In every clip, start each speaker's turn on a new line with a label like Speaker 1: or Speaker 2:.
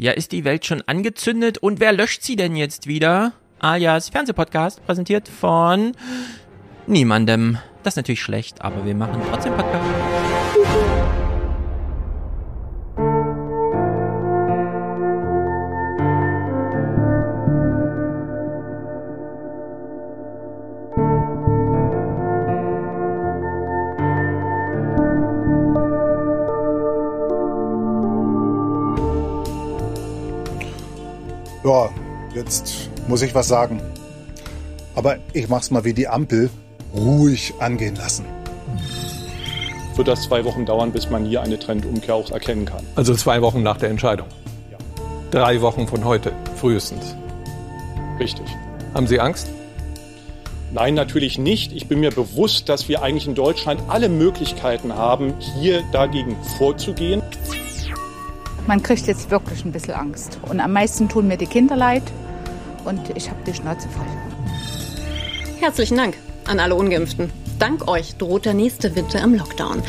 Speaker 1: Ja, ist die Welt schon angezündet und wer löscht sie denn jetzt wieder? Alias Fernsehpodcast, präsentiert von niemandem. Das ist natürlich schlecht, aber wir machen trotzdem Podcast.
Speaker 2: Jetzt muss ich was sagen. Aber ich mach's mal wie die Ampel. Ruhig angehen lassen.
Speaker 3: Wird das zwei Wochen dauern, bis man hier eine Trendumkehr auch erkennen kann?
Speaker 4: Also zwei Wochen nach der Entscheidung.
Speaker 3: Ja.
Speaker 4: Drei Wochen von heute, frühestens.
Speaker 3: Richtig.
Speaker 4: Haben Sie Angst?
Speaker 3: Nein, natürlich nicht. Ich bin mir bewusst, dass wir eigentlich in Deutschland alle Möglichkeiten haben, hier dagegen vorzugehen.
Speaker 5: Man kriegt jetzt wirklich ein bisschen Angst. Und am meisten tun mir die Kinder leid. Und ich habe die Schnauze voll.
Speaker 6: Herzlichen Dank an alle Ungeimpften. Dank euch droht der nächste Winter im Lockdown.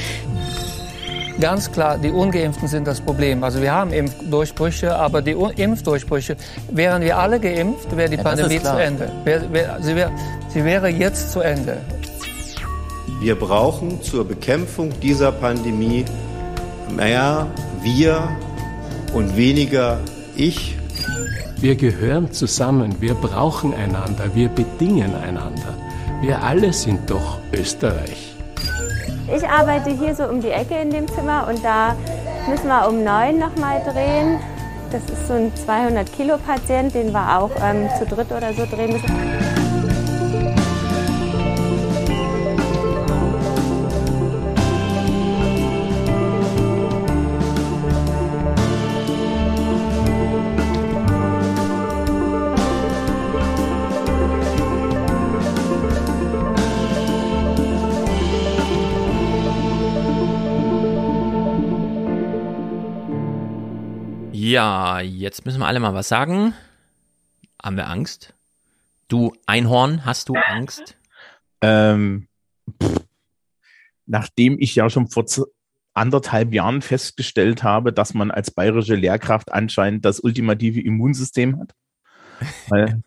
Speaker 7: Ganz klar, die Ungeimpften sind das Problem. Also wir haben Impfdurchbrüche, aber die Impfdurchbrüche, wären wir alle geimpft, wäre die ja, Pandemie zu Ende. Wär, wär, sie, wär, sie wäre jetzt zu Ende.
Speaker 8: Wir brauchen zur Bekämpfung dieser Pandemie mehr wir und weniger ich.
Speaker 9: Wir gehören zusammen, wir brauchen einander, wir bedingen einander. Wir alle sind doch Österreich.
Speaker 10: Ich arbeite hier so um die Ecke in dem Zimmer und da müssen wir um neun nochmal drehen. Das ist so ein 200 Kilo Patient, den wir auch ähm, zu dritt oder so drehen müssen.
Speaker 1: Ja, jetzt müssen wir alle mal was sagen. Haben wir Angst? Du Einhorn, hast du Angst?
Speaker 11: Ähm, pff, nachdem ich ja schon vor anderthalb Jahren festgestellt habe, dass man als bayerische Lehrkraft anscheinend das ultimative Immunsystem hat, weil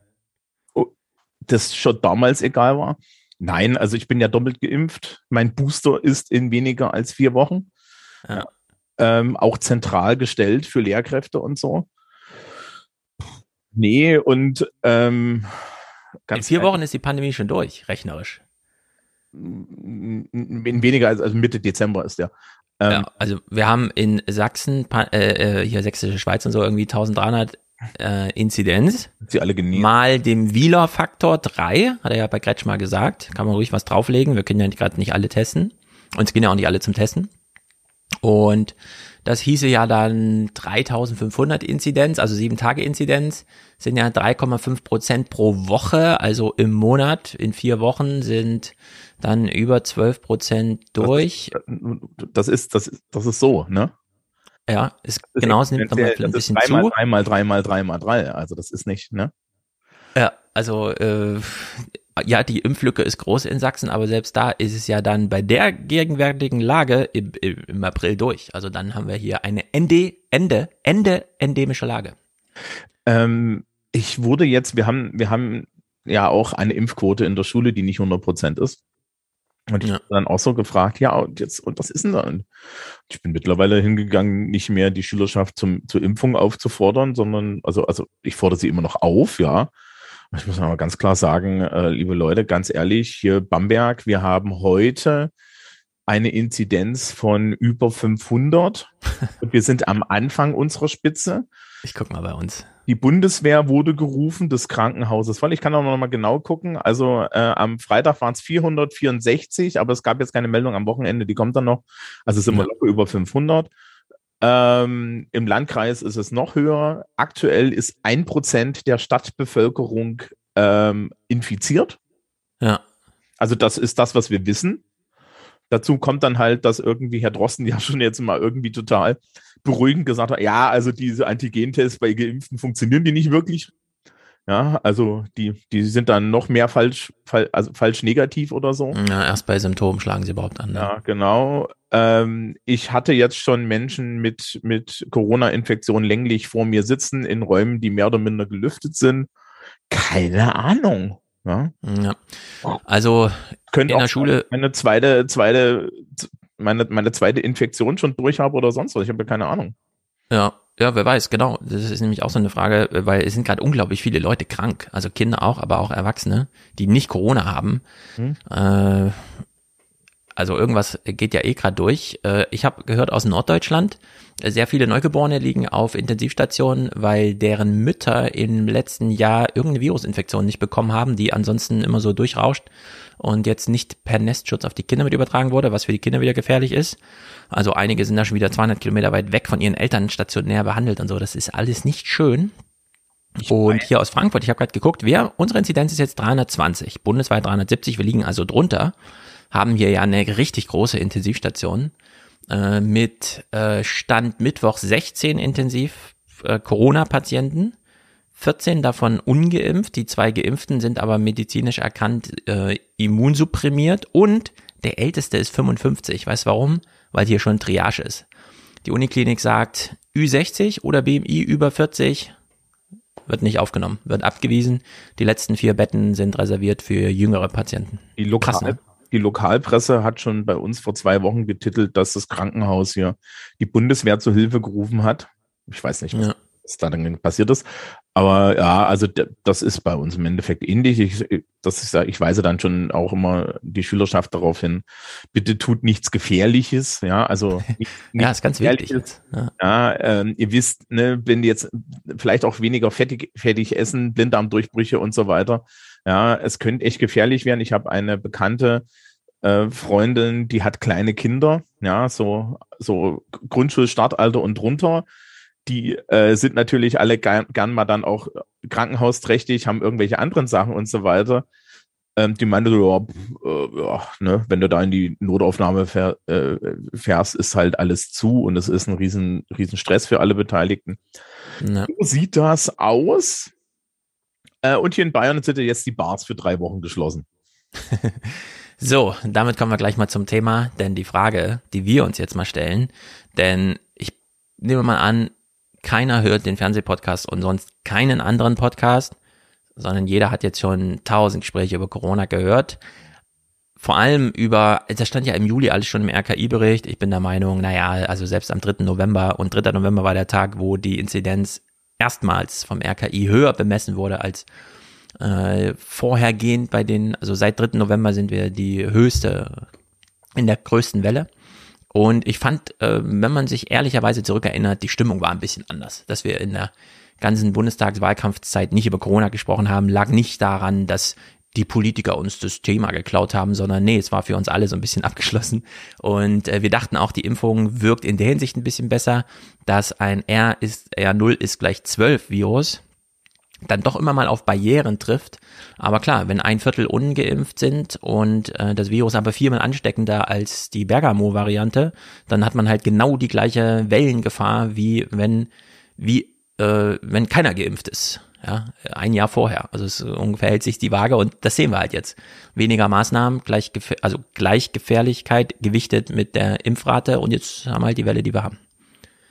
Speaker 11: das schon damals egal war. Nein, also ich bin ja doppelt geimpft. Mein Booster ist in weniger als vier Wochen. Ja ähm, auch zentral gestellt für Lehrkräfte und so. Nee, und ähm,
Speaker 1: in vier Wochen ist die Pandemie schon durch, rechnerisch.
Speaker 11: In weniger als also Mitte Dezember ist der.
Speaker 1: Ähm, ja, also wir haben in Sachsen, äh, äh, hier Sächsische Schweiz und so irgendwie 1300 äh, Inzidenz.
Speaker 11: Sie alle genießen.
Speaker 1: Mal dem Wieler-Faktor 3, hat er ja bei Gretsch mal gesagt. Kann man ruhig was drauflegen. Wir können ja gerade nicht alle testen. Und es gehen ja auch nicht alle zum Testen. Und das hieße ja dann 3500 Inzidenz, also sieben Tage Inzidenz, sind ja 3,5 Prozent pro Woche, also im Monat, in vier Wochen sind dann über 12 Prozent durch.
Speaker 11: Das ist, das ist, das ist so, ne?
Speaker 1: Ja, ist, das genau, es nimmt nochmal ein bisschen
Speaker 11: drei
Speaker 1: zu.
Speaker 11: Dreimal, dreimal, dreimal, drei, also das ist nicht, ne?
Speaker 1: Ja, also äh, ja, die Impflücke ist groß in Sachsen, aber selbst da ist es ja dann bei der gegenwärtigen Lage im, im April durch. Also dann haben wir hier eine Ende, Ende, Ende endemische Lage.
Speaker 11: Ähm, ich wurde jetzt, wir haben, wir haben ja auch eine Impfquote in der Schule, die nicht 100 Prozent ist. Und ich ja. habe dann auch so gefragt, ja, und jetzt, und was ist denn da? ich bin mittlerweile hingegangen, nicht mehr die Schülerschaft zum, zur Impfung aufzufordern, sondern, also, also ich fordere sie immer noch auf, ja. Ich muss aber ganz klar sagen, äh, liebe Leute, ganz ehrlich, hier Bamberg, wir haben heute eine Inzidenz von über 500. wir sind am Anfang unserer Spitze.
Speaker 1: Ich guck mal bei uns.
Speaker 11: Die Bundeswehr wurde gerufen des Krankenhauses voll. Ich kann auch noch mal genau gucken. Also äh, am Freitag waren es 464, aber es gab jetzt keine Meldung am Wochenende, die kommt dann noch. Also sind wir locker über 500. Ähm, Im Landkreis ist es noch höher. Aktuell ist ein Prozent der Stadtbevölkerung ähm, infiziert.
Speaker 1: Ja.
Speaker 11: Also das ist das, was wir wissen. Dazu kommt dann halt, dass irgendwie Herr Drosten ja schon jetzt mal irgendwie total beruhigend gesagt hat, ja, also diese Antigentests bei Geimpften funktionieren die nicht wirklich. Ja, also die, die sind dann noch mehr falsch, fal also falsch negativ oder so.
Speaker 1: Ja, erst bei Symptomen schlagen sie überhaupt an. Ne?
Speaker 11: Ja, genau. Ähm, ich hatte jetzt schon Menschen mit, mit Corona-Infektion länglich vor mir sitzen in Räumen, die mehr oder minder gelüftet sind. Keine Ahnung. Ja.
Speaker 1: ja. Also
Speaker 11: Könnte in der Schule meine zweite, zweite, meine, meine zweite Infektion schon durch habe oder sonst was. Ich habe keine Ahnung.
Speaker 1: Ja, ja, wer weiß, genau. Das ist nämlich auch so eine Frage, weil es sind gerade unglaublich viele Leute krank, also Kinder auch, aber auch Erwachsene, die nicht Corona haben. Hm. Äh, also irgendwas geht ja eh gerade durch. Äh, ich habe gehört aus Norddeutschland, sehr viele Neugeborene liegen auf Intensivstationen, weil deren Mütter im letzten Jahr irgendeine Virusinfektion nicht bekommen haben, die ansonsten immer so durchrauscht und jetzt nicht per Nestschutz auf die Kinder mit übertragen wurde, was für die Kinder wieder gefährlich ist. Also einige sind da schon wieder 200 Kilometer weit weg von ihren Eltern stationär behandelt und so. Das ist alles nicht schön. Und hier aus Frankfurt, ich habe gerade geguckt, wir, unsere Inzidenz ist jetzt 320, bundesweit 370, wir liegen also drunter, haben hier ja eine richtig große Intensivstation äh, mit äh, Stand Mittwoch 16 intensiv äh, Corona-Patienten, 14 davon ungeimpft, die zwei Geimpften sind aber medizinisch erkannt äh, immunsupprimiert und der älteste ist 55. Weißt warum? Weil hier schon Triage ist. Die Uniklinik sagt, Ü60 oder BMI über 40 wird nicht aufgenommen, wird abgewiesen. Die letzten vier Betten sind reserviert für jüngere Patienten.
Speaker 11: Die, Lokal Krass, ne? die Lokalpresse hat schon bei uns vor zwei Wochen getitelt, dass das Krankenhaus hier die Bundeswehr zur Hilfe gerufen hat. Ich weiß nicht, was, ja. was da dann passiert ist. Aber ja, also das ist bei uns im Endeffekt ähnlich. Ich, das ist, ich weise dann schon auch immer die Schülerschaft darauf hin, bitte tut nichts Gefährliches, ja, also
Speaker 1: nicht, ja, ist ganz wichtig.
Speaker 11: Ja, ja ähm, ihr wisst, ne, wenn die jetzt vielleicht auch weniger fettig, fettig essen, Blinddarmdurchbrüche und so weiter, ja, es könnte echt gefährlich werden. Ich habe eine bekannte äh, Freundin, die hat kleine Kinder, ja, so so Grundschulstartalter und drunter die äh, sind natürlich alle gern, gern mal dann auch krankenhausträchtig, haben irgendwelche anderen Sachen und so weiter. Ähm, die meinte so, ja, äh, ja, ne, wenn du da in die Notaufnahme fähr, äh, fährst, ist halt alles zu und es ist ein riesen, riesen Stress für alle Beteiligten. Ja. So sieht das aus. Äh, und hier in Bayern sind ja jetzt die Bars für drei Wochen geschlossen.
Speaker 1: so, damit kommen wir gleich mal zum Thema, denn die Frage, die wir uns jetzt mal stellen, denn ich nehme mal an, keiner hört den Fernsehpodcast und sonst keinen anderen Podcast, sondern jeder hat jetzt schon tausend Gespräche über Corona gehört. Vor allem über, das stand ja im Juli alles schon im RKI-Bericht. Ich bin der Meinung, naja, also selbst am 3. November und 3. November war der Tag, wo die Inzidenz erstmals vom RKI höher bemessen wurde als äh, vorhergehend bei den, also seit 3. November sind wir die höchste in der größten Welle. Und ich fand, äh, wenn man sich ehrlicherweise zurückerinnert, die Stimmung war ein bisschen anders. Dass wir in der ganzen Bundestagswahlkampfzeit nicht über Corona gesprochen haben, lag nicht daran, dass die Politiker uns das Thema geklaut haben, sondern nee, es war für uns alle so ein bisschen abgeschlossen. Und äh, wir dachten auch, die Impfung wirkt in der Hinsicht ein bisschen besser, dass ein R ist, R0 ist gleich 12 Virus, dann doch immer mal auf Barrieren trifft. Aber klar, wenn ein Viertel ungeimpft sind und äh, das Virus aber viermal ansteckender als die Bergamo-Variante, dann hat man halt genau die gleiche Wellengefahr, wie wenn, wie, äh, wenn keiner geimpft ist. Ja, ein Jahr vorher. Also es ungefähr hält sich die Waage und das sehen wir halt jetzt. Weniger Maßnahmen, gleich, also gleich Gefährlichkeit gewichtet mit der Impfrate und jetzt haben wir halt die Welle, die wir haben.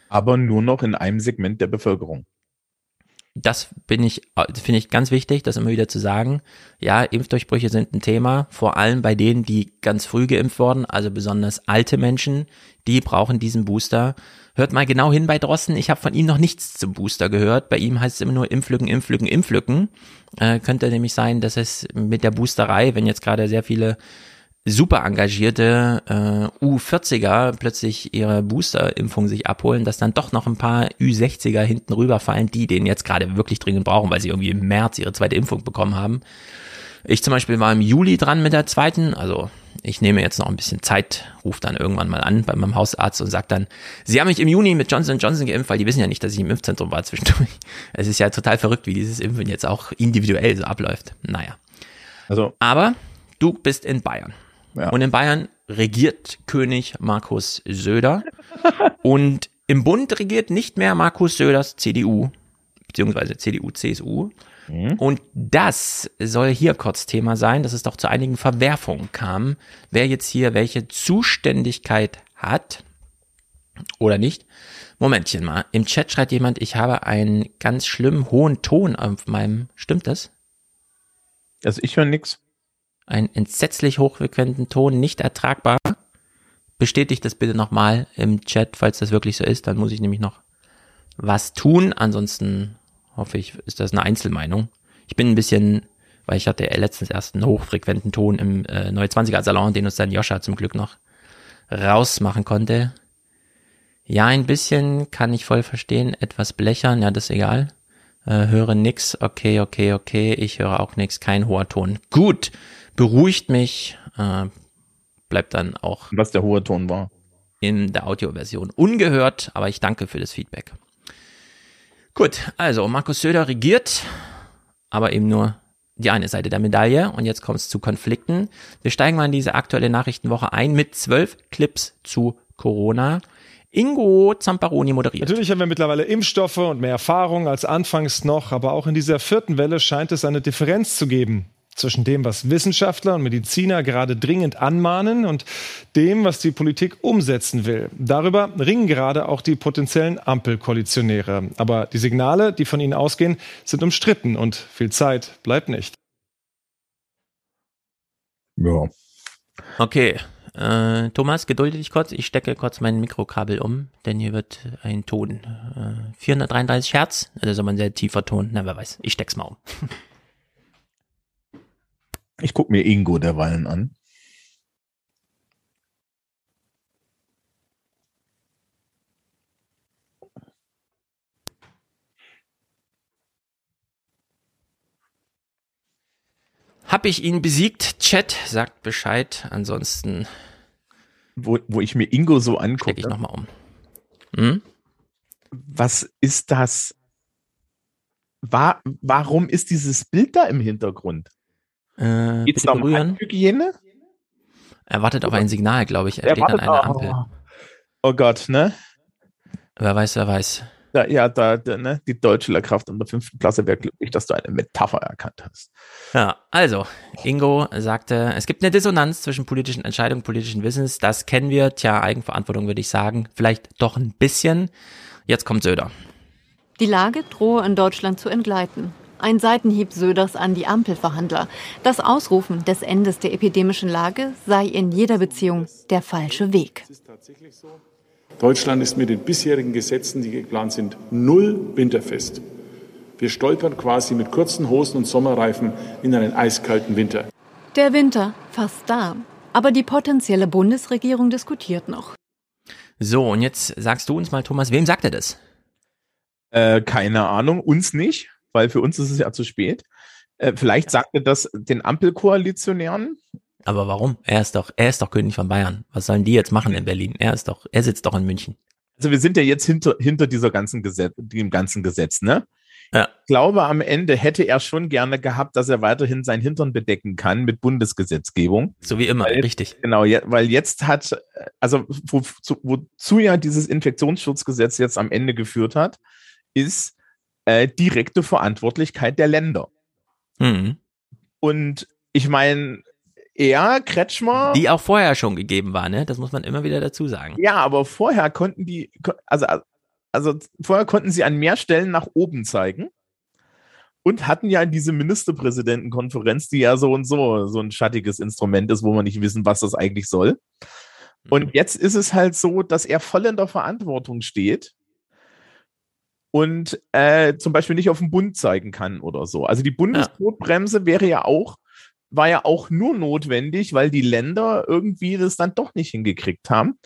Speaker 11: Aber nur noch in einem Segment der Bevölkerung
Speaker 1: das bin ich, finde ich ganz wichtig, das immer wieder zu sagen. Ja, Impfdurchbrüche sind ein Thema, vor allem bei denen, die ganz früh geimpft wurden, also besonders alte Menschen, die brauchen diesen Booster. Hört mal genau hin bei Drossen, ich habe von ihm noch nichts zum Booster gehört. Bei ihm heißt es immer nur Impflücken, Impflücken, Impflücken. Äh, könnte nämlich sein, dass es mit der Boosterei, wenn jetzt gerade sehr viele super engagierte äh, U40er plötzlich ihre Booster-Impfung sich abholen, dass dann doch noch ein paar Ü60er hinten rüberfallen, die den jetzt gerade wirklich dringend brauchen, weil sie irgendwie im März ihre zweite Impfung bekommen haben. Ich zum Beispiel war im Juli dran mit der zweiten, also ich nehme jetzt noch ein bisschen Zeit, rufe dann irgendwann mal an bei meinem Hausarzt und sage dann, Sie haben mich im Juni mit Johnson Johnson geimpft, weil die wissen ja nicht, dass ich im Impfzentrum war zwischendurch. Es ist ja total verrückt, wie dieses Impfen jetzt auch individuell so abläuft. Naja. Also. Aber du bist in Bayern. Ja. Und in Bayern regiert König Markus Söder. und im Bund regiert nicht mehr Markus Söders CDU, beziehungsweise CDU, CSU,
Speaker 11: Mhm.
Speaker 1: Und das soll hier kurz Thema sein, dass es doch zu einigen Verwerfungen kam, wer jetzt hier welche Zuständigkeit hat oder nicht. Momentchen mal. Im Chat schreibt jemand, ich habe einen ganz schlimm hohen Ton auf meinem. Stimmt das?
Speaker 11: Also ich höre nix.
Speaker 1: Einen entsetzlich hochfrequenten Ton, nicht ertragbar. Bestätigt das bitte nochmal im Chat, falls das wirklich so ist. Dann muss ich nämlich noch was tun. Ansonsten hoffe ich, ist das eine Einzelmeinung. Ich bin ein bisschen, weil ich hatte letztens erst einen hochfrequenten Ton im äh, Neue 20er Salon, den uns dann Joscha zum Glück noch rausmachen konnte. Ja, ein bisschen kann ich voll verstehen. Etwas blechern, ja, das ist egal. Äh, höre nix, okay, okay, okay. Ich höre auch nix, kein hoher Ton. Gut, beruhigt mich. Äh, bleibt dann auch.
Speaker 11: Was der hohe Ton war.
Speaker 1: In der Audioversion ungehört, aber ich danke für das Feedback. Gut, also Markus Söder regiert, aber eben nur die eine Seite der Medaille. Und jetzt kommt es zu Konflikten. Wir steigen mal in diese aktuelle Nachrichtenwoche ein mit zwölf Clips zu Corona. Ingo Zamparoni moderiert.
Speaker 12: Natürlich haben wir mittlerweile Impfstoffe und mehr Erfahrung als anfangs noch, aber auch in dieser vierten Welle scheint es eine Differenz zu geben zwischen dem, was Wissenschaftler und Mediziner gerade dringend anmahnen und dem, was die Politik umsetzen will. Darüber ringen gerade auch die potenziellen Ampelkoalitionäre. Aber die Signale, die von ihnen ausgehen, sind umstritten und viel Zeit bleibt nicht.
Speaker 11: Ja.
Speaker 1: Okay, äh, Thomas, gedulde dich kurz. Ich stecke kurz mein Mikrokabel um, denn hier wird ein Ton. Äh, 433 Hertz, also soll man sehr tiefer Ton. Na, wer weiß. Ich steck's mal um.
Speaker 11: Ich guck mir Ingo derweilen an.
Speaker 1: Hab ich ihn besiegt? Chat sagt Bescheid. Ansonsten.
Speaker 11: Wo, wo ich mir Ingo so angucke.
Speaker 1: ich nochmal um. Hm?
Speaker 11: Was ist das? War, warum ist dieses Bild da im Hintergrund?
Speaker 1: Äh, bitte
Speaker 11: da um
Speaker 1: berühren.
Speaker 11: Hygiene?
Speaker 1: Er wartet auf ein Signal, glaube ich. Er,
Speaker 11: Er
Speaker 1: steht an einer Ampel.
Speaker 11: Oh Gott, ne?
Speaker 1: Wer weiß, wer weiß.
Speaker 11: Da, ja, da, da, ne? Die deutsche Lehrkraft in der fünften Klasse wäre glücklich, dass du eine Metapher erkannt hast.
Speaker 1: Ja, also, Ingo sagte, es gibt eine Dissonanz zwischen politischen Entscheidungen und politischen Wissens. Das kennen wir. Tja, Eigenverantwortung würde ich sagen. Vielleicht doch ein bisschen. Jetzt kommt Söder.
Speaker 6: Die Lage drohe in Deutschland zu entgleiten. Ein Seitenhieb Söders an die Ampelverhandler. Das Ausrufen des Endes der epidemischen Lage sei in jeder Beziehung der falsche Weg.
Speaker 13: Deutschland ist mit den bisherigen Gesetzen, die geplant sind, null winterfest. Wir stolpern quasi mit kurzen Hosen und Sommerreifen in einen eiskalten Winter.
Speaker 6: Der Winter fast da. Aber die potenzielle Bundesregierung diskutiert noch.
Speaker 1: So, und jetzt sagst du uns mal, Thomas, wem sagt er das?
Speaker 11: Äh, keine Ahnung, uns nicht, weil für uns ist es ja zu spät. Äh, vielleicht sagt er das den Ampelkoalitionären.
Speaker 1: Aber warum? Er ist doch, er ist doch König von Bayern. Was sollen die jetzt machen in Berlin? Er ist doch, er sitzt doch in München.
Speaker 11: Also wir sind ja jetzt hinter, hinter dieser ganzen Gesetz, dem ganzen Gesetz, ne?
Speaker 1: Ja.
Speaker 11: Ich glaube, am Ende hätte er schon gerne gehabt, dass er weiterhin sein Hintern bedecken kann mit Bundesgesetzgebung.
Speaker 1: So wie immer,
Speaker 11: weil,
Speaker 1: richtig.
Speaker 11: Genau, weil jetzt hat, also wo, zu, wozu ja dieses Infektionsschutzgesetz jetzt am Ende geführt hat, ist äh, direkte Verantwortlichkeit der Länder.
Speaker 1: Mhm.
Speaker 11: Und ich meine, er, Kretschmer.
Speaker 1: Die auch vorher schon gegeben war, ne? Das muss man immer wieder dazu sagen.
Speaker 11: Ja, aber vorher konnten die, also, also vorher konnten sie an mehr Stellen nach oben zeigen und hatten ja diese Ministerpräsidentenkonferenz, die ja so und so so ein schattiges Instrument ist, wo man nicht wissen, was das eigentlich soll. Und jetzt ist es halt so, dass er voll in der Verantwortung steht und äh, zum Beispiel nicht auf den Bund zeigen kann oder so. Also die Bundesnotbremse wäre ja auch, war ja auch nur notwendig, weil die Länder irgendwie das dann doch nicht hingekriegt haben.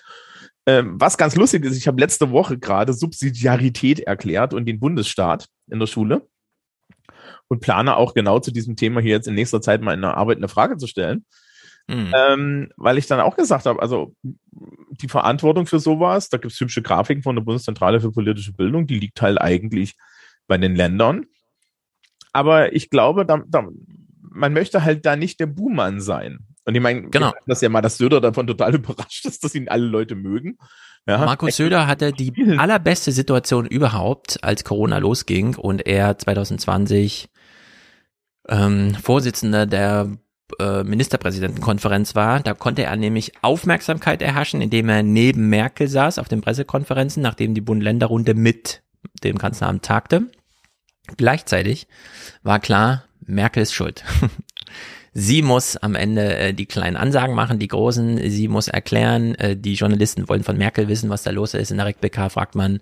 Speaker 11: Ähm, was ganz lustig ist, ich habe letzte Woche gerade Subsidiarität erklärt und den Bundesstaat in der Schule und plane auch genau zu diesem Thema hier jetzt in nächster Zeit mal in der Arbeit eine Frage zu stellen. Mhm. Ähm, weil ich dann auch gesagt habe, also die Verantwortung für sowas, da gibt es hübsche Grafiken von der Bundeszentrale für politische Bildung, die liegt halt eigentlich bei den Ländern. Aber ich glaube, da, da, man möchte halt da nicht der Buhmann sein. Und ich meine,
Speaker 1: genau.
Speaker 11: dass ja mal das Söder davon total überrascht ist, dass ihn alle Leute mögen. Ja,
Speaker 1: Markus Söder hatte die allerbeste Situation überhaupt, als Corona losging und er 2020 ähm, Vorsitzender der äh, Ministerpräsidentenkonferenz war. Da konnte er nämlich Aufmerksamkeit erhaschen, indem er neben Merkel saß auf den Pressekonferenzen, nachdem die Bund-Länder-Runde mit dem Kanzleramt tagte. Gleichzeitig war klar, Merkel ist schuld. Sie muss am Ende äh, die kleinen Ansagen machen, die großen. Sie muss erklären. Äh, die Journalisten wollen von Merkel wissen, was da los ist. In der RecBK fragt man,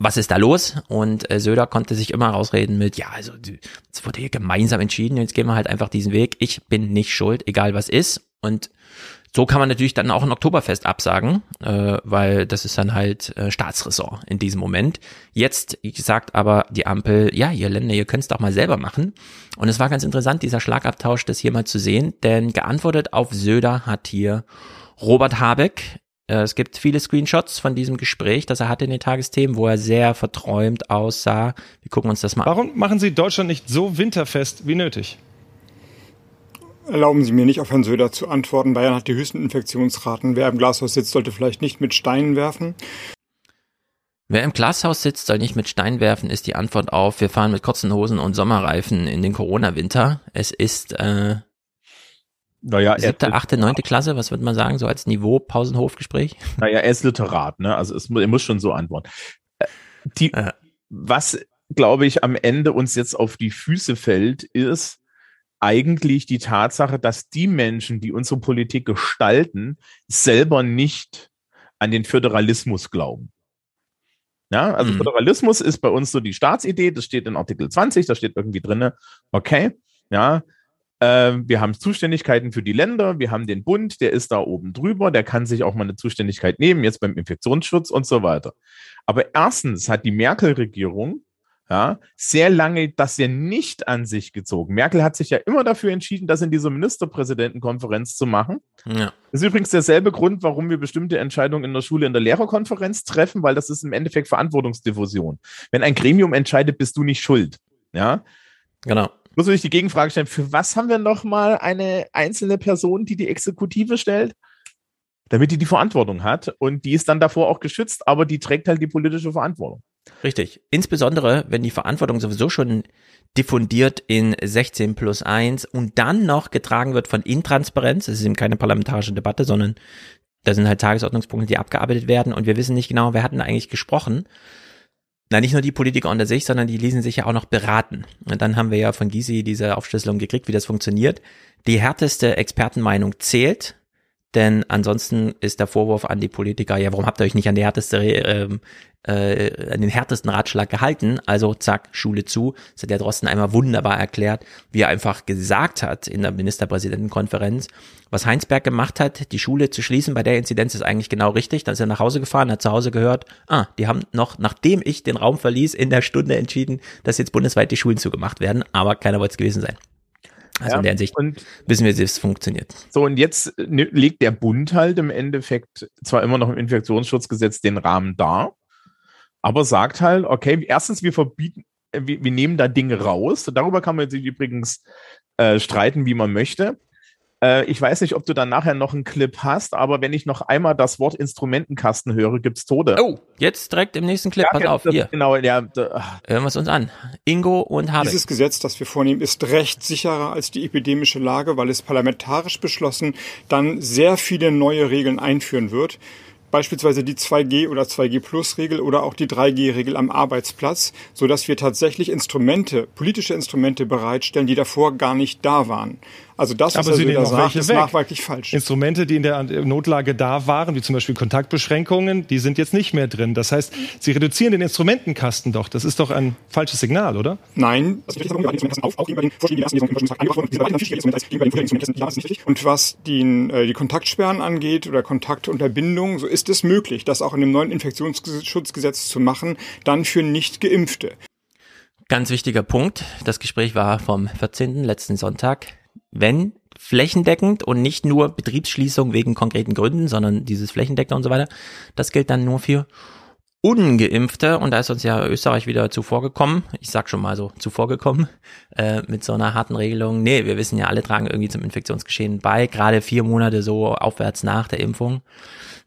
Speaker 1: was ist da los? Und äh, Söder konnte sich immer rausreden mit, ja, also es wurde hier gemeinsam entschieden, jetzt gehen wir halt einfach diesen Weg. Ich bin nicht schuld, egal was ist. Und so kann man natürlich dann auch ein Oktoberfest absagen, äh, weil das ist dann halt äh, Staatsressort in diesem Moment. Jetzt sagt aber die Ampel, ja, ihr Länder, ihr könnt es doch mal selber machen. Und es war ganz interessant, dieser Schlagabtausch, das hier mal zu sehen, denn geantwortet auf Söder hat hier Robert Habeck. Äh, es gibt viele Screenshots von diesem Gespräch, das er hatte in den Tagesthemen, wo er sehr verträumt aussah. Wir gucken uns das mal
Speaker 12: an. Warum machen Sie Deutschland nicht so winterfest wie nötig?
Speaker 14: Erlauben Sie mir nicht auf Herrn Söder zu antworten. Bayern hat die höchsten Infektionsraten. Wer im Glashaus sitzt, sollte vielleicht nicht mit Steinen werfen.
Speaker 1: Wer im Glashaus sitzt, soll nicht mit Steinen werfen, ist die Antwort auf, wir fahren mit kurzen Hosen und Sommerreifen in den Corona-Winter. Es ist äh,
Speaker 11: naja,
Speaker 1: siebte, achte, neunte Klasse, was würde man sagen, so als Niveau Pausenhofgespräch?
Speaker 11: Naja, er ist Literat, ne? Also es, er muss schon so antworten. Äh, die, äh. Was, glaube ich, am Ende uns jetzt auf die Füße fällt, ist, eigentlich die Tatsache, dass die Menschen, die unsere Politik gestalten, selber nicht an den Föderalismus glauben. Ja, also mhm. Föderalismus ist bei uns so die Staatsidee, das steht in Artikel 20, da steht irgendwie drinne, okay, ja, wir haben Zuständigkeiten für die Länder, wir haben den Bund, der ist da oben drüber, der kann sich auch mal eine Zuständigkeit nehmen, jetzt beim Infektionsschutz und so weiter. Aber erstens hat die Merkel-Regierung ja, sehr lange das ja nicht an sich gezogen. Merkel hat sich ja immer dafür entschieden, das in dieser Ministerpräsidentenkonferenz zu machen. Ja. Das ist übrigens derselbe Grund, warum wir bestimmte Entscheidungen in der Schule in der Lehrerkonferenz treffen, weil das ist im Endeffekt Verantwortungsdiffusion. Wenn ein Gremium entscheidet, bist du nicht schuld. Ja.
Speaker 1: Genau.
Speaker 11: Muss ich die Gegenfrage stellen, für was haben wir nochmal eine einzelne Person, die die Exekutive stellt? Damit die die Verantwortung hat und die ist dann davor auch geschützt, aber die trägt halt die politische Verantwortung.
Speaker 1: Richtig. Insbesondere, wenn die Verantwortung sowieso schon diffundiert in 16 plus 1 und dann noch getragen wird von Intransparenz. Es ist eben keine parlamentarische Debatte, sondern da sind halt Tagesordnungspunkte, die abgearbeitet werden und wir wissen nicht genau, wer hat denn eigentlich gesprochen. Na, nicht nur die Politiker unter sich, sondern die ließen sich ja auch noch beraten. Und dann haben wir ja von Gysi diese Aufschlüsselung gekriegt, wie das funktioniert. Die härteste Expertenmeinung zählt denn ansonsten ist der Vorwurf an die Politiker, ja, warum habt ihr euch nicht an die härteste, ähm, äh, an den härtesten Ratschlag gehalten? Also zack, Schule zu. Das hat der Drosten einmal wunderbar erklärt, wie er einfach gesagt hat in der Ministerpräsidentenkonferenz, was Heinsberg gemacht hat, die Schule zu schließen bei der Inzidenz ist eigentlich genau richtig. Dann ist er nach Hause gefahren, hat zu Hause gehört, ah, die haben noch, nachdem ich den Raum verließ, in der Stunde entschieden, dass jetzt bundesweit die Schulen zugemacht werden, aber keiner wollte es gewesen sein. Also ja, in der Hinsicht wissen wir, wie es funktioniert.
Speaker 11: So, und jetzt ne, legt der Bund halt im Endeffekt zwar immer noch im Infektionsschutzgesetz den Rahmen dar, aber sagt halt, okay, erstens, wir verbieten, äh, wir, wir nehmen da Dinge raus. Darüber kann man sich übrigens äh, streiten, wie man möchte. Äh, ich weiß nicht, ob du dann nachher noch einen Clip hast, aber wenn ich noch einmal das Wort Instrumentenkasten höre, gibt's Tode.
Speaker 1: Oh, jetzt direkt im nächsten Clip, ja, pass auf, hier.
Speaker 11: Genau, ja.
Speaker 1: Da. Hören wir es uns an. Ingo und Habeck.
Speaker 14: Dieses Gesetz, das wir vornehmen, ist rechtssicherer als die epidemische Lage, weil es parlamentarisch beschlossen dann sehr viele neue Regeln einführen wird beispielsweise die 2G oder 2G Plus Regel oder auch die 3G Regel am Arbeitsplatz, so dass wir tatsächlich Instrumente, politische Instrumente bereitstellen, die davor gar nicht da waren. Also das, was
Speaker 12: Aber Sie
Speaker 14: da
Speaker 12: sagt, ist nachweislich falsch. Instrumente, die in der Notlage da waren, wie zum Beispiel Kontaktbeschränkungen, die sind jetzt nicht mehr drin. Das heißt, Sie reduzieren den Instrumentenkasten doch. Das ist doch ein falsches Signal, oder?
Speaker 14: Nein. Und was die, äh, die Kontaktsperren angeht oder Kontaktunterbindung, so ist es möglich, das auch in dem neuen Infektionsschutzgesetz zu machen, dann für Nicht-Geimpfte.
Speaker 1: Ganz wichtiger Punkt. Das Gespräch war vom 14. letzten Sonntag wenn flächendeckend und nicht nur Betriebsschließung wegen konkreten Gründen, sondern dieses flächendeckende und so weiter, das gilt dann nur für Ungeimpfte und da ist uns ja Österreich wieder zuvorgekommen, ich sag schon mal so zuvorgekommen, äh, mit so einer harten Regelung. Nee, wir wissen ja, alle tragen irgendwie zum Infektionsgeschehen bei, gerade vier Monate so aufwärts nach der Impfung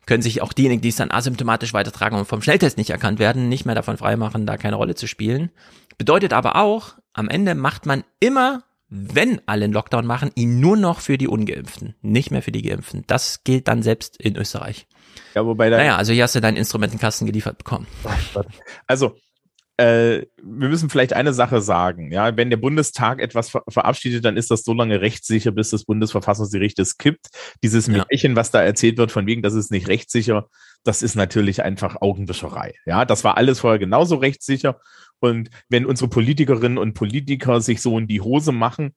Speaker 1: können sich auch diejenigen, die es dann asymptomatisch weitertragen und vom Schnelltest nicht erkannt werden, nicht mehr davon freimachen, da keine Rolle zu spielen. Bedeutet aber auch, am Ende macht man immer wenn alle einen Lockdown machen, ihn nur noch für die Ungeimpften, nicht mehr für die Geimpften. Das gilt dann selbst in Österreich.
Speaker 11: Ja, wobei da
Speaker 1: Naja, also hier hast du deinen Instrumentenkasten geliefert bekommen.
Speaker 11: Also, äh, wir müssen vielleicht eine Sache sagen. Ja, wenn der Bundestag etwas ver verabschiedet, dann ist das so lange rechtssicher, bis das Bundesverfassungsgericht es kippt. Dieses
Speaker 1: Ja.
Speaker 11: Märchen, was da erzählt wird, von wegen, das ist nicht rechtssicher, das ist natürlich einfach Augenwischerei. Ja, das war alles vorher genauso rechtssicher. Und wenn unsere Politikerinnen und Politiker sich so in die Hose machen,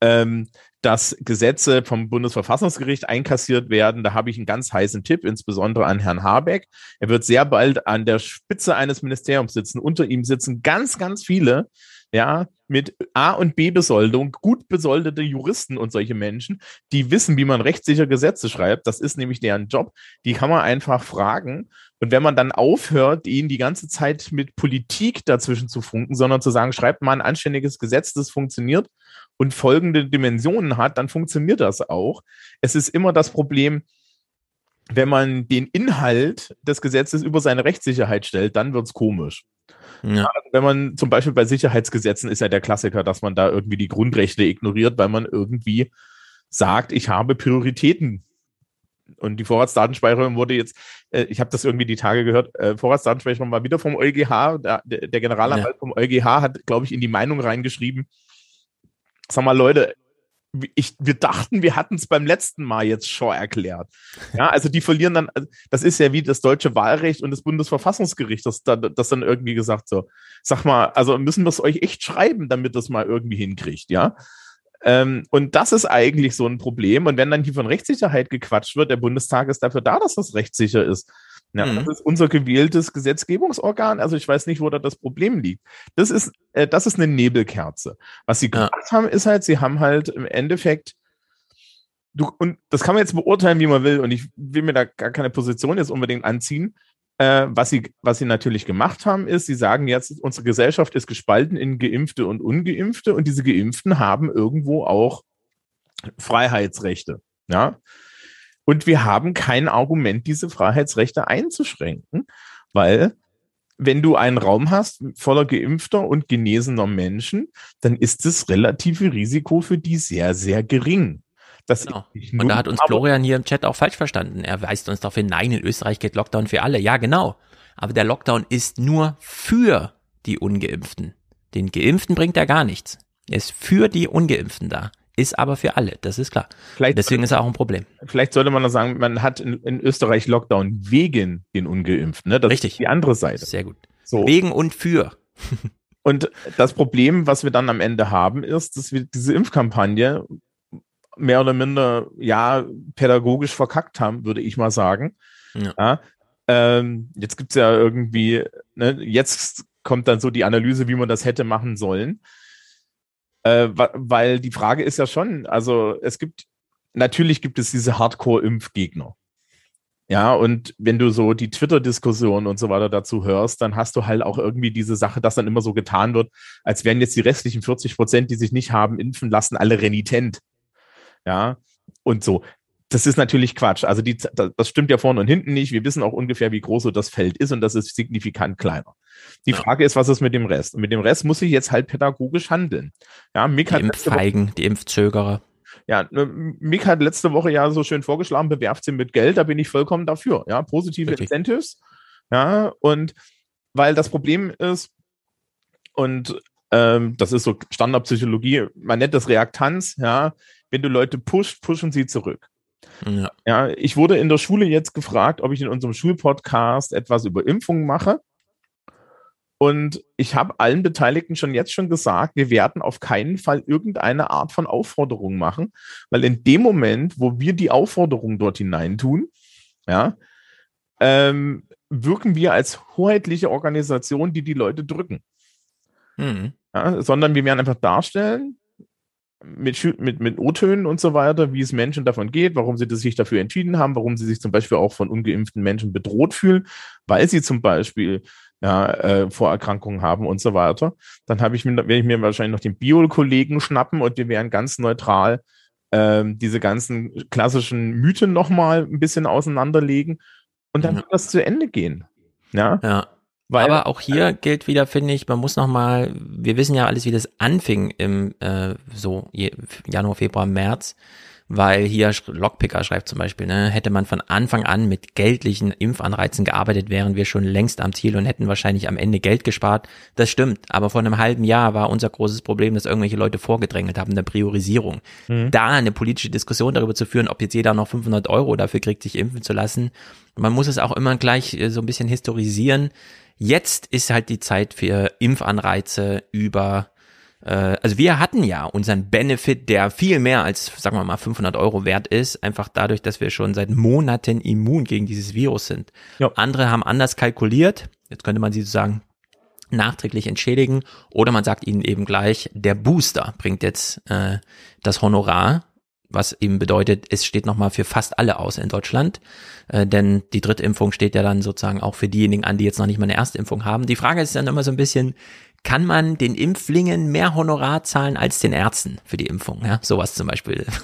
Speaker 11: ähm, dass Gesetze vom Bundesverfassungsgericht einkassiert werden. Da habe ich einen ganz heißen Tipp, insbesondere an Herrn Habeck. Er wird sehr bald an der Spitze eines Ministeriums sitzen. Unter ihm sitzen ganz, ganz viele, ja, mit A- und B-Besoldung, gut besoldete Juristen und solche Menschen, die wissen, wie man rechtssicher Gesetze schreibt. Das ist nämlich deren Job. Die kann man einfach fragen. Und wenn man dann aufhört, ihnen die ganze Zeit mit Politik dazwischen zu funken, sondern zu sagen, schreibt mal ein anständiges Gesetz, das funktioniert und folgende Dimensionen hat, dann funktioniert das auch. Es ist immer das Problem, wenn man den Inhalt des Gesetzes über seine Rechtssicherheit stellt, dann wird's komisch.
Speaker 1: Ja.
Speaker 11: Also wenn man zum Beispiel bei Sicherheitsgesetzen ist ja der Klassiker, dass man da irgendwie die Grundrechte ignoriert, weil man irgendwie sagt, ich habe Prioritäten. Und die Vorratsdatenspeicherung wurde jetzt, äh, ich habe das irgendwie die Tage gehört, äh, Vorratsdatenspeicherung war wieder vom EuGH. Der, der Generalanwalt
Speaker 1: Ja.
Speaker 11: vom EuGH hat, glaube ich, in die Meinung reingeschrieben, sag mal, Leute, ich, wir dachten, wir hatten es beim letzten Mal jetzt schon erklärt. Ja, also die verlieren dann, also das ist ja wie das deutsche Wahlrecht und das Bundesverfassungsgericht, das, da- das dann irgendwie gesagt so, sag mal, also müssen wir es euch echt schreiben, damit das mal irgendwie hinkriegt, ja. Ähm, und das ist eigentlich so ein Problem. Und wenn dann hier von Rechtssicherheit gequatscht wird, der Bundestag ist dafür da, dass das rechtssicher ist. Ja,
Speaker 1: Mhm.
Speaker 11: Das ist unser gewähltes Gesetzgebungsorgan. Also ich weiß nicht, wo da das Problem liegt. Das ist, äh, das ist eine Nebelkerze. Was sie gemacht haben, ist halt, sie haben halt im Endeffekt du, und das kann man jetzt beurteilen, wie man will, und ich will mir da gar keine Position jetzt unbedingt anziehen. Äh, was, sie, was sie natürlich gemacht haben, ist, sie sagen jetzt, unsere Gesellschaft ist gespalten in Geimpfte und Ungeimpfte und diese Geimpften haben irgendwo auch Freiheitsrechte. Ja. Und wir haben kein Argument, diese Freiheitsrechte einzuschränken, weil wenn du einen Raum hast voller geimpfter und genesener Menschen, dann ist das relative Risiko für die sehr, sehr gering. Das
Speaker 1: Genau. Und da hat uns Florian hier im Chat auch falsch verstanden. Er weist uns darauf hin, nein, in Österreich geht Lockdown für alle. Ja, genau. Aber der Lockdown ist nur für die Ungeimpften. Den Geimpften bringt er gar nichts. Er ist für die Ungeimpften da. Ist aber für alle, das ist klar.
Speaker 11: Vielleicht-
Speaker 1: Deswegen ist er auch ein Problem.
Speaker 11: Vielleicht sollte man noch sagen, man hat in, in Österreich Lockdown wegen den Ungeimpften. Ne? Das
Speaker 1: Richtig.
Speaker 11: ist die andere Seite.
Speaker 1: Sehr gut.
Speaker 11: So.
Speaker 1: Wegen und für.
Speaker 11: Und das Problem, was wir dann am Ende haben, ist, dass wir diese Impfkampagne mehr oder minder, ja, pädagogisch verkackt haben, würde ich mal sagen.
Speaker 1: Ja.
Speaker 11: Ja, ähm, jetzt gibt's ja irgendwie, ne, jetzt kommt dann so die Analyse, wie man das hätte machen sollen. Äh, weil die Frage ist ja schon, also es gibt, natürlich gibt es diese Hardcore-Impfgegner. Ja, und wenn du so die Twitter-Diskussion und so weiter dazu hörst, dann hast du halt auch irgendwie diese Sache, dass dann immer so getan wird, als wären jetzt die restlichen 40 Prozent, die sich nicht haben impfen lassen, alle renitent. Ja, und so. Das ist natürlich Quatsch. Also die, das stimmt ja vorne und hinten nicht. Wir wissen auch ungefähr, wie groß so das Feld ist und das ist signifikant kleiner. Die Frage ist, was ist mit dem Rest? Und mit dem Rest muss ich jetzt halt pädagogisch handeln. Ja, Mick
Speaker 1: Die
Speaker 11: hat letzte Woche-
Speaker 1: Impffeigen, die Impfzögerer.
Speaker 11: ja, ne, Mick hat letzte Woche ja so schön vorgeschlagen, bewerft sie mit Geld, da bin ich vollkommen dafür. Ja, positive
Speaker 1: Richtig.
Speaker 11: Incentives. Ja, und weil das Problem ist, und ähm, das ist so Standardpsychologie, man nennt das Reaktanz, ja, wenn du Leute pusht, pushen sie zurück.
Speaker 1: Ja.
Speaker 11: Ja, ich wurde in der Schule jetzt gefragt, ob ich in unserem Schulpodcast etwas über Impfungen mache. Und ich habe allen Beteiligten schon jetzt schon gesagt, wir werden auf keinen Fall irgendeine Art von Aufforderung machen, weil in dem Moment, wo wir die Aufforderung dort hineintun, ja, ähm, wirken wir als hoheitliche Organisation, die die Leute drücken.
Speaker 1: Mhm.
Speaker 11: Ja, sondern wir werden einfach darstellen, mit, mit, mit O-Tönen und so weiter, wie es Menschen davon geht, warum sie das sich dafür entschieden haben, warum sie sich zum Beispiel auch von ungeimpften Menschen bedroht fühlen, weil sie zum Beispiel ja, äh, Vorerkrankungen haben und so weiter. Dann habe ich mir, werde ich mir wahrscheinlich noch den Bio-Kollegen schnappen und wir werden ganz neutral ähm, diese ganzen klassischen Mythen nochmal ein bisschen auseinanderlegen und dann wird das zu Ende gehen. Ja.
Speaker 1: Ja. Weil, Aber auch hier gilt wieder, finde ich, man muss noch mal, wir wissen ja alles, wie das anfing im äh, so Januar, Februar, März weil hier Lockpicker schreibt zum Beispiel, ne, hätte man von Anfang an mit geldlichen Impfanreizen gearbeitet, wären wir schon längst am Ziel und hätten wahrscheinlich am Ende Geld gespart. Das stimmt, aber vor einem halben Jahr war unser großes Problem, dass irgendwelche Leute vorgedrängelt haben, eine Priorisierung. Mhm. Da eine politische Diskussion darüber zu führen, ob jetzt jeder noch 500 Euro dafür kriegt, sich impfen zu lassen. Man muss es auch immer gleich äh, so ein bisschen historisieren. Jetzt ist halt die Zeit für Impfanreize über äh, also wir hatten ja unseren Benefit, der viel mehr als, sagen wir mal, 500 Euro wert ist, einfach dadurch, dass wir schon seit Monaten immun gegen dieses Virus sind. Ja. Andere haben anders kalkuliert. Jetzt könnte man sie sozusagen nachträglich entschädigen oder man sagt ihnen eben gleich, der Booster bringt jetzt äh, das Honorar, was eben bedeutet, es steht nochmal für fast alle aus in Deutschland, äh, denn die Drittimpfung steht ja dann sozusagen auch für diejenigen an, die jetzt noch nicht mal eine Erstimpfung haben. Die Frage ist dann immer so ein bisschen, kann man den Impflingen mehr Honorar zahlen als den Ärzten für die Impfung. Ja, sowas zum Beispiel.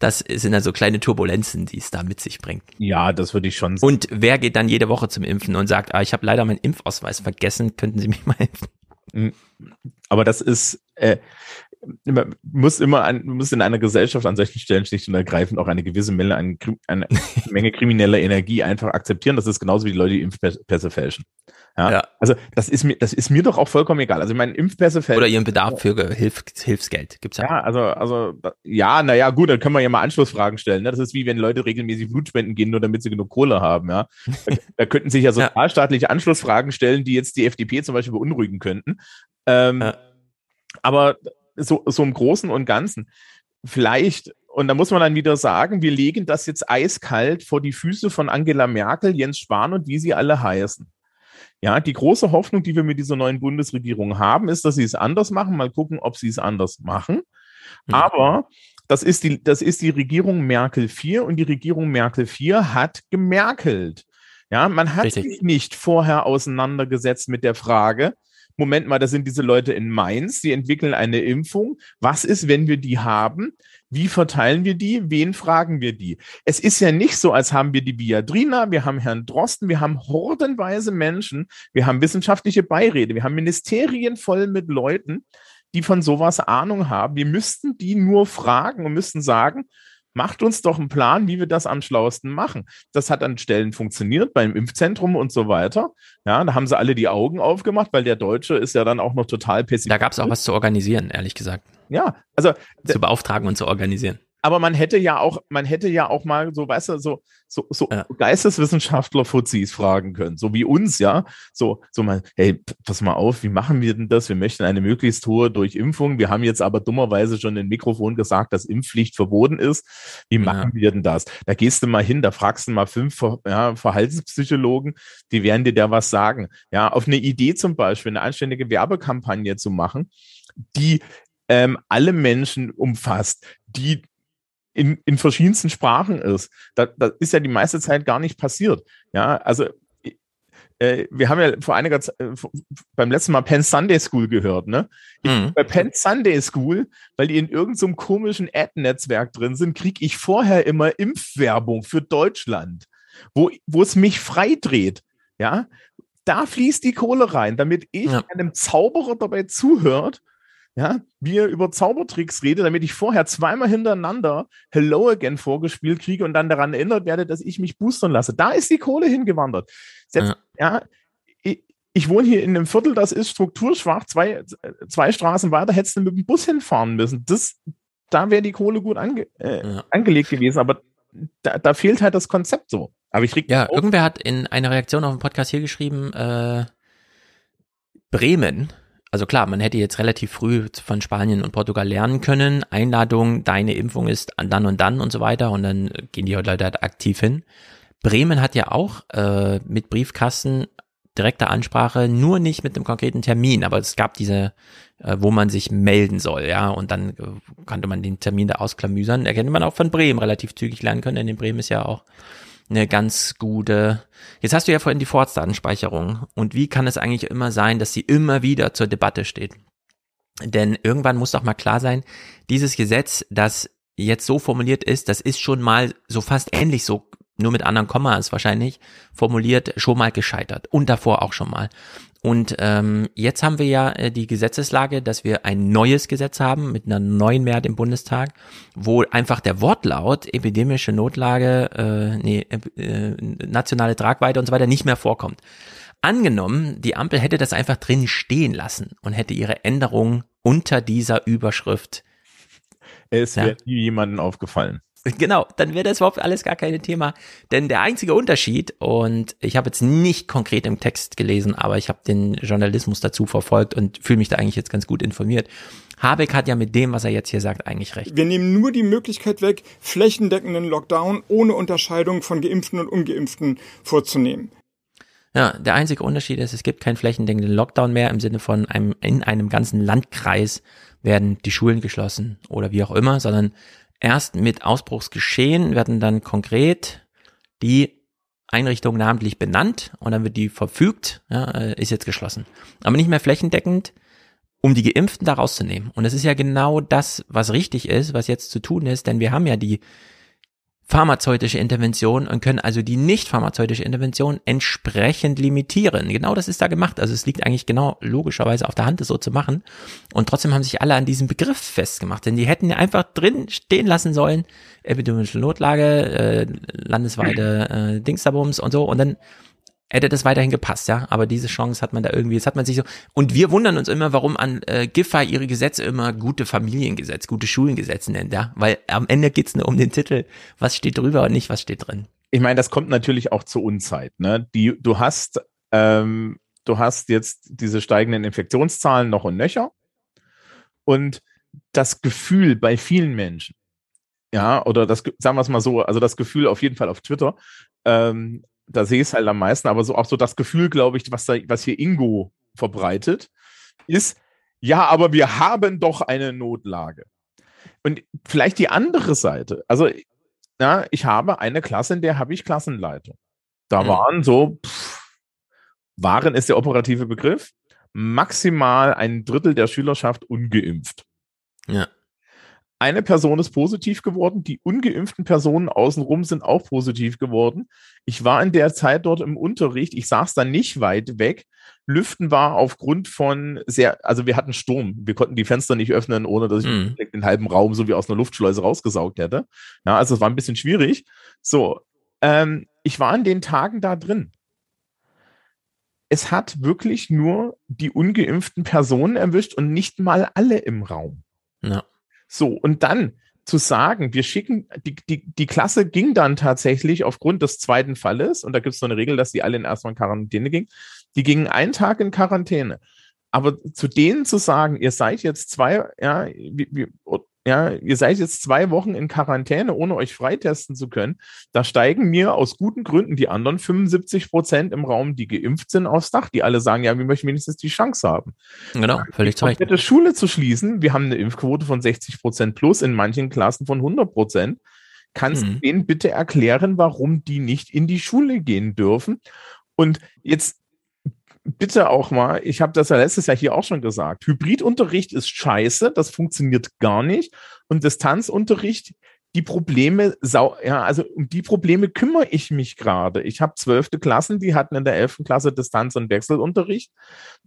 Speaker 1: Das sind also kleine Turbulenzen, die es da mit sich bringt.
Speaker 11: Ja, das würde ich schon
Speaker 1: sagen. Und wer geht dann jede Woche zum Impfen und sagt, ah, ich habe leider meinen Impfausweis vergessen, könnten Sie mich mal?
Speaker 11: Hm. Aber das ist, äh, man muss immer an, muss in einer Gesellschaft an solchen Stellen schlicht und ergreifend auch eine gewisse Menge, eine, eine Menge krimineller Energie einfach akzeptieren. Das ist genauso wie die Leute, die Impfpässe fälschen. Ja? ja? Also das ist mir, das ist mir doch auch vollkommen egal. Also mein Impfpässe fällt.
Speaker 1: Oder ihren Bedarf für Hilf, Hilfsgeld gibt's ja.
Speaker 11: Ja, also, also ja, naja, gut, dann können wir ja mal Anschlussfragen stellen. Ne? Das ist wie wenn Leute regelmäßig Blutspenden gehen, nur damit sie genug Kohle haben, ja. Da, da könnten sich ja sozialstaatliche Anschlussfragen stellen, die jetzt die FDP zum Beispiel beunruhigen könnten. Ähm, ja. Aber so, so im Großen und Ganzen, vielleicht und da muss man dann wieder sagen, wir legen das jetzt eiskalt vor die Füße von Angela Merkel, Jens Spahn und wie sie alle heißen. Ja, die große Hoffnung, die wir mit dieser neuen Bundesregierung haben, ist, dass sie es anders machen. Mal gucken, ob sie es anders machen. Mhm. Aber das ist die, das ist die Regierung Merkel 4 und die Regierung Merkel 4 hat gemerkelt. Ja, man hat Richtig. sich nicht vorher auseinandergesetzt mit der Frage, Moment mal, das sind diese Leute in Mainz, die entwickeln eine Impfung. Was ist, wenn wir die haben? Wie verteilen wir die? Wen fragen wir die? Es ist ja nicht so, als haben wir die Biadrina, wir haben Herrn Drosten, wir haben hordenweise Menschen, wir haben wissenschaftliche Beiräte, wir haben Ministerien voll mit Leuten, die von sowas Ahnung haben. Wir müssten die nur fragen und müssten sagen, macht uns doch einen Plan, wie wir das am schlauesten machen. Das hat an Stellen funktioniert, beim Impfzentrum und so weiter. Ja, da haben sie alle die Augen aufgemacht, weil der Deutsche ist ja dann auch noch total pessimistisch.
Speaker 1: Da gab es auch was zu organisieren, ehrlich gesagt.
Speaker 11: Ja, also.
Speaker 1: Zu beauftragen und zu organisieren
Speaker 11: aber man hätte ja auch, man hätte ja auch mal so, weißt du, so, so, so ja. Geisteswissenschaftler Fuzis fragen können, so wie uns, ja. So, so mal, hey, pass mal auf, wie machen wir denn das? Wir möchten eine möglichst hohe Durchimpfung. Wir haben jetzt aber dummerweise schon im Mikrofon gesagt, dass Impfpflicht verboten ist. Wie machen ja. wir denn das? Da gehst du mal hin, da fragst du mal fünf ja, Verhaltenspsychologen, die werden dir da was sagen. Ja, auf eine Idee zum Beispiel, eine anständige Werbekampagne zu machen, die ähm, alle Menschen umfasst, die in, in verschiedensten Sprachen ist. Das, das ist ja die meiste Zeit gar nicht passiert. Ja, also äh, wir haben ja vor einiger Zeit äh, beim letzten Mal Penn Sunday School gehört, ne? Mhm. Bei Penn Sunday School, weil die in irgendeinem so komischen Ad-Netzwerk drin sind, kriege ich vorher immer Impfwerbung für Deutschland, wo, wo es mich frei dreht. Ja, da fließt die Kohle rein, damit ich ja. einem Zauberer dabei zuhört, ja, wie er über Zaubertricks redet, damit ich vorher zweimal hintereinander Hello Again vorgespielt kriege und dann daran erinnert werde, dass ich mich boostern lasse. Da ist die Kohle hingewandert. Selbst, ja. ja ich, ich, wohne hier in einem Viertel, das ist strukturschwach, zwei, zwei Straßen weiter hättest du mit dem Bus hinfahren müssen. Das, da wäre die Kohle gut ange, äh, ja. angelegt gewesen, aber da, da, fehlt halt das Konzept so. Aber ich krieg
Speaker 1: ja, irgendwer hat in einer Reaktion auf den Podcast hier geschrieben, äh, Bremen also klar, man hätte jetzt relativ früh von Spanien und Portugal lernen können. Einladung, deine Impfung ist dann und dann und so weiter und dann gehen die Leute halt aktiv hin. Bremen hat ja auch äh, mit Briefkasten direkter Ansprache, nur nicht mit einem konkreten Termin, aber es gab diese, äh, wo man sich melden soll, ja, und dann äh, konnte man den Termin da ausklamüsern. Erkennt man auch von Bremen relativ zügig lernen können, denn in Bremen ist ja auch eine ganz gute. Jetzt hast du ja vorhin die Vorratsdatenspeicherung. Und wie kann es eigentlich immer sein, dass sie immer wieder zur Debatte steht? Denn irgendwann muss doch mal klar sein, dieses Gesetz, das jetzt so formuliert ist, das ist schon mal so fast ähnlich so nur mit anderen Kommas wahrscheinlich formuliert, schon mal gescheitert und davor auch schon mal. Und ähm, jetzt haben wir ja äh, die Gesetzeslage, dass wir ein neues Gesetz haben mit einer neuen Mehrheit im Bundestag, wo einfach der Wortlaut epidemische Notlage, äh, nee, äh, nationale Tragweite und so weiter nicht mehr vorkommt. Angenommen, die Ampel hätte das einfach drin stehen lassen und hätte ihre Änderung unter dieser Überschrift.
Speaker 11: Es wäre ja. nie jemandem aufgefallen.
Speaker 1: Genau, dann wäre das überhaupt alles gar kein Thema. Denn der einzige Unterschied, und ich habe jetzt nicht konkret im Text gelesen, aber ich habe den Journalismus dazu verfolgt und fühle mich da eigentlich jetzt ganz gut informiert. Habeck hat ja mit dem, was er jetzt hier sagt, eigentlich recht.
Speaker 14: Wir nehmen nur die Möglichkeit weg, flächendeckenden Lockdown ohne Unterscheidung von Geimpften und Ungeimpften vorzunehmen.
Speaker 1: Ja, der einzige Unterschied ist, es gibt keinen flächendeckenden Lockdown mehr im Sinne von einem, in einem ganzen Landkreis werden die Schulen geschlossen oder wie auch immer, sondern Erst mit Ausbruchsgeschehen werden dann konkret die Einrichtung namentlich benannt und dann wird die verfügt, ja, äh, ist jetzt geschlossen. Aber nicht mehr flächendeckend, um die Geimpften da rauszunehmen. Und es ist ja genau das, was richtig ist, was jetzt zu tun ist, denn wir haben ja die pharmazeutische Intervention und können also die nicht pharmazeutische Intervention entsprechend limitieren. Genau das ist da gemacht. Also es liegt eigentlich genau logischerweise auf der Hand, das so zu machen. Und trotzdem haben sich alle an diesem Begriff festgemacht, denn die hätten ja einfach drin stehen lassen sollen, epidemische Notlage, äh, landesweite äh, Dingsdabums und so. Und dann hätte das weiterhin gepasst, ja. Aber diese Chance hat man da irgendwie, das hat man sich so. Und wir wundern uns immer, warum an äh, Giffey ihre Gesetze immer gute Familiengesetz, gute Schulengesetze nennt, ja. Weil am Ende geht's nur um den Titel, was steht drüber und nicht, was steht drin.
Speaker 11: Ich meine, das kommt natürlich auch zur Unzeit, ne? Die, du hast, ähm, du hast jetzt diese steigenden Infektionszahlen noch und nöcher. Und das Gefühl bei vielen Menschen, ja, oder das, sagen wir es mal so, also das Gefühl auf jeden Fall auf Twitter, ähm, da sehe ich es halt am meisten, aber so auch so das Gefühl, glaube ich, was da, was hier Ingo verbreitet, ist, ja, aber wir haben doch eine Notlage. Und vielleicht die andere Seite, also na, ich habe eine Klasse, in der habe ich Klassenleitung. Da mhm. waren so, pff, waren ist der operative Begriff, maximal ein Drittel der Schülerschaft ungeimpft.
Speaker 1: Ja.
Speaker 11: Eine Person ist positiv geworden, die ungeimpften Personen außenrum sind auch positiv geworden. Ich war in der Zeit dort im Unterricht, ich saß da nicht weit weg. Lüften war aufgrund von sehr, also wir hatten Sturm. Wir konnten die Fenster nicht öffnen, ohne dass ich mm. den halben Raum so wie aus einer Luftschleuse rausgesaugt hätte. Ja, also es war ein bisschen schwierig. So, ähm, ich war in den Tagen da drin. Es hat wirklich nur die ungeimpften Personen erwischt und nicht mal alle im Raum.
Speaker 1: Ja.
Speaker 11: So, und dann zu sagen, wir schicken, die, die, die Klasse ging dann tatsächlich aufgrund des zweiten Falles, und da gibt es so eine Regel, dass die alle in erstmal in Quarantäne gingen, die gingen einen Tag in Quarantäne. Aber zu denen zu sagen, ihr seid jetzt zwei, ja, wie, wie, ja, ihr seid jetzt zwei Wochen in Quarantäne, ohne euch freitesten zu können. Da steigen mir aus guten Gründen die anderen 75 Prozent im Raum, die geimpft sind, aufs Dach, die alle sagen, ja, wir möchten wenigstens die Chance haben.
Speaker 1: Genau, völlig zu Recht.
Speaker 11: Schule zu schließen, wir haben eine Impfquote von 60 Prozent plus, in manchen Klassen von 100 Prozent. Kannst mhm. du denen bitte erklären, warum die nicht in die Schule gehen dürfen? Und jetzt bitte auch mal, ich habe das ja letztes Jahr hier auch schon gesagt, Hybridunterricht ist scheiße, das funktioniert gar nicht. Und Distanzunterricht, die Probleme, ja, also um die Probleme kümmere ich mich gerade. Ich habe zwölfte Klassen, die hatten in der elften Klasse Distanz- und Wechselunterricht.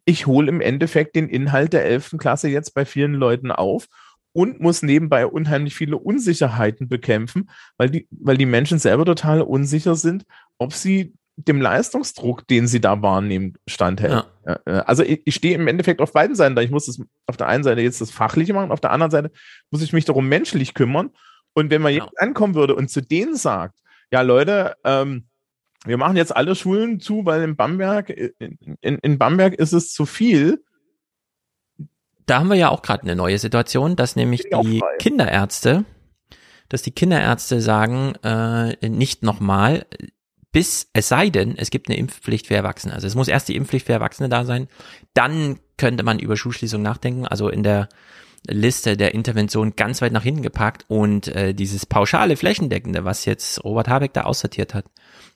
Speaker 11: Ich hole im Endeffekt den Inhalt der elften Klasse jetzt bei vielen Leuten auf und muss nebenbei unheimlich viele Unsicherheiten bekämpfen, weil die, weil die Menschen selber total unsicher sind, ob sie dem Leistungsdruck, den sie da wahrnehmen, standhält. Ja. Also ich, ich, stehe im Endeffekt auf beiden Seiten da. Ich muss das auf der einen Seite jetzt das Fachliche machen, auf der anderen Seite muss ich mich darum menschlich kümmern. Und wenn man ja. jetzt ankommen würde und zu denen sagt, ja Leute, ähm, wir machen jetzt alle Schulen zu, weil in Bamberg, in, in, in Bamberg ist es zu viel.
Speaker 1: Da haben wir ja auch gerade eine neue Situation, dass nämlich die Kinderärzte, dass die Kinderärzte sagen, äh, nicht nochmal, bis, es sei denn, es gibt eine Impfpflicht für Erwachsene. Also es muss erst die Impfpflicht für Erwachsene da sein. Dann könnte man über Schulschließung nachdenken. Also in der Liste der Intervention ganz weit nach hinten gepackt und äh, dieses pauschale Flächendeckende, was jetzt Robert Habeck da aussortiert hat,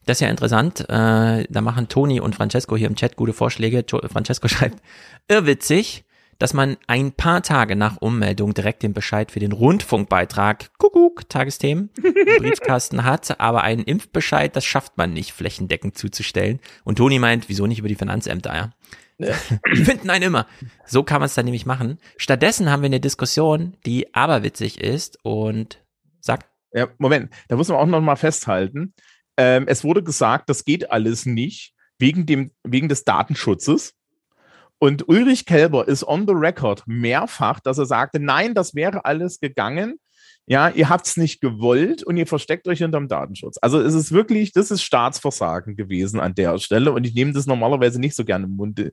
Speaker 1: das ist ja interessant. Äh, da machen Toni und Francesco hier im Chat gute Vorschläge. Francesco schreibt, irrwitzig, dass man ein paar Tage nach Ummeldung direkt den Bescheid für den Rundfunkbeitrag, Kuckuck, Tagesthemen, im Briefkasten hat, aber einen Impfbescheid, das schafft man nicht flächendeckend zuzustellen. Und Toni meint, wieso nicht über die Finanzämter, ja? Die finden einen immer. So kann man es dann nämlich machen. Stattdessen haben wir eine Diskussion, die aberwitzig ist und sag.
Speaker 11: Ja, Moment, da muss man auch noch mal festhalten. Ähm, es wurde gesagt, das geht alles nicht wegen dem, wegen des Datenschutzes. Und Ulrich Kelber ist on the record mehrfach, dass er sagte, nein, das wäre alles gegangen. Ja, ihr habt es nicht gewollt und ihr versteckt euch hinterm Datenschutz. Also es ist wirklich, das ist Staatsversagen gewesen an der Stelle und ich nehme das normalerweise nicht so gerne im Mund,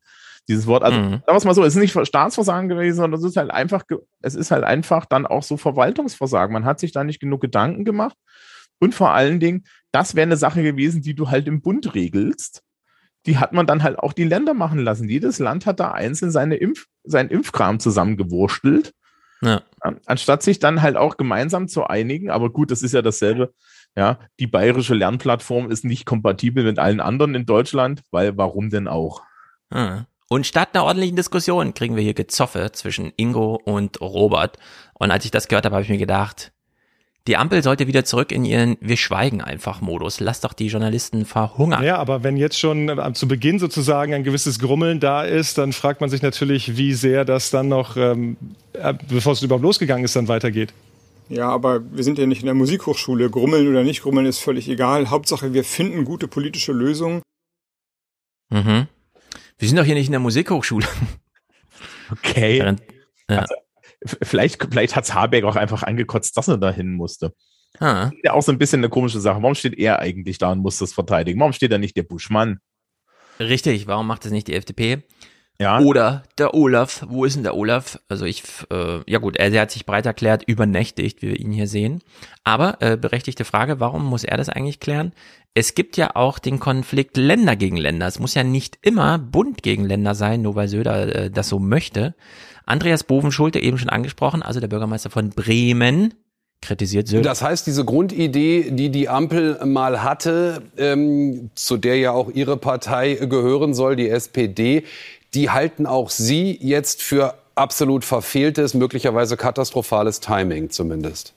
Speaker 11: dieses Wort. Also mhm. sagen wir es mal so, es ist nicht Staatsversagen gewesen, sondern es ist halt einfach, es ist halt einfach dann auch so Verwaltungsversagen. Man hat sich da nicht genug Gedanken gemacht und vor allen Dingen, das wäre eine Sache gewesen, die du halt im Bund regelst die hat man dann halt auch die Länder machen lassen. Jedes Land hat da einzeln seine Impf, seinen Impfkram zusammengewurstelt. Ja. Anstatt sich dann halt auch gemeinsam zu einigen, aber gut, das ist ja dasselbe. Ja, die bayerische Lernplattform ist nicht kompatibel mit allen anderen in Deutschland, weil warum denn auch?
Speaker 1: Ah. Und statt einer ordentlichen Diskussion kriegen wir hier Gezoffe zwischen Ingo und Robert. Und als ich das gehört habe, habe ich mir gedacht, die Ampel sollte wieder zurück in ihren Wir schweigen einfach Modus. Lass doch die Journalisten verhungern.
Speaker 12: Ja, aber wenn jetzt schon äh, zu Beginn sozusagen ein gewisses Grummeln da ist, dann fragt man sich natürlich, wie sehr das dann noch, ähm, äh, bevor es überhaupt losgegangen ist, dann weitergeht.
Speaker 14: Ja, aber wir sind ja nicht in der Musikhochschule. Grummeln oder nicht grummeln ist völlig egal. Hauptsache, wir finden gute politische Lösungen.
Speaker 1: Mhm. Wir sind doch hier nicht in der Musikhochschule.
Speaker 11: Okay. Ja. Also, vielleicht, vielleicht hat Habeck auch einfach angekotzt, dass er da hin musste. Ah. Ja, auch so ein bisschen eine komische Sache. Warum steht er eigentlich da und muss das verteidigen? Warum steht da nicht der Buschmann?
Speaker 1: Richtig, warum macht das nicht die FDP? Ja. Oder der Olaf. Wo ist denn der Olaf? Also ich, äh, ja gut, er, er hat sich breit erklärt, übernächtigt, wie wir ihn hier sehen. Aber äh, berechtigte Frage, warum muss er das eigentlich klären? Es gibt ja auch den Konflikt Länder gegen Länder. Es muss ja nicht immer Bund gegen Länder sein, nur weil Söder äh, das so möchte. Andreas Bovenschulte eben schon angesprochen, also der Bürgermeister von Bremen, kritisiert Söder.
Speaker 15: Das heißt, diese Grundidee, die die Ampel mal hatte, ähm, zu der ja auch Ihre Partei gehören soll, die SPD, die halten auch Sie jetzt für absolut verfehltes, möglicherweise katastrophales Timing zumindest.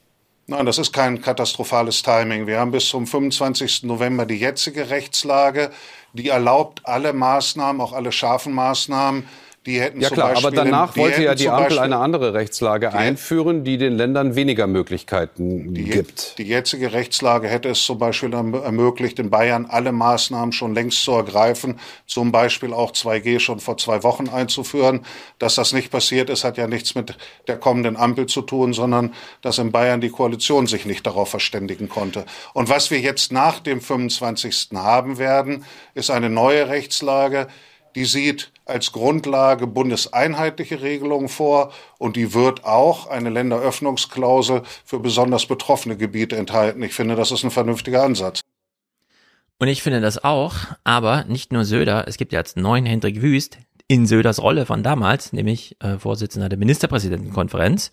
Speaker 16: Nein, das ist kein katastrophales Timing. Wir haben bis zum 25. November die jetzige Rechtslage, die erlaubt alle Maßnahmen, auch alle scharfen Maßnahmen, die hätten
Speaker 15: ja klar, aber danach wollte ja die Ampel Beispiel, eine andere Rechtslage die, einführen, die den Ländern weniger Möglichkeiten
Speaker 16: die,
Speaker 15: gibt.
Speaker 16: Die jetzige Rechtslage hätte es zum Beispiel ermöglicht, in Bayern alle Maßnahmen schon längst zu ergreifen, zum Beispiel auch 2G schon vor zwei Wochen einzuführen. Dass das nicht passiert ist, hat ja nichts mit der kommenden Ampel zu tun, sondern dass in Bayern die Koalition sich nicht darauf verständigen konnte. Und was wir jetzt nach dem 25. haben werden, ist eine neue Rechtslage, die sieht als Grundlage bundeseinheitliche Regelungen vor und die wird auch eine Länderöffnungsklausel für besonders betroffene Gebiete enthalten. Ich finde, das ist ein vernünftiger Ansatz.
Speaker 1: Und ich finde das auch, aber nicht nur Söder, es gibt ja jetzt neuen Hendrik Wüst in Söders Rolle von damals, nämlich äh, Vorsitzender der Ministerpräsidentenkonferenz.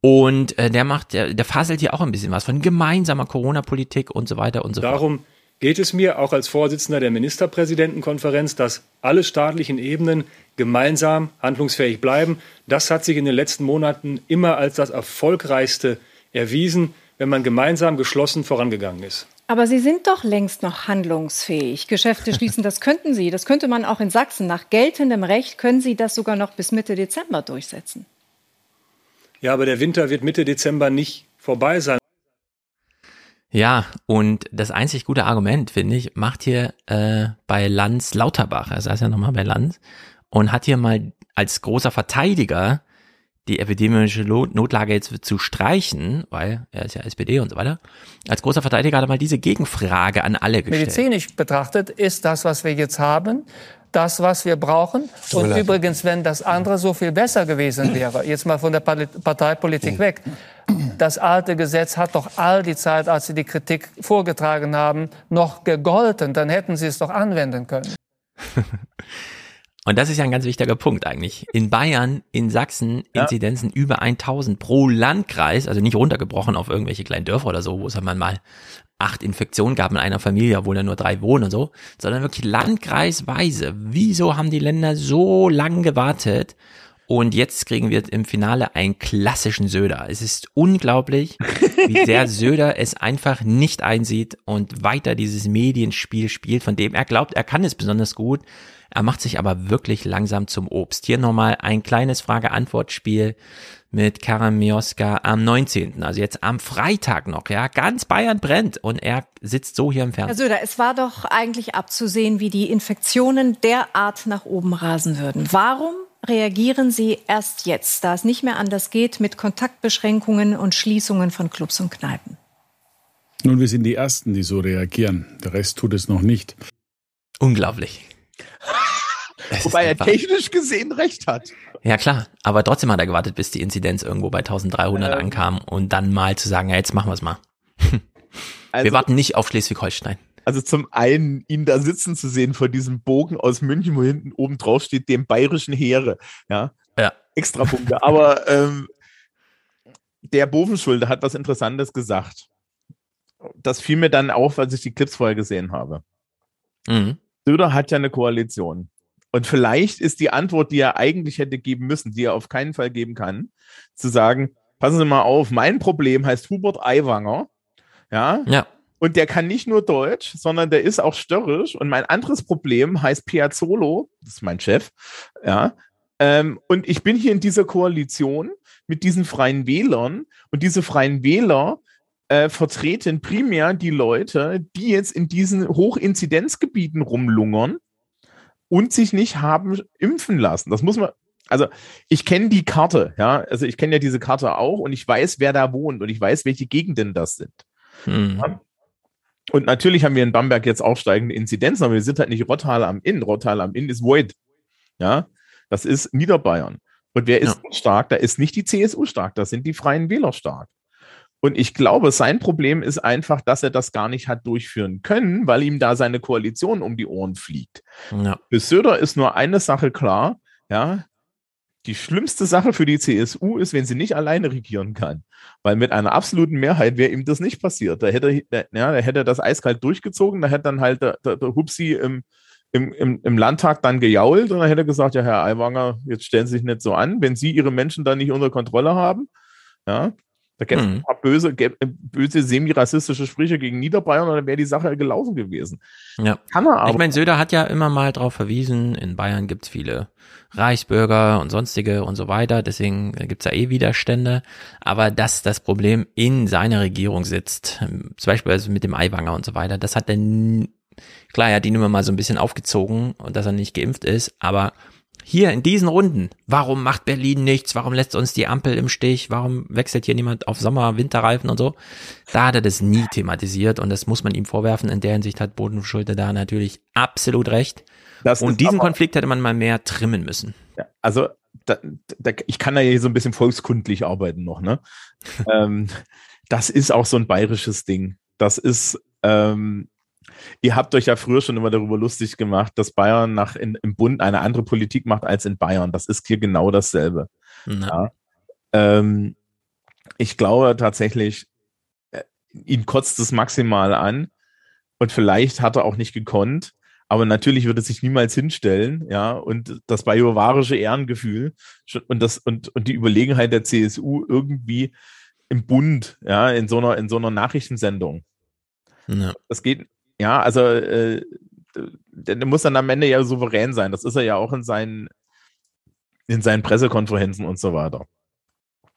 Speaker 1: Und äh, der macht, der, der faselt hier auch ein bisschen was von gemeinsamer Corona-Politik und so weiter und so
Speaker 17: Darum
Speaker 1: fort.
Speaker 17: Darum geht es mir auch als Vorsitzender der Ministerpräsidentenkonferenz, dass alle staatlichen Ebenen gemeinsam handlungsfähig bleiben. Das hat sich in den letzten Monaten immer als das Erfolgreichste erwiesen, wenn man gemeinsam geschlossen vorangegangen ist.
Speaker 18: Aber Sie sind doch längst noch handlungsfähig. Geschäfte schließen, das könnten Sie. Das könnte man auch in Sachsen. Nach geltendem Recht können Sie das sogar noch bis Mitte Dezember durchsetzen.
Speaker 17: Ja, aber der Winter wird Mitte Dezember nicht vorbei sein.
Speaker 1: Ja, und das einzig gute Argument, finde ich, macht hier äh, bei Lanz Lauterbach, er saß ja nochmal bei Lanz, und hat hier mal als großer Verteidiger die epidemische Notlage jetzt zu streichen, weil er ist ja SPD und so weiter, als großer Verteidiger hat er mal diese Gegenfrage an alle gestellt.
Speaker 7: Medizinisch betrachtet ist das, was wir jetzt haben, das, was wir brauchen. Und übrigens, wenn das andere so viel besser gewesen wäre, jetzt mal von der Parteipolitik weg, das alte Gesetz hat doch all die Zeit, als Sie die Kritik vorgetragen haben, noch gegolten. Dann hätten Sie es doch anwenden können.
Speaker 1: Und das ist ja ein ganz wichtiger Punkt eigentlich. In Bayern, in Sachsen ja. Inzidenzen über 1000 pro Landkreis, also nicht runtergebrochen auf irgendwelche kleinen Dörfer oder so, wo es einmal mal acht Infektionen gab in einer Familie, obwohl da nur drei wohnen und so, sondern wirklich landkreisweise. Wieso haben die Länder so lang gewartet? Und jetzt kriegen wir im Finale einen klassischen Söder. Es ist unglaublich, wie sehr Söder es einfach nicht einsieht und weiter dieses Medienspiel spielt, von dem er glaubt, er kann es besonders gut. Er macht sich aber wirklich langsam zum Obst. Hier nochmal ein kleines Frage-Antwort-Spiel mit Karam Mioska am 19., also jetzt am Freitag noch, ja. Ganz Bayern brennt und er sitzt so hier im
Speaker 18: Herr
Speaker 1: Fernsehen.
Speaker 18: Söder, es war doch eigentlich abzusehen, wie die Infektionen derart nach oben rasen würden. Warum reagieren Sie erst jetzt, da es nicht mehr anders geht mit Kontaktbeschränkungen und Schließungen von Clubs und Kneipen?
Speaker 19: Nun, wir sind die Ersten, die so reagieren. Der Rest tut es noch nicht.
Speaker 1: Unglaublich.
Speaker 11: Wobei er technisch gesehen recht hat.
Speaker 1: Ja klar, aber trotzdem hat er gewartet, bis die Inzidenz irgendwo bei 1300
Speaker 11: Ähm.
Speaker 1: ankam und dann mal zu sagen, ja, jetzt machen wir es mal.
Speaker 11: Also-
Speaker 1: wir warten nicht auf Schleswig-Holstein.
Speaker 11: Also zum einen, ihn da sitzen zu sehen vor diesem Bogen aus München, wo hinten oben drauf steht, dem bayerischen Heere. Ja.
Speaker 1: Ja.
Speaker 11: Extra Punkte. Aber ähm, der Bovenschulde hat was Interessantes gesagt. Das fiel mir dann auf, als ich die Clips vorher gesehen habe.
Speaker 1: Mhm.
Speaker 11: Söder hat ja eine Koalition. Und vielleicht ist die Antwort, die er eigentlich hätte geben müssen, die er auf keinen Fall geben kann, zu sagen, passen Sie mal auf, mein Problem heißt Hubert Aiwanger. Ja.
Speaker 1: Ja.
Speaker 11: Und der kann nicht nur Deutsch, sondern der ist auch störrisch. Und mein anderes Problem heißt Piazzolo, das ist mein Chef. Ja. Ähm, und ich bin hier in dieser Koalition mit diesen freien Wählern. Und diese freien Wähler äh, vertreten primär die Leute, die jetzt in diesen Hochinzidenzgebieten rumlungern und sich nicht haben impfen lassen. Das muss man, also ich kenne die Karte, ja, also ich kenne ja diese Karte auch und ich weiß, wer da wohnt und ich weiß, welche Gegenden das sind.
Speaker 1: Mhm.
Speaker 11: Ja. Und natürlich haben wir in Bamberg jetzt auch steigende Inzidenzen, aber wir sind halt nicht Rottal am Inn. Rottal am Inn ist Void. Ja, das ist Niederbayern. Und wer ist stark? Da ist nicht die CSU stark, da sind die Freien Wähler stark. Und ich glaube, sein Problem ist einfach, dass er das gar nicht hat durchführen können, weil ihm da seine Koalition um die Ohren fliegt.
Speaker 1: Ja.
Speaker 11: Für Söder ist nur eine Sache klar, ja, die schlimmste Sache für die CSU ist, wenn sie nicht alleine regieren kann. Weil mit einer absoluten Mehrheit wäre ihm das nicht passiert. Da hätte, er- ja, da hätte er das eiskalt durchgezogen, da hätte dann halt der, der, der Hupsi im, im, im, im Landtag dann gejault und dann hätte er gesagt, ja, Herr Aiwanger, jetzt stellen Sie sich nicht so an, wenn Sie Ihre Menschen da nicht unter Kontrolle haben, ja, da gäbe es
Speaker 1: Mhm.
Speaker 11: ein paar böse, gäbe- böse semi-rassistische Sprüche gegen Niederbayern und dann wäre die Sache gelaufen gewesen.
Speaker 1: Ja.
Speaker 11: Kann er aber.
Speaker 1: Ich meine, Söder hat ja immer mal darauf verwiesen, in Bayern gibt's viele Reichsbürger und sonstige und so weiter, deswegen gibt's ja eh Widerstände. Aber dass das Problem in seiner Regierung sitzt, ähm, zum Beispiel also mit dem Aiwanger und so weiter, das hat er, klar, er hat ihn immer mal so ein bisschen aufgezogen und dass er nicht geimpft ist, aber hier in diesen Runden, warum macht Berlin nichts? Warum lässt uns die Ampel im Stich? Warum wechselt hier niemand auf Sommer-, Winterreifen und so? Da hat er das nie thematisiert und das muss man ihm vorwerfen. In der Hinsicht hat Bodenschulte da natürlich absolut recht.
Speaker 11: Das
Speaker 1: und diesen Konflikt hätte man mal mehr trimmen müssen.
Speaker 11: Ja, also da, da, ich kann da hier so ein bisschen volkskundlich arbeiten noch, ne? ähm, das ist auch so ein bayerisches Ding. Das ist, ähm, ihr habt euch ja früher schon immer darüber lustig gemacht, dass Bayern nach in, im Bund eine andere Politik macht als in Bayern. Das ist hier genau dasselbe. Ja. Ähm, ich glaube tatsächlich, äh, ihn kotzt es maximal an und vielleicht hat er auch nicht gekonnt. Aber natürlich würde sich niemals hinstellen, ja, und das bajuwarische Ehrengefühl und das und, und die Überlegenheit der CSU irgendwie im Bund, ja, in so einer, in so einer Nachrichtensendung.
Speaker 1: Ja.
Speaker 11: Das geht, ja, also äh, der, muss dann am Ende ja souverän sein. Das ist er ja auch in seinen, in seinen Pressekonferenzen und so weiter.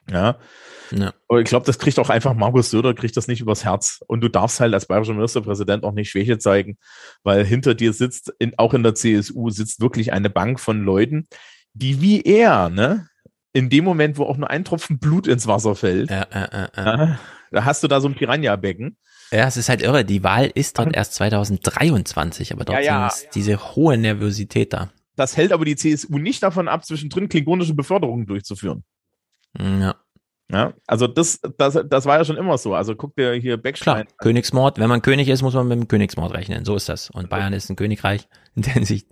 Speaker 11: Ja.
Speaker 1: Ja.
Speaker 11: Aber ich glaube, das kriegt auch einfach Markus Söder, kriegt das nicht übers Herz. Und du darfst halt als bayerischer Ministerpräsident auch nicht Schwäche zeigen, weil hinter dir sitzt, in, auch in der CSU, sitzt wirklich eine Bank von Leuten, die wie er, ne, in dem Moment, wo auch nur ein Tropfen Blut ins Wasser fällt,
Speaker 1: Ja, äh.
Speaker 11: ja, da hast du da so ein Piranha-Becken.
Speaker 1: Ja, es ist halt irre. Die Wahl ist dort erst 2023, aber trotzdem
Speaker 11: Ja, ja,
Speaker 1: ist diese hohe Nervosität da.
Speaker 11: Das hält aber die CSU nicht davon ab, zwischendrin klingonische Beförderungen durchzuführen.
Speaker 1: Ja.
Speaker 11: Ja, also das, das, das war ja schon immer so. Also guck dir hier Beckstein
Speaker 1: Klar, Königsmord, wenn man König ist, muss man mit dem Königsmord rechnen. So ist das. Und Bayern ist ein Königreich in der Hinsicht.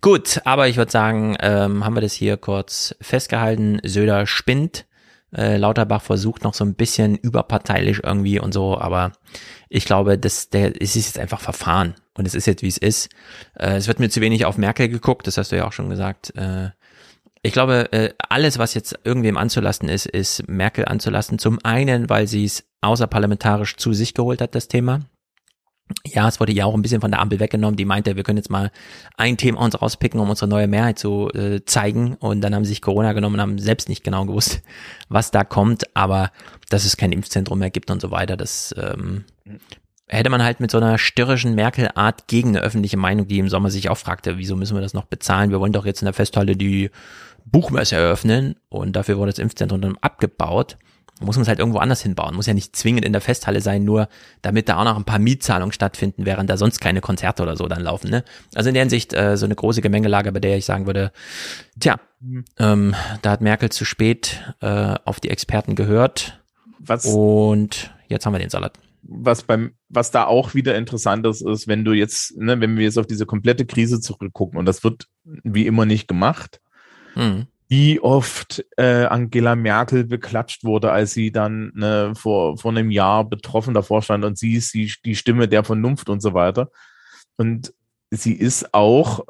Speaker 1: Gut, aber ich würde sagen, ähm, haben wir das hier kurz festgehalten. Söder spinnt. Äh, Lauterbach versucht noch so ein bisschen überparteilich irgendwie und so, aber ich glaube, dass der, es ist jetzt einfach verfahren und es ist jetzt wie es ist. Äh, es wird mir zu wenig auf Merkel geguckt, das hast du ja auch schon gesagt. Äh, ich glaube, äh, alles, was jetzt irgendwem anzulasten ist, ist Merkel anzulasten. Zum einen, weil sie es außerparlamentarisch zu sich geholt hat, das Thema. Ja, es wurde ja auch ein bisschen von der Ampel weggenommen. Die meinte, wir können jetzt mal ein Thema uns rauspicken, um unsere neue Mehrheit zu äh, zeigen. Und dann haben sie sich Corona genommen und haben selbst nicht genau gewusst, was da kommt. Aber dass es kein Impfzentrum mehr gibt und so weiter, das ähm, hätte man halt mit so einer störrischen Merkel-Art gegen eine öffentliche Meinung, die im Sommer sich auch fragte, wieso müssen wir das noch bezahlen? Wir wollen doch jetzt in der Festhalle die Buchmesse eröffnen und dafür wurde das Impfzentrum dann abgebaut. Muss man es halt irgendwo anders hinbauen. Muss ja nicht zwingend in der Festhalle sein, nur damit da auch noch ein paar Mietzahlungen stattfinden, während da sonst keine Konzerte oder so dann laufen. Ne? Also in der Hinsicht äh, so eine große Gemengelage, bei der ich sagen würde, tja, mhm. ähm, da hat Merkel zu spät äh, auf die Experten gehört. Was? Und jetzt haben wir den Salat
Speaker 11: was beim, was da auch wieder interessant ist, ist, wenn du jetzt, ne, wenn wir jetzt auf diese komplette Krise zurückgucken, und das wird wie immer nicht gemacht, mhm. Wie oft äh, Angela Merkel beklatscht wurde, als sie dann ne, vor, vor einem Jahr betroffen davor stand und sie ist die, die Stimme der Vernunft und so weiter. Und sie ist auch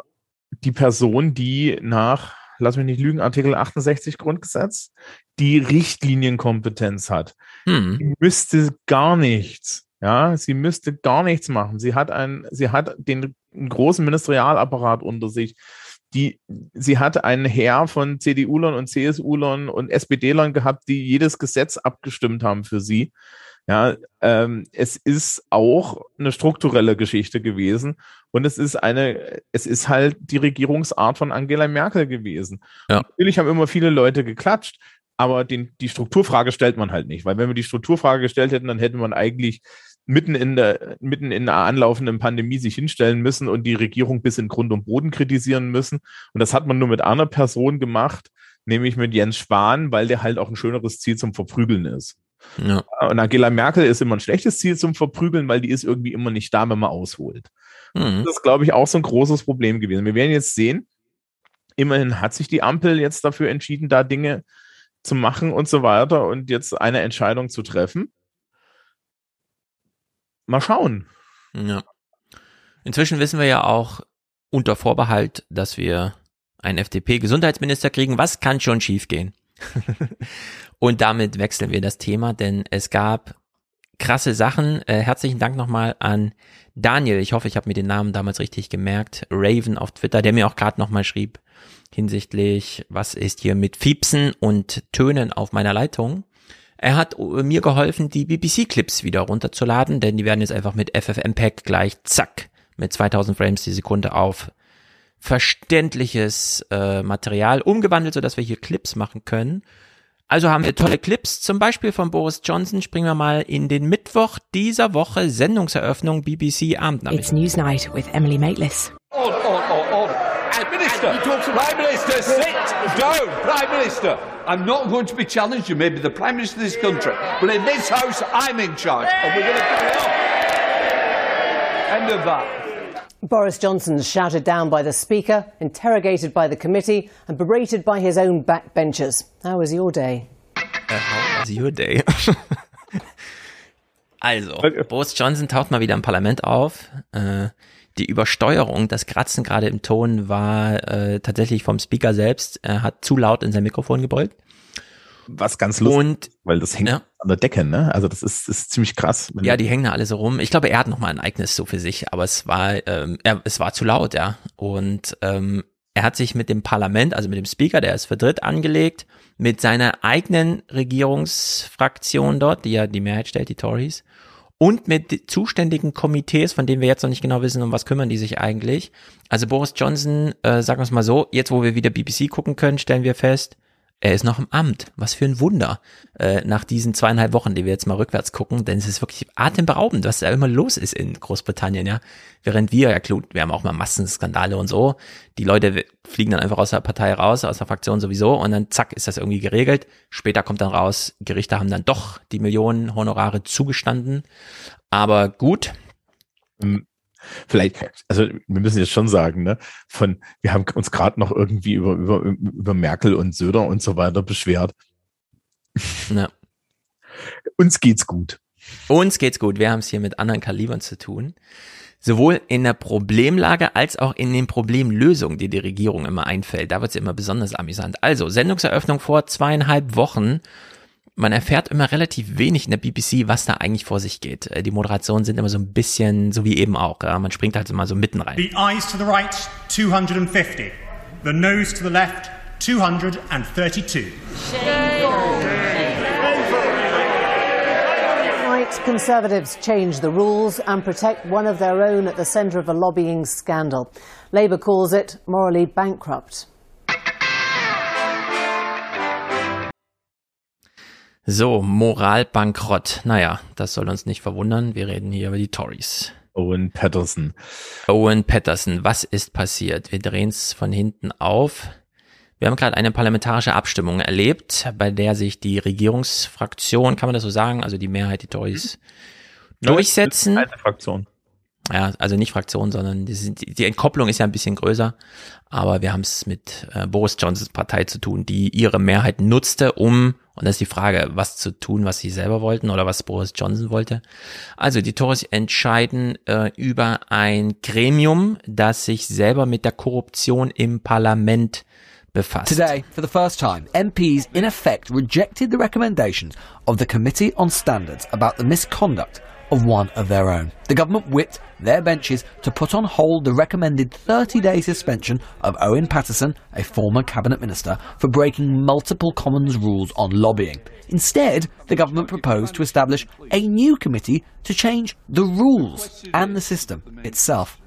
Speaker 11: die Person, die nach lass mich nicht lügen, Artikel 68 Grundgesetz, die Richtlinienkompetenz hat. Hm. Sie müsste gar nichts. Ja, sie müsste gar nichts machen. Sie hat ein, sie hat den großen Ministerialapparat unter sich. Die, sie hat einen Heer von CDU-Lern und CSU-Lern und SPD-Lern gehabt, die jedes Gesetz abgestimmt haben für sie. Ja, ähm, es ist auch eine strukturelle Geschichte gewesen und es ist eine, es ist halt die Regierungsart von Angela Merkel gewesen. Ja. Natürlich haben immer viele Leute geklatscht, aber den, die Strukturfrage stellt man halt nicht, weil wenn wir die Strukturfrage gestellt hätten, dann hätte man eigentlich mitten in der, mitten in einer anlaufenden Pandemie sich hinstellen müssen und die Regierung bis in Grund und Boden kritisieren müssen. Und das hat man nur mit einer Person gemacht, nämlich mit Jens Spahn, weil der halt auch ein schöneres Ziel zum Verprügeln ist. Ja. Und Angela Merkel ist immer ein schlechtes Ziel zum Verprügeln, weil die ist irgendwie immer nicht da, wenn man ausholt. Mhm. Das ist, glaube ich, auch so ein großes Problem gewesen. Wir werden jetzt sehen, immerhin hat sich die Ampel jetzt dafür entschieden, da Dinge zu machen und so weiter und jetzt eine Entscheidung zu treffen. Mal schauen.
Speaker 1: Ja. Inzwischen wissen wir ja auch unter Vorbehalt, dass wir einen FDP-Gesundheitsminister kriegen. Was kann schon schiefgehen? Und damit wechseln wir das Thema, denn es gab krasse Sachen. Äh, herzlichen Dank nochmal an Daniel. Ich hoffe, ich habe mir den Namen damals richtig gemerkt. Raven auf Twitter, der mir auch gerade nochmal schrieb hinsichtlich, was ist hier mit Fiepsen und Tönen auf meiner Leitung. Er hat mir geholfen, die BBC-Clips wieder runterzuladen, denn die werden jetzt einfach mit FFmpeg gleich zack mit 2000 Frames die Sekunde auf verständliches äh, Material umgewandelt, sodass wir hier Clips machen können. Also haben wir tolle Clips, zum Beispiel von Boris Johnson. Springen wir mal in den Mittwoch dieser Woche, Sendungseröffnung BBC Abendnachrichten.
Speaker 20: It's Newsnight with Emily Maitlis. Order, order, order. Minister, Prime Minister, sit down. Prime Minister, I'm not going to be challenged. You may be the Prime Minister of this country, but in this House, I'm in charge, and we're going to carry on. End of that. Boris Johnson shouted down by the Speaker, interrogated by the committee, and berated by his own backbenchers. How was your day?
Speaker 1: Uh, how was your day? also, Boris Johnson taucht mal wieder im Parlament auf. Äh, die Übersteuerung, das Kratzen gerade im Ton war äh, tatsächlich vom Speaker selbst. Er hat zu laut in sein Mikrofon gebeugt.
Speaker 11: Was ganz lustig, und, weil das hängt ja. an der Decke, ne? Also das ist, ist ziemlich krass.
Speaker 1: Ja, die hängen da alle so rum. Ich glaube, er hat noch mal ein eigenes so für sich, aber es war, ähm, er, es war zu laut, ja. Und ähm, er hat sich mit dem Parlament, also mit dem Speaker, der es vertritt, angelegt, mit seiner eigenen Regierungsfraktion dort, die ja die Mehrheit stellt, die Tories, und mit zuständigen Komitees, von denen wir jetzt noch nicht genau wissen, um was kümmern die sich eigentlich. Also Boris Johnson, äh, sagen wir es mal so, jetzt wo wir wieder BBC gucken können, stellen wir fest, er ist noch im Amt. Was für ein Wunder. Äh, nach diesen zweieinhalb Wochen, die wir jetzt mal rückwärts gucken, denn es ist wirklich atemberaubend, was da immer los ist in Großbritannien, ja. Während wir, ja klar, wir haben auch mal Massenskandale und so. Die Leute fliegen dann einfach aus der Partei raus, aus der Fraktion sowieso und dann zack, ist das irgendwie geregelt. Später kommt dann raus, Gerichte haben dann doch die Millionen Honorare zugestanden. Aber gut.
Speaker 11: Vielleicht, also wir müssen jetzt schon sagen, ne, von, wir haben uns gerade noch irgendwie über, über, über Merkel und Söder und so weiter beschwert. Ja. Uns geht's gut.
Speaker 1: Uns geht's gut. Wir haben es hier mit anderen Kalibern zu tun. sowohl in der Problemlage als auch in den Problemlösungen, die die Regierung immer einfällt. Da wird sie immer besonders amüsant. Also, Sendungseröffnung vor zweieinhalb Wochen. Man erfährt immer relativ wenig in der BBC, was da eigentlich vor sich geht. Äh, Die Moderationen sind immer so ein bisschen, so wie eben auch. Ja? Man springt halt immer so mitten rein.
Speaker 21: The eyes to the right, 250. The nose to the left, 232.
Speaker 22: Right Conservatives change the rules and protect one of their own at the centre of a lobbying scandal. Labour calls it morally bankrupt.
Speaker 1: So, Moralbankrott. Naja, das soll uns nicht verwundern. Wir reden hier über die Tories.
Speaker 11: Owen Patterson.
Speaker 1: Owen Patterson, was ist passiert? Wir drehen es von hinten auf. Wir haben gerade eine parlamentarische Abstimmung erlebt, bei der sich die Regierungsfraktion, kann man das so sagen, also die Mehrheit, die Tories, durchsetzen.
Speaker 11: Eine Fraktion.
Speaker 1: Ja, also nicht Fraktion, sondern die, die Entkopplung ist ja ein bisschen größer, aber wir haben es mit äh, Boris Johnsons Partei zu tun, die ihre Mehrheit nutzte, um, und das ist die Frage, was zu tun, was sie selber wollten oder was Boris Johnson wollte. Also die Tories entscheiden äh, über ein Gremium, das sich selber mit der Korruption im Parlament befasst.
Speaker 23: Today, for the first time, MPs in effect rejected the recommendations of the Committee on Standards about the misconduct of one of their own. The government whipped their benches to put on hold the recommended 30 day suspension of Owen Patterson, a former cabinet minister, for breaking multiple Commons rules on lobbying. Instead, the government proposed to establish a new committee to change the rules and the system itself.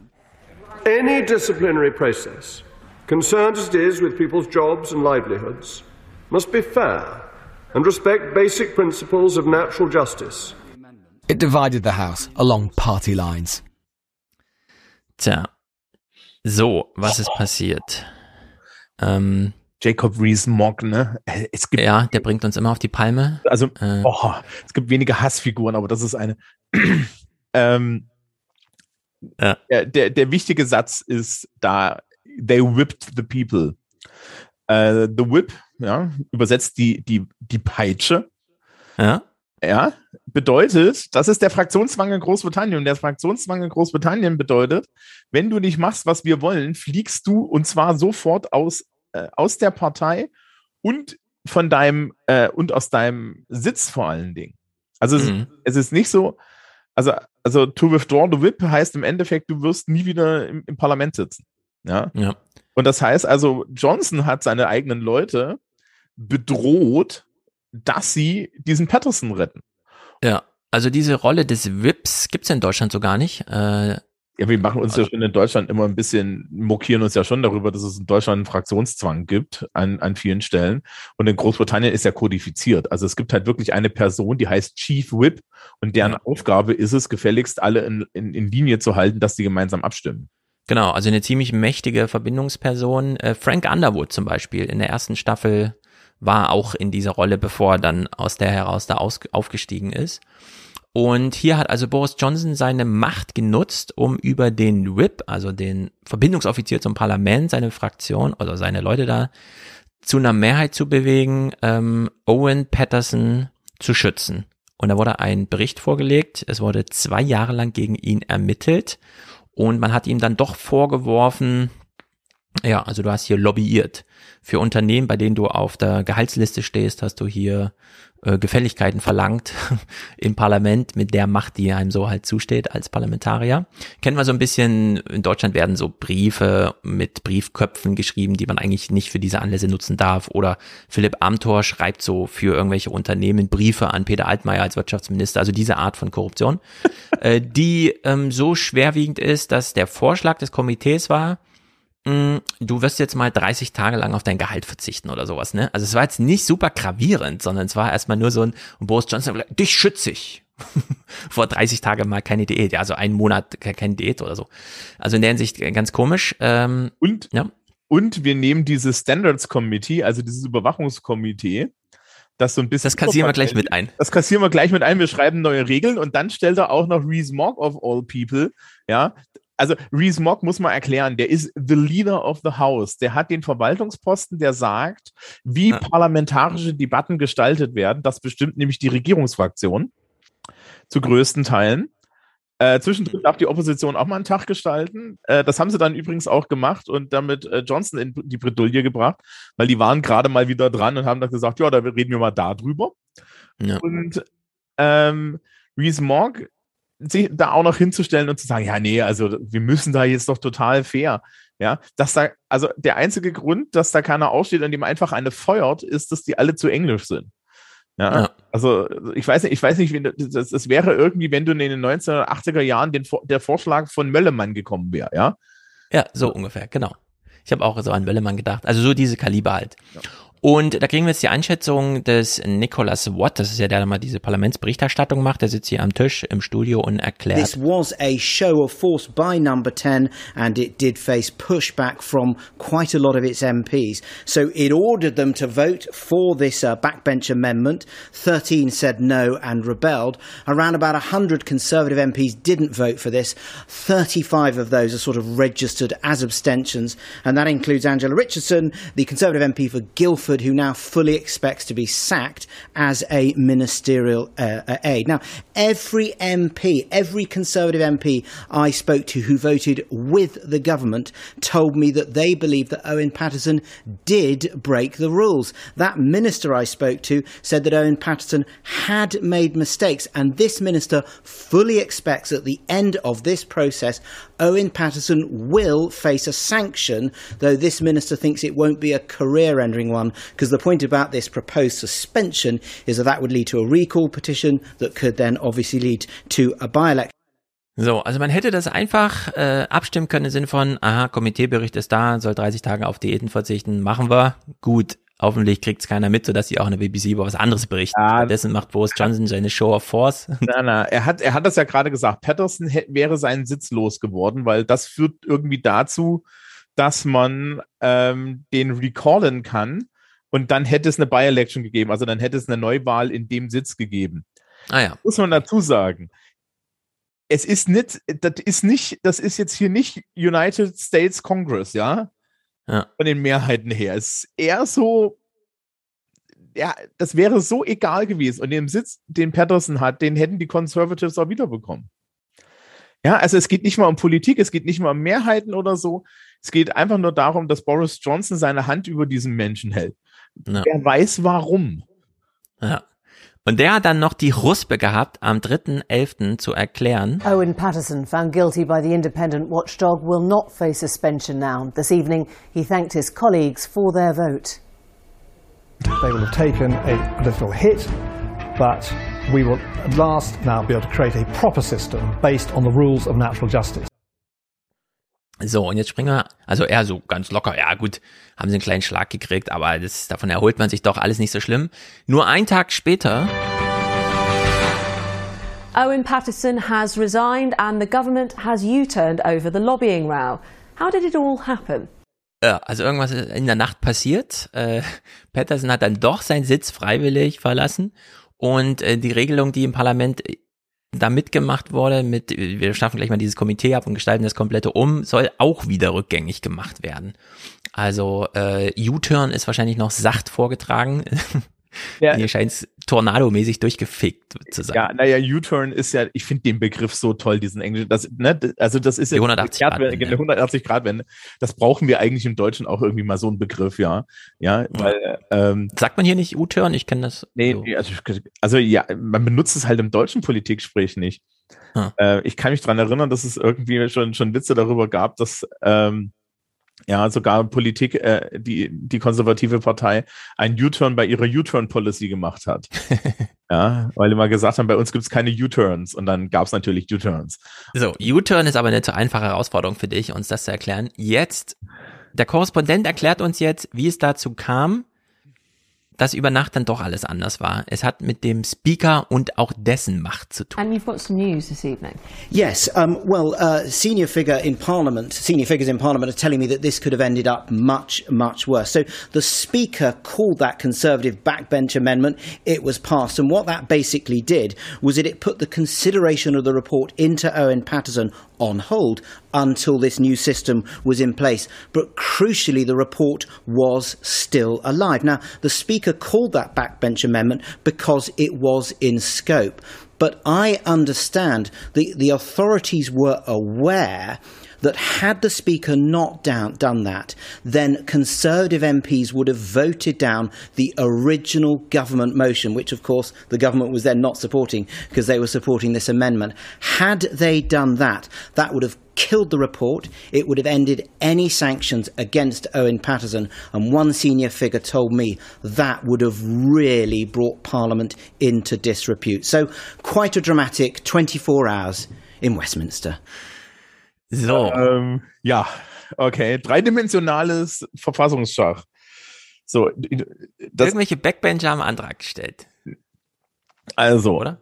Speaker 24: Any disciplinary process, concerned as it is with people's jobs and livelihoods, must be fair and respect basic principles of natural justice.
Speaker 23: It divided the House along party lines.
Speaker 1: Tja, so, was ist passiert? Ähm,
Speaker 11: Jacob Rees-Mogg, ne? Es gibt
Speaker 1: ja, der bringt uns immer auf die Palme.
Speaker 11: Also,
Speaker 1: Äh.
Speaker 11: oh, es gibt wenige Hassfiguren, aber das ist eine. ähm, der, der, der wichtige Satz ist da, they whipped the people. Äh, the whip, ja, übersetzt die, die, die Peitsche.
Speaker 1: Ja.
Speaker 11: Ja, bedeutet, das ist der Fraktionszwang in Großbritannien. Und der Fraktionszwang in Großbritannien bedeutet, wenn du nicht machst, was wir wollen, fliegst du und zwar sofort aus, äh, aus der Partei und von deinem äh, und aus deinem Sitz vor allen Dingen. Also es,
Speaker 1: Mhm.
Speaker 11: es ist nicht so, also, also to withdraw the whip heißt im Endeffekt, du wirst nie wieder im, im Parlament sitzen. Ja.
Speaker 1: Ja.
Speaker 11: Und das heißt also, Johnson hat seine eigenen Leute bedroht, dass sie diesen Patterson retten.
Speaker 1: Ja, also diese Rolle des Whips gibt's in Deutschland so gar nicht. Äh,
Speaker 11: Ja, wir machen uns ja schon in Deutschland immer ein bisschen, mokieren uns ja schon darüber, dass es in Deutschland einen Fraktionszwang gibt an, an vielen Stellen. Und in Großbritannien ist ja kodifiziert. Also es gibt halt wirklich eine Person, die heißt Chief Whip und deren Aufgabe ist es, gefälligst alle in, in, in Linie zu halten, dass die gemeinsam abstimmen.
Speaker 1: Genau, also eine ziemlich mächtige Verbindungsperson. Äh, Frank Underwood zum Beispiel in der ersten Staffel war auch in dieser Rolle, bevor er dann aus der heraus da aus, aufgestiegen ist. Und hier hat also Boris Johnson seine Macht genutzt, um über den Whip, also den Verbindungsoffizier zum Parlament, seine Fraktion oder seine Leute da zu einer Mehrheit zu bewegen, ähm, Owen Patterson zu schützen. Und da wurde ein Bericht vorgelegt. Es wurde zwei Jahre lang gegen ihn ermittelt. Und man hat ihm dann doch vorgeworfen, ja, also du hast hier lobbyiert. Für Unternehmen, bei denen du auf der Gehaltsliste stehst, hast du hier äh, Gefälligkeiten verlangt im Parlament mit der Macht, die einem so halt zusteht als Parlamentarier. Kennen wir so ein bisschen, in Deutschland werden so Briefe mit Briefköpfen geschrieben, die man eigentlich nicht für diese Anlässe nutzen darf. Oder Philipp Amthor schreibt so für irgendwelche Unternehmen Briefe an Peter Altmaier als Wirtschaftsminister. Also diese Art von Korruption, äh, die ähm, so schwerwiegend ist, dass der Vorschlag des Komitees war, du wirst jetzt mal 30 Tage lang auf dein Gehalt verzichten oder sowas, ne? Also es war jetzt nicht super gravierend, sondern es war erstmal nur so ein, und Boris Johnson dich schütze ich. Vor 30 Tagen mal keine Diät, ja, also einen Monat ke- keine Diät oder so. Also in der Hinsicht äh, ganz komisch. Ähm,
Speaker 11: und,
Speaker 1: ja.
Speaker 11: und wir nehmen dieses Standards Committee, also dieses Überwachungskomitee, das so ein bisschen.
Speaker 1: Das kassieren wir gleich mit ein.
Speaker 11: Das kassieren wir gleich mit ein. Wir schreiben neue Regeln und dann stellt er auch noch Rees Mogg of all people. Ja. Also Rees Mogg muss man erklären, der ist the leader of the house. Der hat den Verwaltungsposten, der sagt, wie parlamentarische Debatten gestaltet werden. Das bestimmt nämlich die Regierungsfraktion zu größten Teilen. Äh, zwischendrin darf die Opposition auch mal einen Tag gestalten. Äh, das haben sie dann übrigens auch gemacht und damit äh, Johnson in die Bredouille gebracht, weil die waren gerade mal wieder dran und haben dann gesagt, ja, da reden wir mal darüber. Ja. Und ähm, Reese Mogg sich da auch noch hinzustellen und zu sagen, ja, nee, also wir müssen da jetzt doch total fair. Ja, dass da, also der einzige Grund, dass da keiner aufsteht und ihm einfach eine feuert, ist, dass die alle zu englisch sind. Ja, ja. also ich weiß nicht, ich weiß nicht, wie das, das wäre irgendwie, wenn du in den 1980er Jahren den, der Vorschlag von Möllemann gekommen wäre, ja?
Speaker 1: Ja, so ungefähr, genau. Ich habe auch so an Möllemann gedacht. Also so diese Kaliber halt. Ja. Und da kriegen wir jetzt die Einschätzung des Nicholas Watt, das ist ja der, der mal diese Parlamentsberichterstattung macht, der sitzt hier am Tisch im Studio und erklärt.
Speaker 25: This was a show of force by number 10 and it did face pushback from quite a lot of its MPs. So it ordered them to vote for this uh, backbench amendment. 13 said no and rebelled. Around about 100 Conservative MPs didn't vote for this. 35 of those are sort of registered as abstentions and that includes Angela Richardson, the Conservative MP for Guildford who now fully expects to be sacked as a ministerial uh, uh aide. Now, every MP, every Conservative MP I spoke to who voted with the government told me that they believe that Owen Patterson did break the rules. That minister I spoke to said that Owen Patterson had made mistakes, and this minister fully expects at the end of this process, Owen Patterson will face a sanction, though this minister thinks it won't be a career ending one because the point about this proposed suspension is that that would lead to a recall petition that could then obviously lead to a by-election.
Speaker 1: So, also man hätte das einfach äh, abstimmen können im Sinne von, aha, Komiteebericht ist da, soll 30 Tage auf Diäten verzichten, machen wir, gut. Hoffentlich kriegt es keiner mit, sodass sie auch in der BBC über was anderes berichten. Ja, Stattdessen macht Boris Johnson seine Show of Force.
Speaker 11: Na, na, er hat, er hat das ja gerade gesagt. Patterson wäre seinen Sitz losgeworden, weil das führt irgendwie dazu, dass man ähm, den recallen kann und dann hätte es eine By-Election gegeben. Also dann hätte es eine Neuwahl in dem Sitz gegeben.
Speaker 1: Ah ja.
Speaker 11: Muss man dazu sagen. Es ist nicht, das ist nicht, das ist jetzt hier nicht United States Congress, ja?
Speaker 1: Ja.
Speaker 11: Von den Mehrheiten her. Es ist eher so, ja, das wäre so egal gewesen. Und den Sitz, den Patterson hat, den hätten die Conservatives auch wiederbekommen. Ja, also es geht nicht mal um Politik, es geht nicht mal um Mehrheiten oder so. Es geht einfach nur darum, dass Boris Johnson seine Hand über diesen Menschen hält. Ja. Wer weiß warum.
Speaker 1: Ja. Und der hat dann noch die Ruspe gehabt, am 3.11. zu erklären.
Speaker 22: Owen Patterson, found guilty by the independent watchdog, will not face suspension now. This evening, he thanked his colleagues for their vote.
Speaker 26: They will have taken a political hit, but we will at last now be able to create a proper system based on the rules of natural justice.
Speaker 1: So, und jetzt springen wir, also eher so ganz locker, ja gut, haben sie einen kleinen Schlag gekriegt, aber das, davon erholt man sich doch alles nicht so schlimm. Nur einen Tag später.
Speaker 27: Owen Patterson has resigned and the government has U-turned over the lobbying row. How did it all happen?
Speaker 1: Ja, also irgendwas ist in der Nacht passiert. Äh, Patterson hat dann doch seinen Sitz freiwillig verlassen und äh, die Regelung, die im Parlament da mitgemacht wurde, mit, wir schaffen gleich mal dieses Komitee ab und gestalten das komplette um, soll auch wieder rückgängig gemacht werden. Also äh, U-Turn ist wahrscheinlich noch sacht vorgetragen. Ja. Hier scheint es tornadomäßig durchgefickt zu sein.
Speaker 11: Ja, naja, U-Turn ist ja, ich finde den Begriff so toll, diesen englischen, das, ne, also das ist
Speaker 1: ja 180 Grad,
Speaker 11: Wende, ja. 180 Grad Wende. Das brauchen wir eigentlich im Deutschen auch irgendwie mal so einen Begriff, ja. Ja, weil, ähm,
Speaker 1: Sagt man hier nicht U-Turn? Ich kenne das.
Speaker 11: Nee, so. also, also ja, man benutzt es halt im deutschen Politikgespräch nicht. Hm. Äh, ich kann mich dran erinnern, dass es irgendwie schon, schon Witze darüber gab, dass, ähm, ja, sogar Politik, äh, die, die konservative Partei einen U-Turn bei ihrer U-Turn-Policy gemacht hat. ja, weil immer gesagt haben, bei uns gibt es keine U-Turns und dann gab es natürlich U-Turns.
Speaker 1: So, U-Turn ist aber eine zu einfache Herausforderung für dich, uns das zu erklären. Jetzt, der Korrespondent erklärt uns jetzt, wie es dazu kam, dass über Nacht dann doch alles anders war. Es hat mit dem Speaker und auch dessen Macht zu tun.
Speaker 27: And you've got some news this evening.
Speaker 25: Yes, um, well, uh, senior figure in Parliament, senior figures in Parliament are telling me that this could have ended up much, much worse. So the Speaker called that Conservative backbench amendment. It was passed, and what that basically did was that it put the consideration of the report into Owen Patterson on hold until this new system was in place. But crucially, the report was still alive. Now, the Speaker called that backbench amendment because it was in scope. But I understand the, the authorities were aware that had the Speaker not down, done that, then Conservative MPs would have voted down the original government motion, which of course the government was then not supporting because they were supporting this amendment. Had they done that, that would have killed the report. It would have ended any sanctions against Owen Patterson. And one senior figure told me that would have really brought Parliament into disrepute. So, quite a dramatic 24 hours in Westminster.
Speaker 1: So.
Speaker 11: Ähm, ja, okay. Dreidimensionales Verfassungsschach. So,
Speaker 1: das, Irgendwelche Backbencher haben Antrag gestellt.
Speaker 11: Also, oder?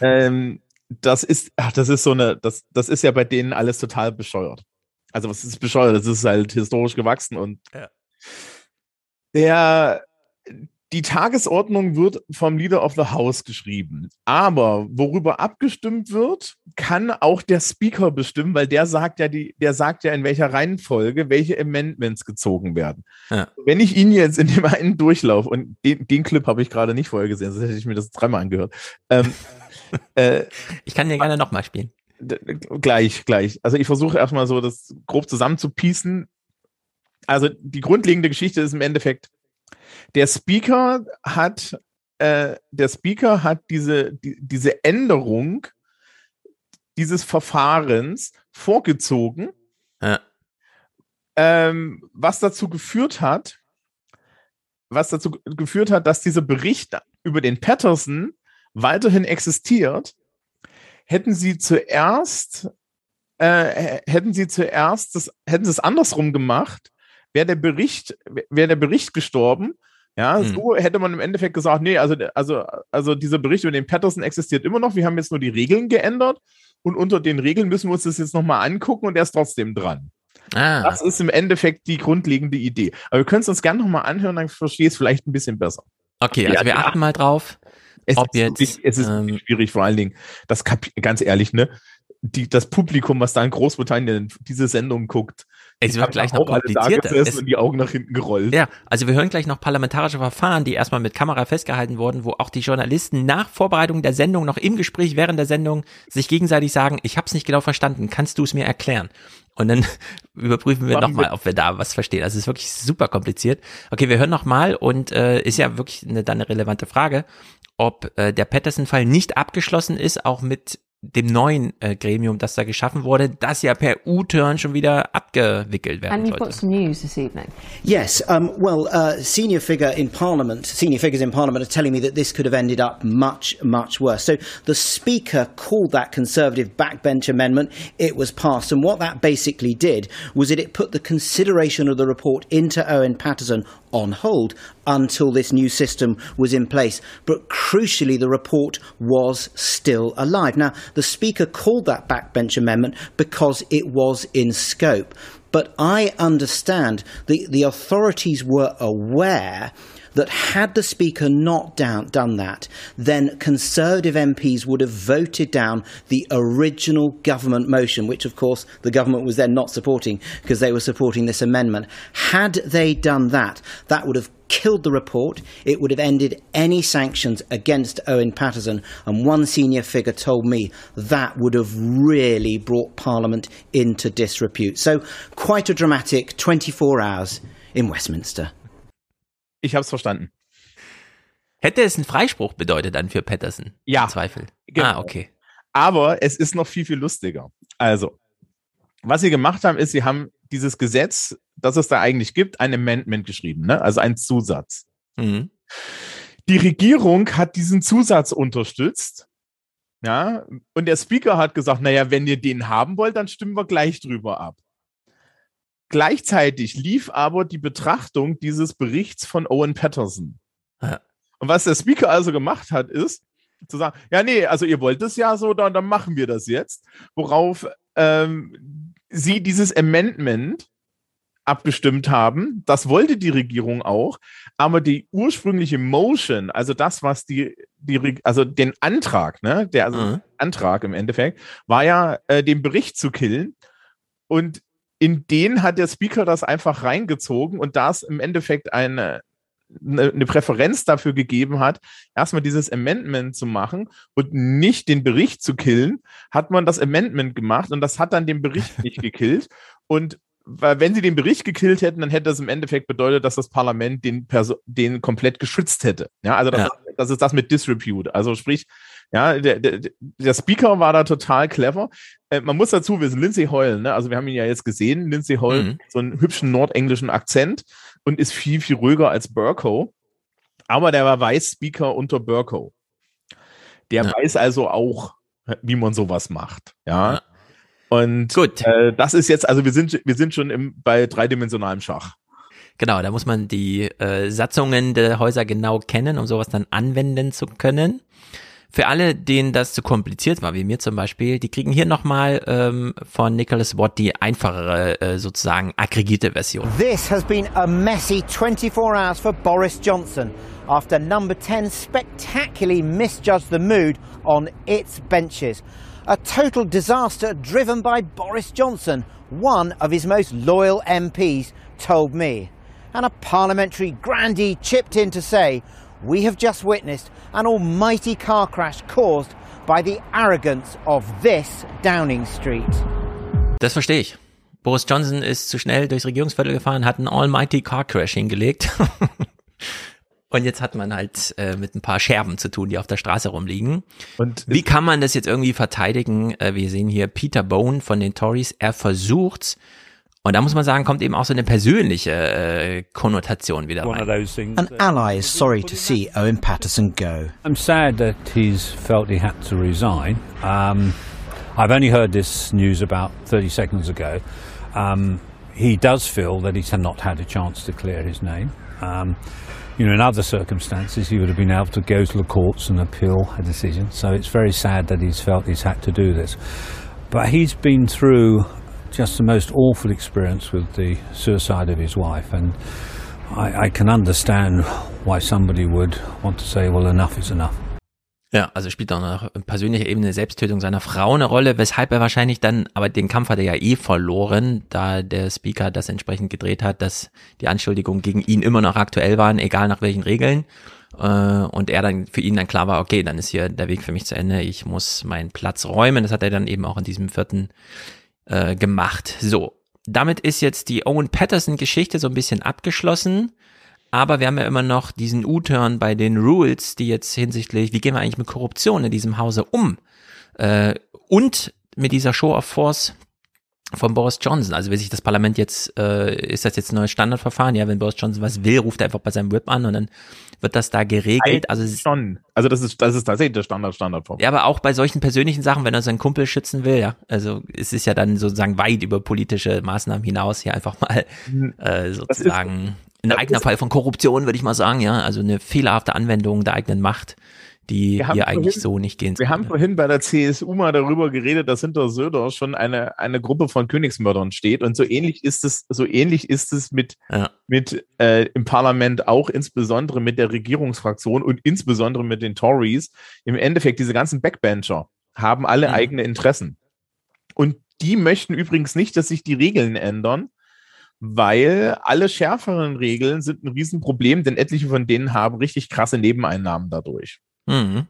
Speaker 11: Ähm, das ist, ach, das ist so eine, das, das ist ja bei denen alles total bescheuert. Also, was ist bescheuert? Das ist halt historisch gewachsen und ja. der, die Tagesordnung wird vom Leader of the House geschrieben. Aber worüber abgestimmt wird, kann auch der Speaker bestimmen, weil der sagt ja die, der sagt ja in welcher Reihenfolge welche Amendments gezogen werden. Ja. Wenn ich ihn jetzt in dem einen Durchlauf und den, den Clip habe ich gerade nicht vorher gesehen, sonst hätte ich mir das dreimal angehört. Ähm,
Speaker 1: äh, ich kann dir gerne nochmal spielen.
Speaker 11: Gleich, gleich. Also ich versuche erstmal so das grob zusammenzupießen. Also die grundlegende Geschichte ist im Endeffekt, der Speaker hat, äh, der Speaker hat diese, die, diese Änderung dieses Verfahrens vorgezogen, ja. ähm, was dazu geführt hat, was dazu geführt hat, dass dieser Bericht über den Patterson weiterhin existiert, hätten sie zuerst, äh, hätten sie zuerst, das, hätten sie es andersrum gemacht, wäre der Bericht, wäre der Bericht gestorben. Ja, hm. so hätte man im Endeffekt gesagt, nee, also, also, also dieser Bericht über den Patterson existiert immer noch. Wir haben jetzt nur die Regeln geändert und unter den Regeln müssen wir uns das jetzt nochmal angucken und er ist trotzdem dran. Ah. Das ist im Endeffekt die grundlegende Idee. Aber wir können es uns gerne nochmal anhören, dann verstehe ich es vielleicht ein bisschen besser.
Speaker 1: Okay, also ja, wir achten mal drauf.
Speaker 11: Es ob ist, jetzt, es ist ähm, schwierig, vor allen Dingen, das ganz ehrlich, ne? Die, das Publikum, was da in Großbritannien diese Sendung guckt,
Speaker 1: es wird gleich noch komplizierter. Es,
Speaker 11: und die Augen nach hinten gerollt.
Speaker 1: Ja, also wir hören gleich noch parlamentarische Verfahren, die erstmal mit Kamera festgehalten wurden, wo auch die Journalisten nach Vorbereitung der Sendung noch im Gespräch während der Sendung sich gegenseitig sagen, ich habe es nicht genau verstanden, kannst du es mir erklären? Und dann überprüfen wir nochmal, ob wir da was verstehen. Also es ist wirklich super kompliziert. Okay, wir hören nochmal und äh, ist ja wirklich eine, dann eine relevante Frage, ob äh, der Patterson-Fall nicht abgeschlossen ist, auch mit dem neuen äh, Gremium, das da geschaffen wurde, das ja per U-Turn schon wieder abgewickelt werden And you've sollte. got some news this
Speaker 25: evening. Yes, um, well, uh, senior figure in Parliament, senior figures in Parliament are telling me that this could have ended up much, much worse. So the Speaker called that Conservative backbench amendment. It was passed, and what that basically did was that it put the consideration of the report into Owen Patterson on hold until this new system was in place. But crucially, the report was still alive. Now, the Speaker called that backbench amendment because it was in scope. But I understand the, the authorities were aware that had the Speaker not down, done that, then Conservative MPs would have voted down the original government motion, which of course the government was then not supporting because they were supporting this amendment. Had they done that, that would have killed the report. It would have ended any sanctions against Owen Patterson. And one senior figure told me that would have really brought Parliament into disrepute. So, quite a dramatic 24 hours in Westminster.
Speaker 11: Ich habe es verstanden.
Speaker 1: Hätte es einen Freispruch bedeutet dann für Patterson?
Speaker 11: Ja.
Speaker 1: Im Zweifel.
Speaker 11: Genau. Ah, okay. Aber es ist noch viel, viel lustiger. Also, was sie gemacht haben, ist, sie haben dieses Gesetz, das es da eigentlich gibt, ein Amendment geschrieben, ne? also ein Zusatz. Mhm. Die Regierung hat diesen Zusatz unterstützt. Ja, und der Speaker hat gesagt, naja, wenn ihr den haben wollt, dann stimmen wir gleich drüber ab. Gleichzeitig lief aber die Betrachtung dieses Berichts von Owen Patterson. Ja. Und was der Speaker also gemacht hat, ist zu sagen, ja, nee, also ihr wollt es ja so, dann, dann machen wir das jetzt. Worauf ähm, sie dieses Amendment abgestimmt haben. Das wollte die Regierung auch, aber die ursprüngliche Motion, also das, was die, die also den Antrag, ne, der also mhm. Antrag im Endeffekt, war ja, äh, den Bericht zu killen. Und in den hat der Speaker das einfach reingezogen und da es im Endeffekt eine, eine, eine Präferenz dafür gegeben hat, erstmal dieses Amendment zu machen und nicht den Bericht zu killen, hat man das Amendment gemacht und das hat dann den Bericht nicht gekillt. Und weil wenn sie den Bericht gekillt hätten, dann hätte das im Endeffekt bedeutet, dass das Parlament den, Perso den komplett geschützt hätte. Ja, also das, ja. Ist, das ist das mit Disrepute. Also sprich, ja, der, der, der Speaker war da total clever. Äh, man muss dazu wissen, Lindsay Hoyle, ne, also wir haben ihn ja jetzt gesehen, Lindsay Hoyle, mhm. so einen hübschen nordenglischen Akzent und ist viel, viel ruhiger als Burko. Aber der war Vice-Speaker unter Burko. Der ja. weiß also auch, wie man sowas macht. Ja. ja. Und Gut. Äh, das ist jetzt, also wir sind, wir sind schon im, bei dreidimensionalem Schach.
Speaker 1: Genau, da muss man die äh, Satzungen der Häuser genau kennen, um sowas dann anwenden zu können. Für alle, denen das zu kompliziert war, wie mir zum Beispiel, die kriegen hier nochmal ähm, von Nicholas Watt die einfachere, äh, sozusagen aggregierte Version.
Speaker 25: This has been a messy 24 hours for Boris Johnson after number 10 spectacularly misjudged the mood on its benches. A total disaster driven by Boris Johnson, one of his most loyal MPs, told me. And a parliamentary grandee chipped in to say, we have just witnessed an almighty car crash caused by the arrogance of this Downing Street.
Speaker 1: Das verstehe ich. Boris Johnson ist zu schnell durchs Regierungsviertel gefahren, hat einen almighty car crash hingelegt. Und jetzt hat man halt äh, mit ein paar Scherben zu tun, die auf der Straße rumliegen. Und wie kann man das jetzt irgendwie verteidigen? Äh, wir sehen hier Peter Bone von den Tories. Er versucht's Und da muss man sagen, kommt eben auch so eine persönliche äh, Konnotation wieder rein.
Speaker 25: An ally is sorry to see Owen Patterson go.
Speaker 28: I'm sad that he's felt he had to resign. Um, I've only heard this news about 30 seconds ago. Um, he does feel that he's not had a chance to clear his name. Um, you know, in other circumstances, he would have been able to go to the courts and appeal a decision. So it's very sad that he's felt he's had to do this. But he's been through just the most awful experience with the suicide of his wife. And I, I can understand why somebody would want to say, well, enough is enough.
Speaker 1: Ja, also spielt auch noch persönlicher Ebene Selbsttötung seiner Frau eine Rolle, weshalb er wahrscheinlich dann, aber den Kampf hat er ja eh verloren, da der Speaker das entsprechend gedreht hat, dass die Anschuldigungen gegen ihn immer noch aktuell waren, egal nach welchen Regeln. Äh, und er dann für ihn dann klar war, okay, dann ist hier der Weg für mich zu Ende, ich muss meinen Platz räumen. Das hat er dann eben auch in diesem vierten äh, gemacht. So, damit ist jetzt die Owen Patterson-Geschichte so ein bisschen abgeschlossen. Aber wir haben ja immer noch diesen U-Turn bei den Rules, die jetzt hinsichtlich, wie gehen wir eigentlich mit Korruption in diesem Hause um? Äh, und mit dieser Show of Force von Boris Johnson. Also wie sich das Parlament jetzt, äh, ist das jetzt ein neues Standardverfahren? Ja, wenn Boris Johnson was will, ruft er einfach bei seinem Whip an und dann wird das da geregelt. Also
Speaker 11: schon. Also das ist, das ist tatsächlich der Standard Standardform.
Speaker 1: Ja, aber auch bei solchen persönlichen Sachen, wenn er seinen Kumpel schützen will, ja. Also es ist ja dann sozusagen weit über politische Maßnahmen hinaus hier einfach mal hm. äh, sozusagen ein eigener Fall von Korruption, würde ich mal sagen, ja. Also eine fehlerhafte Anwendung der eigenen Macht die hier eigentlich so nicht gehen.
Speaker 11: Wir haben vorhin bei der CSU mal darüber geredet, dass hinter Söder schon eine, eine Gruppe von Königsmördern steht. Und so ähnlich ist es, so ähnlich ist es mit, ja. mit äh, im Parlament auch insbesondere mit der Regierungsfraktion und insbesondere mit den Tories. Im Endeffekt, diese ganzen Backbencher haben alle mhm. eigene Interessen. Und die möchten übrigens nicht, dass sich die Regeln ändern, weil alle schärferen Regeln sind ein Riesenproblem, denn etliche von denen haben richtig krasse Nebeneinnahmen dadurch.
Speaker 1: Mhm.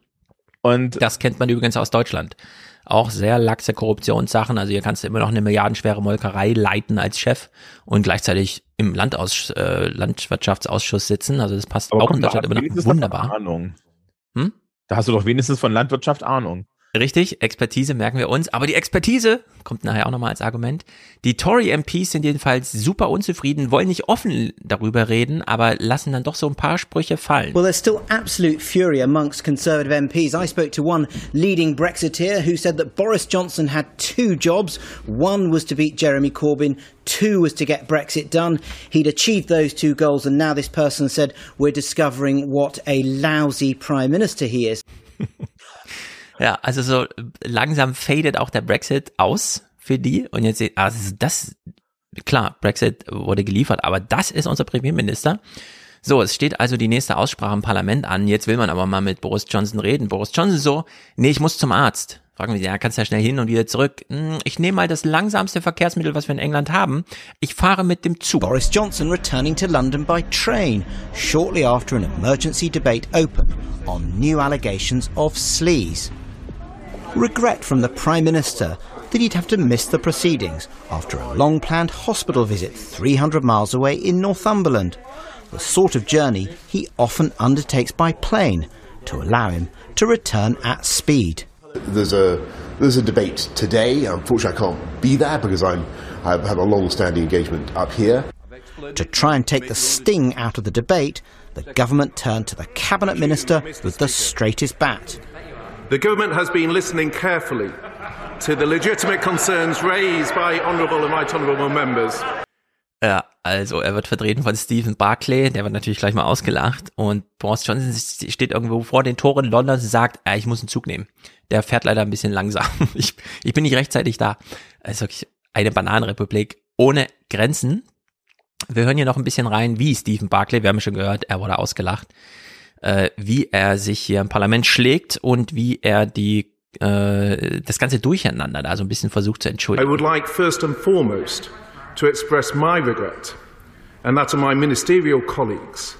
Speaker 1: Und das kennt man übrigens aus Deutschland. Auch sehr laxe Korruptionssachen. Also hier kannst du immer noch eine milliardenschwere Molkerei leiten als Chef und gleichzeitig im Landaus äh, Landwirtschaftsausschuss sitzen. Also das passt Aber auch in Deutschland immer noch wunderbar.
Speaker 11: Ahnung. Hm? Da hast du doch wenigstens von Landwirtschaft Ahnung.
Speaker 1: Richtig, Expertise merken wir uns. Aber die Expertise kommt nachher auch nochmal als Argument. Die Tory MPs sind jedenfalls super unzufrieden, wollen nicht offen darüber reden, aber lassen dann doch so ein paar Sprüche fallen.
Speaker 25: Well, there's still absolute fury amongst Conservative MPs. I spoke to one leading Brexiteer who said that Boris Johnson had two jobs. One was to beat Jeremy Corbyn, two was to get Brexit done. He'd achieved those two goals, and now this person said, We're discovering what a lousy Prime Minister he is.
Speaker 1: Ja, also so langsam fadet auch der Brexit aus für die. Und jetzt, also das, klar, Brexit wurde geliefert, aber das ist unser Premierminister. So, es steht also die nächste Aussprache im Parlament an. Jetzt will man aber mal mit Boris Johnson reden. Boris Johnson so, nee, ich muss zum Arzt. Fragen wir, ja, kannst ja schnell hin und wieder zurück. Hm, Ich nehme mal das langsamste Verkehrsmittel, was wir in England haben. Ich fahre mit dem Zug.
Speaker 25: Boris Johnson returning to London by train shortly after an emergency debate opened on new allegations of sleaze. Regret from the Prime Minister that he'd have to miss the proceedings after a long planned hospital visit 300 miles away in Northumberland, the sort of journey he often undertakes by plane to allow him to return at speed.
Speaker 29: There's a there's a debate today. Unfortunately, I can't be there because I'm I have a long-standing engagement up here.
Speaker 25: To try and take the sting out of the debate, the government turned to the cabinet minister with the straightest bat.
Speaker 24: The government has been listening carefully to the legitimate concerns raised by honourable and right honourable members.
Speaker 1: Ja, also er wird vertreten von Stephen Barclay, der wird natürlich gleich mal ausgelacht und Boris Johnson steht irgendwo vor den Toren Londons und sagt, äh, ich muss einen Zug nehmen. Der fährt leider ein bisschen langsam. Ich, ich bin nicht rechtzeitig da. Also wirklich eine Bananenrepublik ohne Grenzen. Wir hören hier noch ein bisschen rein, wie Stephen Barclay, wir haben schon gehört, er wurde ausgelacht, äh, wie er sich hier im Parlament schlägt und wie er die äh, das ganze Durcheinander da so ein bisschen versucht zu
Speaker 24: I
Speaker 1: entschuldigen.
Speaker 24: would like first and foremost to express my regret and that of my ministerial colleagues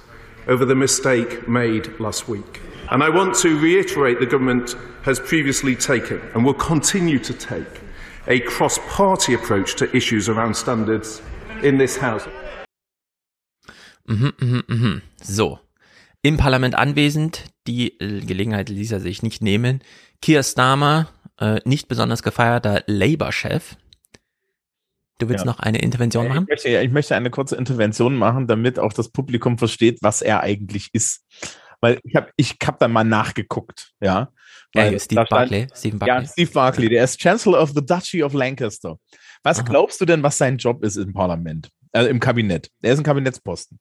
Speaker 24: over the mistake made last week. And I want to reiterate the government has previously taken and will continue to take a cross-party approach to issues around standards in this House.
Speaker 1: Mhm, mhm, mhm. So. Im Parlament anwesend, die äh, Gelegenheit ließ er sich nicht nehmen. Keir Starmer, äh, nicht besonders gefeierter Labour-Chef. Du willst
Speaker 11: Ja.
Speaker 1: noch eine Intervention machen?
Speaker 11: Ich möchte, ich möchte eine kurze Intervention machen, damit auch das Publikum versteht, was er eigentlich ist. Weil ich habe ich hab da mal nachgeguckt, ja.
Speaker 1: Ja,
Speaker 11: Weil
Speaker 1: Steve Barclay, Stephen Barclay.
Speaker 11: Ja, Steve Barclay, der ist Chancellor of the Duchy of Lancaster. Was glaubst du denn, was sein Job ist im Parlament, äh, im Kabinett? Er ist ein Kabinettsposten.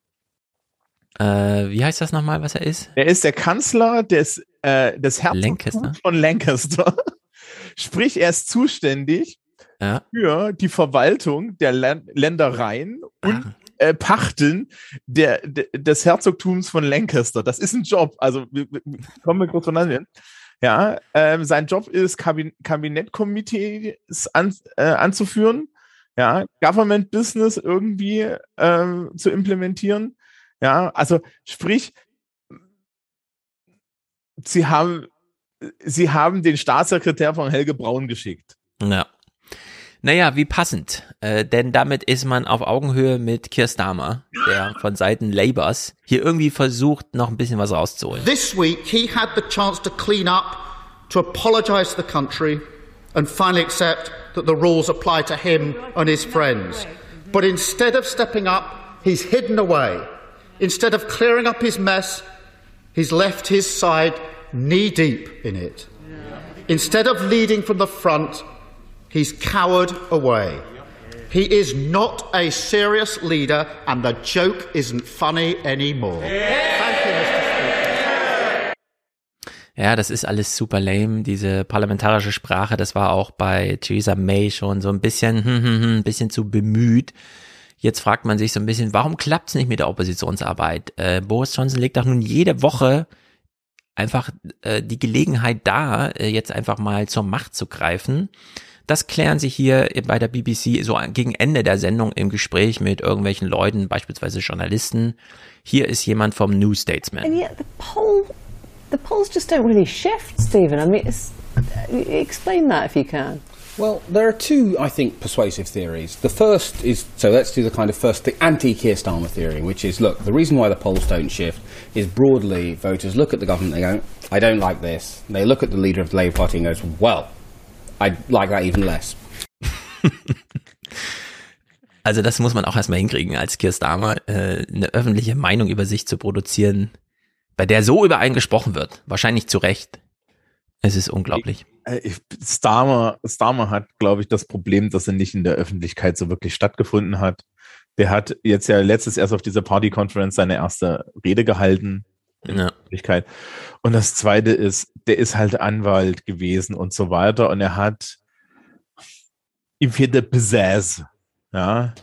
Speaker 1: Äh, wie heißt das nochmal, was er ist?
Speaker 11: Er ist der Kanzler des, äh, des Herzogtums
Speaker 1: Lancaster.
Speaker 11: von Lancaster. Sprich, er ist zuständig
Speaker 1: Ja.
Speaker 11: für die Verwaltung der Län- Ländereien und
Speaker 1: Ah.
Speaker 11: äh, Pachten der, de, des Herzogtums von Lancaster. Das ist ein Job. Also wir, wir, kommen wir kurz voneinander hin. Ja, ähm, sein Job ist, Kabin Kabinettkomitees an, äh, anzuführen, ja, Government Business irgendwie ähm, zu implementieren. Ja, also sprich, sie haben, sie haben den Staatssekretär von Helge Braun geschickt.
Speaker 1: Ja. Naja, wie passend. Äh, denn damit ist man auf Augenhöhe mit Keir Starmer, der von Seiten Labours hier irgendwie versucht, noch ein bisschen was rauszuholen.
Speaker 30: This week, he had the chance to clean up, to apologise to the country, and finally accept that the rules apply to him and his friends. But instead of stepping up, he's hidden away. Instead of clearing up his mess, he's left his side knee deep in it. Instead of leading from the front, he's cowered away. He is not a serious leader, and the joke isn't funny anymore. Thank you, Mr.
Speaker 1: Ja, das ist alles super lame, diese parlamentarische Sprache, das war auch bei Theresa May schon so ein bisschen, hm, hm, hm, ein bisschen zu bemüht. Jetzt fragt man sich so ein bisschen, warum klappt's nicht mit der Oppositionsarbeit? Äh, Boris Johnson legt doch nun jede Woche einfach äh, die Gelegenheit da, äh, jetzt einfach mal zur Macht zu greifen. Das klären sie hier bei der BBC so gegen Ende der Sendung im Gespräch mit irgendwelchen Leuten, beispielsweise Journalisten. Hier ist jemand vom New Statesman.
Speaker 27: And yet the poll, the polls just don't really shift, Stephen. I mean, explain that if you can.
Speaker 31: Well, there are two, I think, persuasive theories. The first is so let's do the kind of first, the anti Keir Starmer theory, which is look, the reason why the polls don't shift is broadly voters look at the government, they go, I don't like this. They look at the leader of the Labour Party and goes, well, I like that even less.
Speaker 1: Also das muss man auch erstmal hinkriegen, als Keir Starmer äh, eine öffentliche Meinung über sich zu produzieren, bei der so über einen gesprochen wird. Wahrscheinlich zu Recht. Es ist unglaublich.
Speaker 11: Äh, Starmer, Starmer hat, glaube ich, das Problem, dass er nicht in der Öffentlichkeit so wirklich stattgefunden hat. Der hat jetzt ja letztes erst auf dieser Party-Conference seine erste Rede gehalten. In der Öffentlichkeit. Und das zweite ist, der ist halt Anwalt gewesen und so weiter. Und er hat, ihm fehlt der Pizzazz. Ja.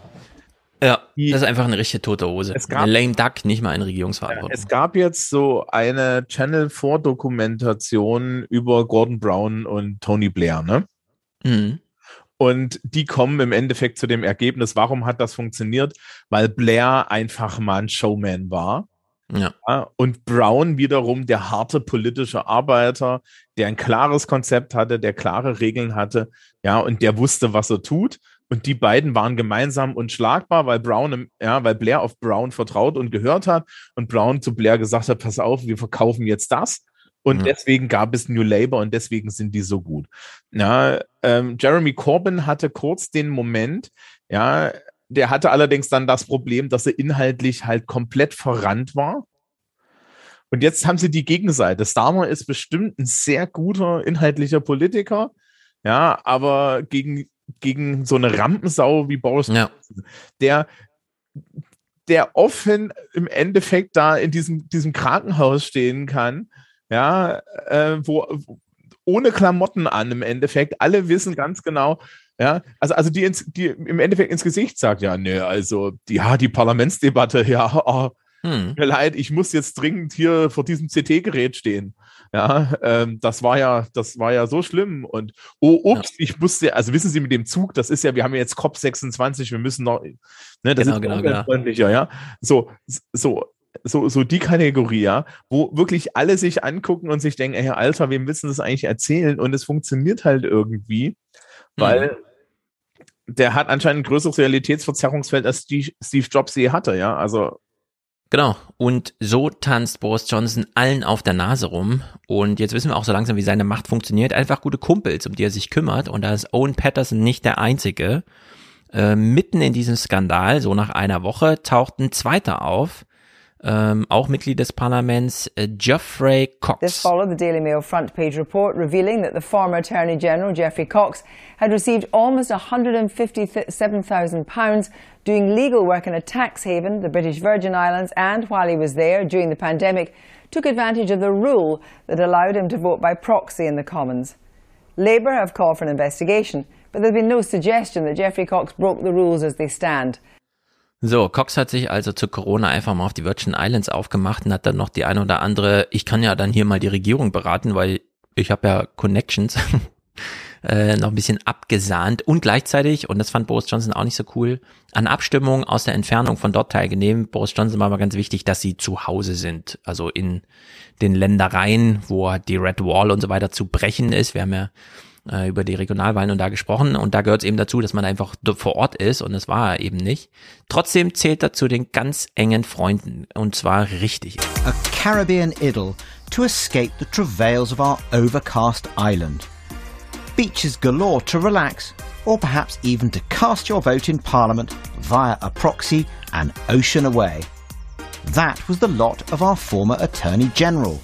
Speaker 1: Ja, das ist einfach eine richtige tote Hose.
Speaker 11: Es gab-
Speaker 1: eine lame duck, nicht mal eine Regierungsverantwortung.
Speaker 11: Es gab jetzt so eine Channel 4 Dokumentation über Gordon Brown und Tony Blair, ne?
Speaker 1: Mhm.
Speaker 11: Und die kommen im Endeffekt zu dem Ergebnis, warum hat das funktioniert? Weil Blair einfach mal ein Showman war.
Speaker 1: Ja.
Speaker 11: und Brown wiederum der harte politische Arbeiter, der ein klares Konzept hatte, der klare Regeln hatte, ja, und der wusste, was er tut. Und die beiden waren gemeinsam unschlagbar, weil Brown, im, ja, weil Blair auf Brown vertraut und gehört hat und Brown zu Blair gesagt hat, pass auf, wir verkaufen jetzt das. Und
Speaker 1: Ja.
Speaker 11: deswegen gab es New Labour und deswegen sind die so gut. Ja, ähm, Jeremy Corbyn hatte kurz den Moment, ja, der hatte allerdings dann das Problem, dass er inhaltlich halt komplett verrannt war. Und jetzt haben sie die Gegenseite. Starmer ist bestimmt ein sehr guter inhaltlicher Politiker, ja, aber gegen, gegen so eine Rampensau wie Boris Johnson, der, der offen im Endeffekt da in diesem, diesem Krankenhaus stehen kann, ja, äh, wo, ohne Klamotten an im Endeffekt. Alle wissen ganz genau, ja, also, also die, ins, die im Endeffekt ins Gesicht sagt, ja, ne, also, die, ja, die Parlamentsdebatte, ja, oh,
Speaker 1: Hm.
Speaker 11: mir leid, ich muss jetzt dringend hier vor diesem CT-Gerät stehen. Ja, ähm, das war ja, das war ja so schlimm. Und oh, ups, ich musste, also wissen Sie, mit dem Zug, das ist ja, wir haben ja jetzt COP26, wir müssen noch, ne, das
Speaker 1: Genau,
Speaker 11: ist
Speaker 1: genau,
Speaker 11: umweltfreundlicher, ja. So, so, so, so die Kategorie, ja, wo wirklich alle sich angucken und sich denken, ey, Alter, wem willst du das eigentlich erzählen? Und es funktioniert halt irgendwie, weil der hat anscheinend ein größeres Realitätsverzerrungsfeld, als Steve Steve Jobs je hatte, ja. Also
Speaker 1: Genau. Und so tanzt Boris Johnson allen auf der Nase rum. Und jetzt wissen wir auch so langsam, wie seine Macht funktioniert. Einfach gute Kumpels, um die er sich kümmert. Und da ist Owen Patterson nicht der Einzige. Äh, mitten in diesem Skandal, so nach einer Woche, taucht ein zweiter auf. Ähm, auch Mitglied des Parlaments, äh, Geoffrey Cox.
Speaker 32: This followed the Daily Mail front page report revealing that the former Attorney General, Geoffrey Cox, had received almost £157,000 doing legal work in a tax haven, the British Virgin Islands, and while he was there during the pandemic, took advantage of the rule that allowed him to vote by proxy in the Commons. Labour have called for an investigation, but there's been no suggestion that Geoffrey Cox broke the rules as they stand.
Speaker 1: So, Cox hat sich also zu Corona einfach mal auf die Virgin Islands aufgemacht und hat dann noch die eine oder andere, ich kann ja dann hier mal die Regierung beraten, weil ich habe ja Connections, äh, noch ein bisschen abgesahnt und gleichzeitig, und das fand Boris Johnson auch nicht so cool, an Abstimmungen aus der Entfernung von dort teilgenehmen. Boris Johnson war aber ganz wichtig, dass sie zu Hause sind, also in den Ländereien, wo die Red Wall und so weiter zu brechen ist. Wir haben ja äh, über die Regionalwahlen und da gesprochen und da gehört es eben dazu, dass man einfach vor Ort ist und das war er eben nicht. Trotzdem zählt er zu den ganz engen Freunden und zwar richtig.
Speaker 25: A Caribbean idyll to escape the travails of our overcast island. Beaches galore to relax, or perhaps even to cast your vote in Parliament via a proxy and ocean away. That was the lot of our former Attorney General.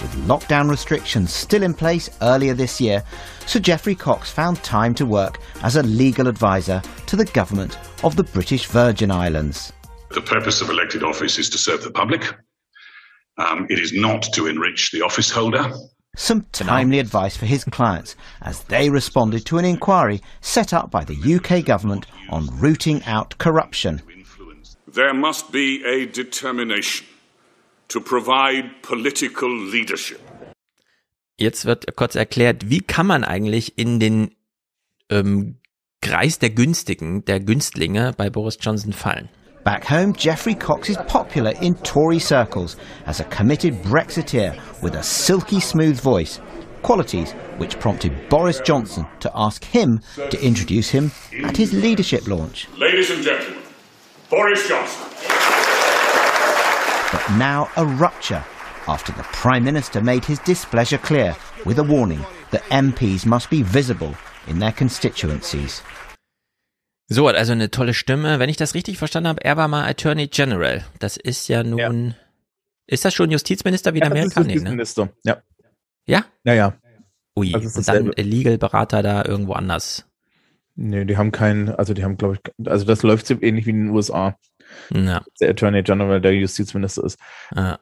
Speaker 25: With lockdown restrictions still in place earlier this year, Sir Geoffrey Cox found time to work as a legal advisor to the government of the British Virgin Islands.
Speaker 33: The purpose of elected office is to serve the public. Um, it is not to enrich the office holder.
Speaker 25: Some timely advice for his clients as they responded to an inquiry set up by the UK government on rooting out corruption.
Speaker 34: There must be a determination to provide political leadership.
Speaker 1: Jetzt wird kurz erklärt, wie kann man eigentlich in den ähm, Kreis der Günstigen, der Günstlinge bei Boris Johnson fallen.
Speaker 25: Back home, Geoffrey Cox is popular in Tory circles as a committed Brexiteer with a silky smooth voice, qualities which prompted Boris Johnson to ask him to introduce him at his leadership launch.
Speaker 34: Ladies and gentlemen, Boris Johnson.
Speaker 25: But now a rupture after the Prime Minister made his displeasure clear with a warning that MPs must be visible in their constituencies.
Speaker 1: So, hat also eine tolle Stimme. Wenn ich das richtig verstanden habe, er war mal Attorney General. Das ist ja nun. Ist das schon Justizminister wie in
Speaker 11: Ja, das
Speaker 1: Amerika? ne?
Speaker 11: Justizminister, ja.
Speaker 1: Ja?
Speaker 11: Ja, ja.
Speaker 1: Ui,
Speaker 11: Also
Speaker 1: und dann. Legal-Berater da irgendwo anders.
Speaker 11: Nee, die haben keinen, also die haben, glaube ich, also das läuft so ähnlich wie in den USA.
Speaker 1: Ja.
Speaker 11: Der Attorney General, der Justizminister ist.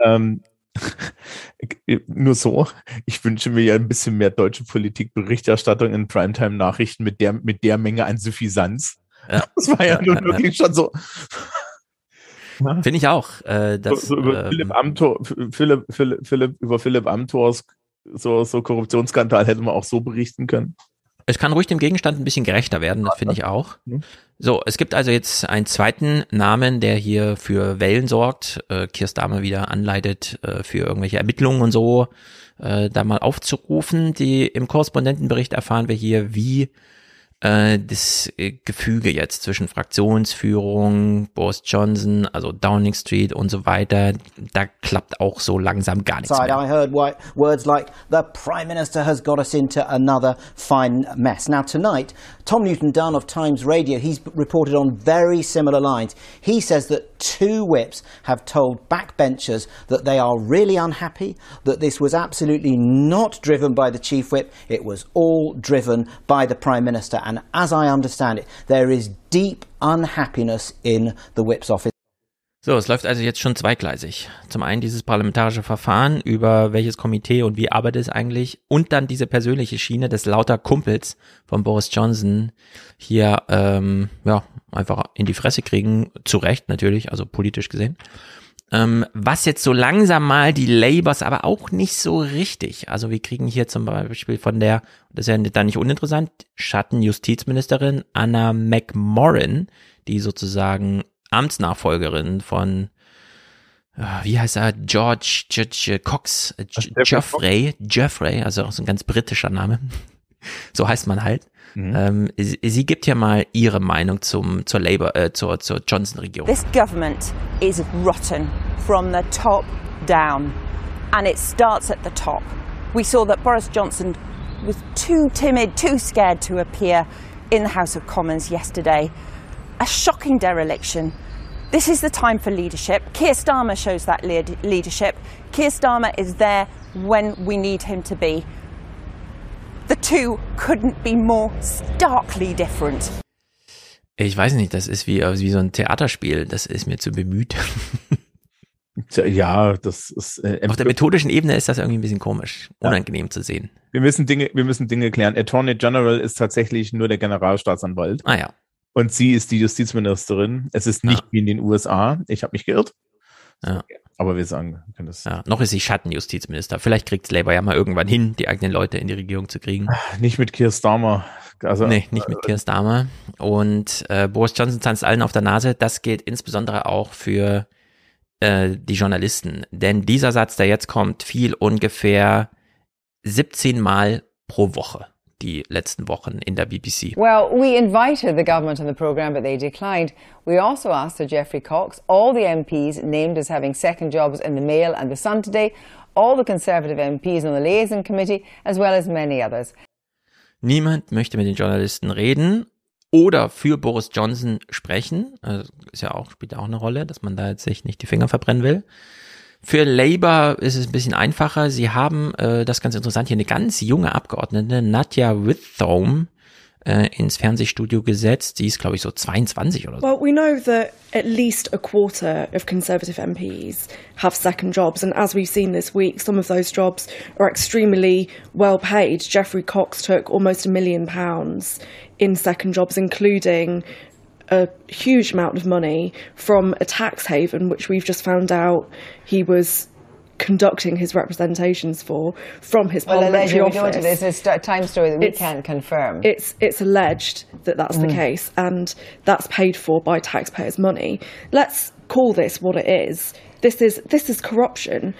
Speaker 11: Ähm, nur so, ich wünsche mir ja ein bisschen mehr deutsche Politikberichterstattung in Primetime-Nachrichten mit der, mit der Menge an Suffisanz.
Speaker 1: Ja.
Speaker 11: Das war ja nun wirklich schon so.
Speaker 1: Finde ich auch. Äh, das,
Speaker 11: so, so über
Speaker 1: ähm,
Speaker 11: Philipp Amthor, Philipp, Philipp, Philipp, über Philipp Amthors so, so Korruptionsskandal hätte man auch so berichten können.
Speaker 1: Es kann ruhig dem Gegenstand ein bisschen gerechter werden, das finde ich auch. So, es gibt also jetzt einen zweiten Namen, der hier für Wellen sorgt. Äh, Kirst Dahmer wieder anleitet, äh, für irgendwelche Ermittlungen und so, äh, da mal aufzurufen. Die im Korrespondentenbericht erfahren wir hier, wie äh, das äh, Gefüge jetzt zwischen Fraktionsführung, Boris Johnson, also Downing Street und so weiter, da klappt auch so langsam gar nichts mehr.
Speaker 25: I heard words like, the Prime Minister has got us into another fine mess. Now, tonight, Tom Newton Dunn of Times Radio, he's reported on very similar lines. He says that two whips have told backbenchers that they are really unhappy, that this was absolutely not driven by the Chief Whip, it was all driven by the Prime Minister. And as I understand it, there is deep unhappiness in the Whip's office.
Speaker 1: So, es läuft also jetzt schon zweigleisig. Zum einen dieses parlamentarische Verfahren über welches Komitee und wie arbeitet es eigentlich und dann diese persönliche Schiene des lauter Kumpels von Boris Johnson hier ähm, ja einfach in die Fresse kriegen, zu Recht natürlich, also politisch gesehen. Ähm, was jetzt so langsam mal die Labours aber auch nicht so richtig. Also wir kriegen hier zum Beispiel von der, das ist ja dann nicht uninteressant, Schattenjustizministerin Anna McMorrin, die sozusagen Amtsnachfolgerin von äh, wie heißt er? George, George Cox, äh, Geoffrey, Geoffrey, also auch so ein ganz britischer Name. So heißt man halt. Mhm. Ähm, sie, sie gibt ja mal ihre Meinung zum, zur Labour, äh, zur, zur Johnson-Regierung.
Speaker 35: This government is rotten from the top down, and it starts at the top. We saw that Boris Johnson was too timid, too scared to appear in the House of Commons yesterday. A shocking dereliction. This is the time for leadership. Keir Starmer shows that leadership. Keir Starmer is there when we need him to be. The two couldn't be more starkly different.
Speaker 1: Ich weiß nicht, das ist wie, wie so ein Theaterspiel, das ist mir zu bemüht.
Speaker 11: Ja, das ist. Äh,
Speaker 1: Auf der methodischen Ebene ist das irgendwie ein bisschen komisch, unangenehm zu sehen.
Speaker 11: Wir müssen Dinge, wir müssen Dinge klären. Attorney General ist tatsächlich nur der Generalstaatsanwalt.
Speaker 1: Ah ja.
Speaker 11: Und sie ist die Justizministerin. Es ist nicht wie in den USA. Ich habe mich geirrt.
Speaker 1: Ja.
Speaker 11: Aber wir sagen, wir können das
Speaker 1: Ja, noch ist sie Schattenjustizminister. Vielleicht kriegt Labour ja mal irgendwann hin, die eigenen Leute in die Regierung zu kriegen.
Speaker 11: nicht mit Keir Starmer. Also,
Speaker 1: nee, nicht mit Keir Starmer. Und äh, Boris Johnson tanzt allen auf der Nase. Das gilt insbesondere auch für äh, die Journalisten. Denn dieser Satz, der jetzt kommt, fiel ungefähr 17 Mal pro Woche die letzten Wochen in der BBC.
Speaker 32: Well, we invited the government on the programme, but they declined. We also asked Sir Geoffrey Cox, all the MPs named as having second jobs in the Mail and the Sun today, all the Conservative MPs on the Liaison Committee, as well as many others.
Speaker 1: Niemand möchte mit den Journalisten reden oder für Boris Johnson sprechen. Also ist ja auch, spielt ja auch eine Rolle, dass man da jetzt sich nicht die Finger verbrennen will. Für Labour ist es ein bisschen einfacher. Sie haben, äh, das ist ganz interessant, hier eine ganz junge Abgeordnete, Nadja Withthome, äh, ins Fernsehstudio gesetzt. Die ist, glaube ich, so 22 oder so.
Speaker 36: Well, we know that at least a quarter of Conservative MPs have second jobs, and as we've seen this week, some of those jobs are extremely well paid. Geoffrey Cox took almost a million pounds in second jobs, including a huge amount of money from a tax haven, which we've just found out he was conducting his representations for from his
Speaker 32: Well,
Speaker 36: parliamentary
Speaker 32: allegedly, we
Speaker 36: office.
Speaker 32: into this. It's a time story that we
Speaker 36: It's-
Speaker 32: can't confirm.
Speaker 36: It's it's alleged that that's the
Speaker 32: Mm.
Speaker 36: case, and that's paid for by taxpayers' money. Let's call this what it is. This is this is corruption.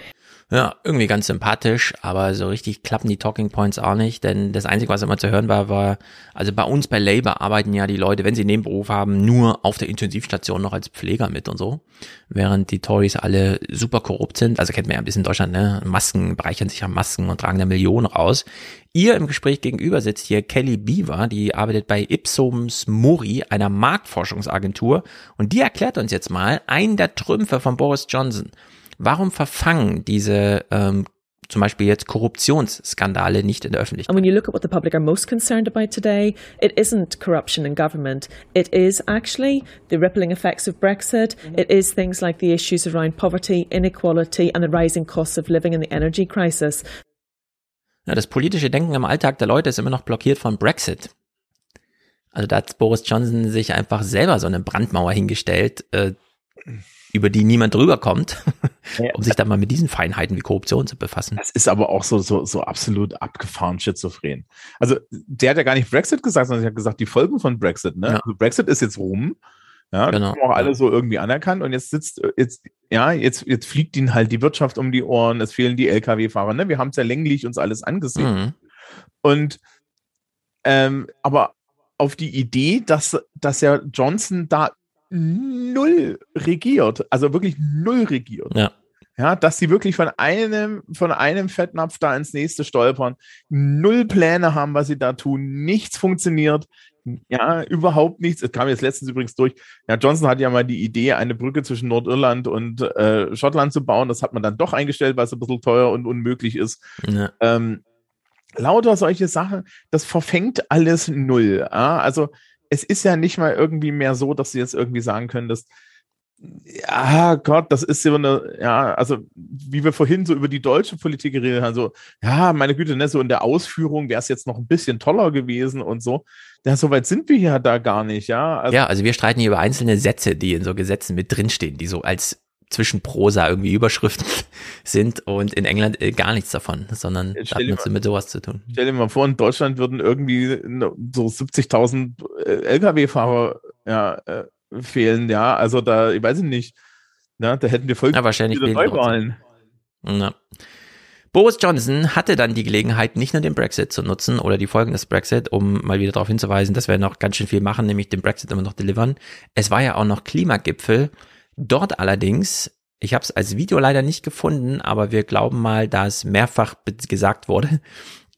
Speaker 1: Ja, irgendwie ganz sympathisch, aber so richtig klappen die Talking Points auch nicht, denn das Einzige, was immer zu hören war, war, also bei uns bei Labour arbeiten ja die Leute, wenn sie einen Nebenberuf haben, nur auf der Intensivstation noch als Pfleger mit und so, während die Tories alle super korrupt sind, also kennt man ja ein bisschen Deutschland, ne, Masken, bereichern sich an Masken und tragen da Millionen raus. Ihr im Gespräch gegenüber sitzt hier Kelly Beaver, die arbeitet bei Ipsums Mori, einer Marktforschungsagentur, und die erklärt uns jetzt mal einen der Trümpfe von Boris Johnson. Warum verfangen diese ähm, zum Beispiel jetzt Korruptionsskandale nicht in der Öffentlichkeit?
Speaker 37: And when you look at what the public are most concerned about today, it isn't corruption in government. It is actually the rippling effects of Brexit. It is things like the issues around poverty, inequality, and the rising costs of living and the energy crisis.
Speaker 1: Ja, das politische Denken im Alltag der Leute ist immer noch blockiert von Brexit. Also da hat Boris Johnson sich einfach selber so eine Brandmauer hingestellt, äh, über die niemand drüber kommt, um sich dann mal mit diesen Feinheiten wie Korruption zu befassen.
Speaker 11: Das ist aber auch so, so, so absolut abgefahren schizophren. Also der hat ja gar nicht Brexit gesagt, sondern er hat gesagt, die Folgen von Brexit. Ne?
Speaker 1: Ja.
Speaker 11: Also Brexit ist jetzt rum. Ja,
Speaker 1: Genau.
Speaker 11: das haben auch alle so irgendwie anerkannt und jetzt sitzt, jetzt, ja, jetzt, jetzt fliegt ihnen halt die Wirtschaft um die Ohren, es fehlen die Lkw-Fahrer, ne? Wir haben es ja länglich uns alles angesehen.
Speaker 1: Mhm.
Speaker 11: Und ähm, aber auf die Idee, dass, dass ja Johnson da null regiert, also wirklich null regiert.
Speaker 1: Ja.
Speaker 11: Ja, dass sie wirklich von einem, von einem Fettnapf da ins nächste stolpern, null Pläne haben, was sie da tun, nichts funktioniert, ja, überhaupt nichts. Es kam jetzt letztens übrigens durch. Ja, Johnson hatte ja mal die Idee, eine Brücke zwischen Nordirland und äh, Schottland zu bauen. Das hat man dann doch eingestellt, weil es ein bisschen teuer und unmöglich ist.
Speaker 1: Ja.
Speaker 11: Ähm, lauter solche Sachen, das verfängt alles null. Ja? Also es ist ja nicht mal irgendwie mehr so, dass du jetzt irgendwie sagen könntest, ja, Gott, das ist so eine, ja, also wie wir vorhin so über die deutsche Politik geredet haben, so, ja, meine Güte, ne, so in der Ausführung wäre es jetzt noch ein bisschen toller gewesen und so. Ja, so weit sind wir ja da gar nicht, ja. Also,
Speaker 1: ja, also wir streiten hier über einzelne Sätze, die in so Gesetzen mit drinstehen, die so als Zwischenprosa irgendwie Überschriften sind und in England äh, gar nichts davon, sondern da hat nichts mit sowas zu tun.
Speaker 11: Stell dir mal vor, in Deutschland würden irgendwie no- so 70.000 äh, Lkw-Fahrer ja, äh, fehlen, ja. Also da, ich weiß nicht, ja, da hätten wir voll
Speaker 1: Ja, wahrscheinlich
Speaker 11: viele Neuwahlen.
Speaker 1: Ja. Boris Johnson hatte dann die Gelegenheit, nicht nur den Brexit zu nutzen oder die Folgen des Brexit, um mal wieder darauf hinzuweisen, dass wir noch ganz schön viel machen, nämlich den Brexit immer noch delivern. Es war ja auch noch Klimagipfel. Dort allerdings, ich habe es als Video leider nicht gefunden, aber wir glauben mal, da es mehrfach gesagt wurde,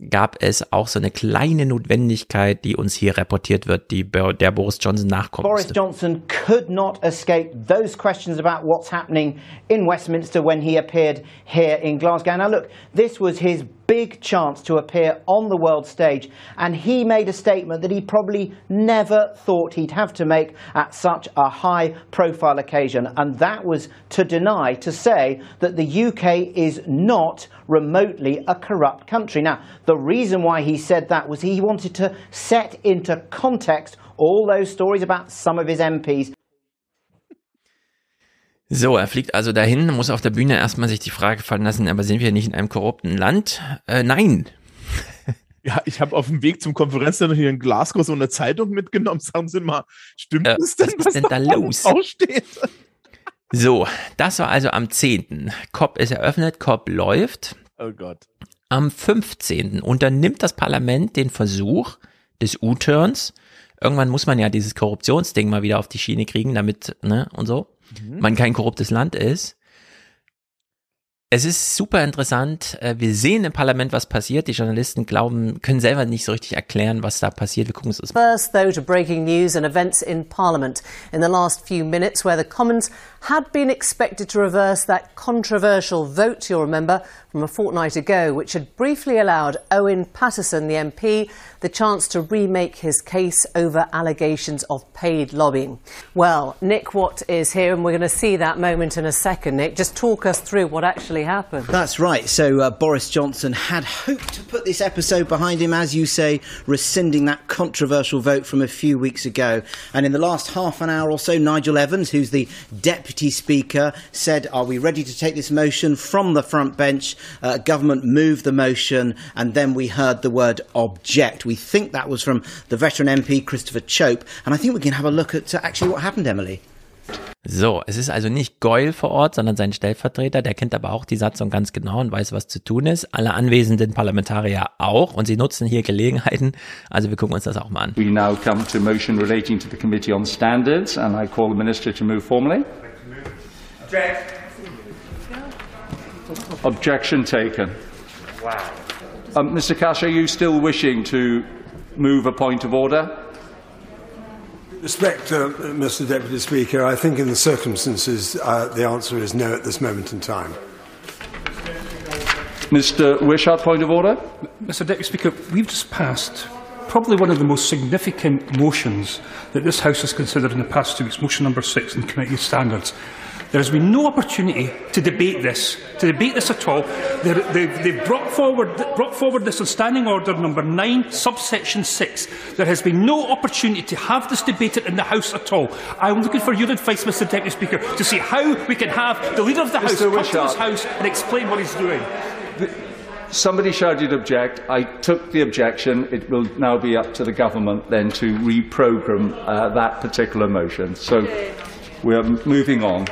Speaker 1: gab es auch so eine kleine Notwendigkeit, die uns hier reportiert wird, die der Boris Johnson nachkommen
Speaker 25: Boris. Johnson could not escape those questions about what's happening in Westminster when he appeared here in Glasgow. Now, look, this was his big chance to appear on the world stage, and he made a statement that he probably never thought he'd have to make at such a high profile occasion, and that was to deny, to say that the UK is not remotely a corrupt country. Now, the reason why he said that was he wanted to set into context all those stories about some of his MPs
Speaker 1: So, er fliegt also dahin, muss auf der Bühne erstmal sich die Frage fallen lassen, aber sind wir nicht in einem korrupten Land? Äh, nein.
Speaker 11: Ja, ich habe auf dem Weg zum Konferenzzentrum hier in Glasgow so eine Zeitung mitgenommen. Sagen Sie mal, stimmt
Speaker 1: Äh,
Speaker 11: es denn,
Speaker 1: was ist denn da los?
Speaker 11: draufsteht?
Speaker 1: So, das war also am 10. COP ist eröffnet, COP läuft.
Speaker 11: Oh Gott.
Speaker 1: Am 15. unternimmt das Parlament den Versuch des U-Turns. Irgendwann muss man ja dieses Korruptionsding mal wieder auf die Schiene kriegen, damit, ne, und so, man kein korruptes Land ist. Es ist super interessant. Äh, Wir sehen im Parlament, was passiert. Die Journalisten glauben, können selber nicht so richtig erklären, was da passiert. Wir gucken uns das
Speaker 22: First, though, to breaking news and events in Parliament in the last few minutes, where the Commons had been expected to reverse that controversial vote, you'll remember, from a fortnight ago, which had briefly allowed Owen Patterson, the MP, the chance to remake his case over allegations of paid lobbying. Well, Nick Watt is here, and we're going to see that moment in a second. Nick, just talk us through what actually happened.
Speaker 25: That's right. So uh, Boris Johnson had hoped to put this episode behind him, as you say, rescinding that controversial vote from a few weeks ago. And in the last half an hour or so, Nigel Evans, who's the deputy speaker, said, "Are we ready to take this motion from the front bench?" Uh, government moved the motion, and then we heard the word "object." We think that was from the veteran MP Christopher Chope, and I think we can have a look at uh, actually what happened, Emily.
Speaker 1: So, es ist also nicht Goyle vor Ort, sondern sein Stellvertreter. Der kennt aber auch die Satzung ganz genau und weiß, was zu tun ist. Alle anwesenden Parlamentarier auch und sie nutzen hier Gelegenheiten. Also wir gucken uns das auch mal an.
Speaker 38: We now come to a motion relating to the Committee on Standards, and I call the Minister to move formally. Objection taken.
Speaker 39: Wow.
Speaker 38: Um, Mr Cash, are you still wishing to move a point of order?
Speaker 40: Respect, uh, Mr Deputy Speaker, I think in the circumstances uh, the answer is no at this moment in time.
Speaker 38: Mr Wishart, point of order.
Speaker 39: Mr Deputy Speaker, we've just passed probably one of the most significant motions that this House has considered in the past two weeks, motion number six in committee standards. There has been no opportunity to debate this, to debate this at all. They've, they've brought, forward, brought forward this on Standing Order number 9, subsection 6. There has been no opportunity to have this debated in the House at all. I'm looking for your advice, Mr Deputy Speaker, to see how we can have the Leader of the House
Speaker 41: Mr.
Speaker 39: come to
Speaker 41: Wishart.
Speaker 39: this House and explain what he's doing.
Speaker 41: Somebody shouted object. I took the objection. It will now be up to the government then to reprogram uh, that particular motion. So we're moving on.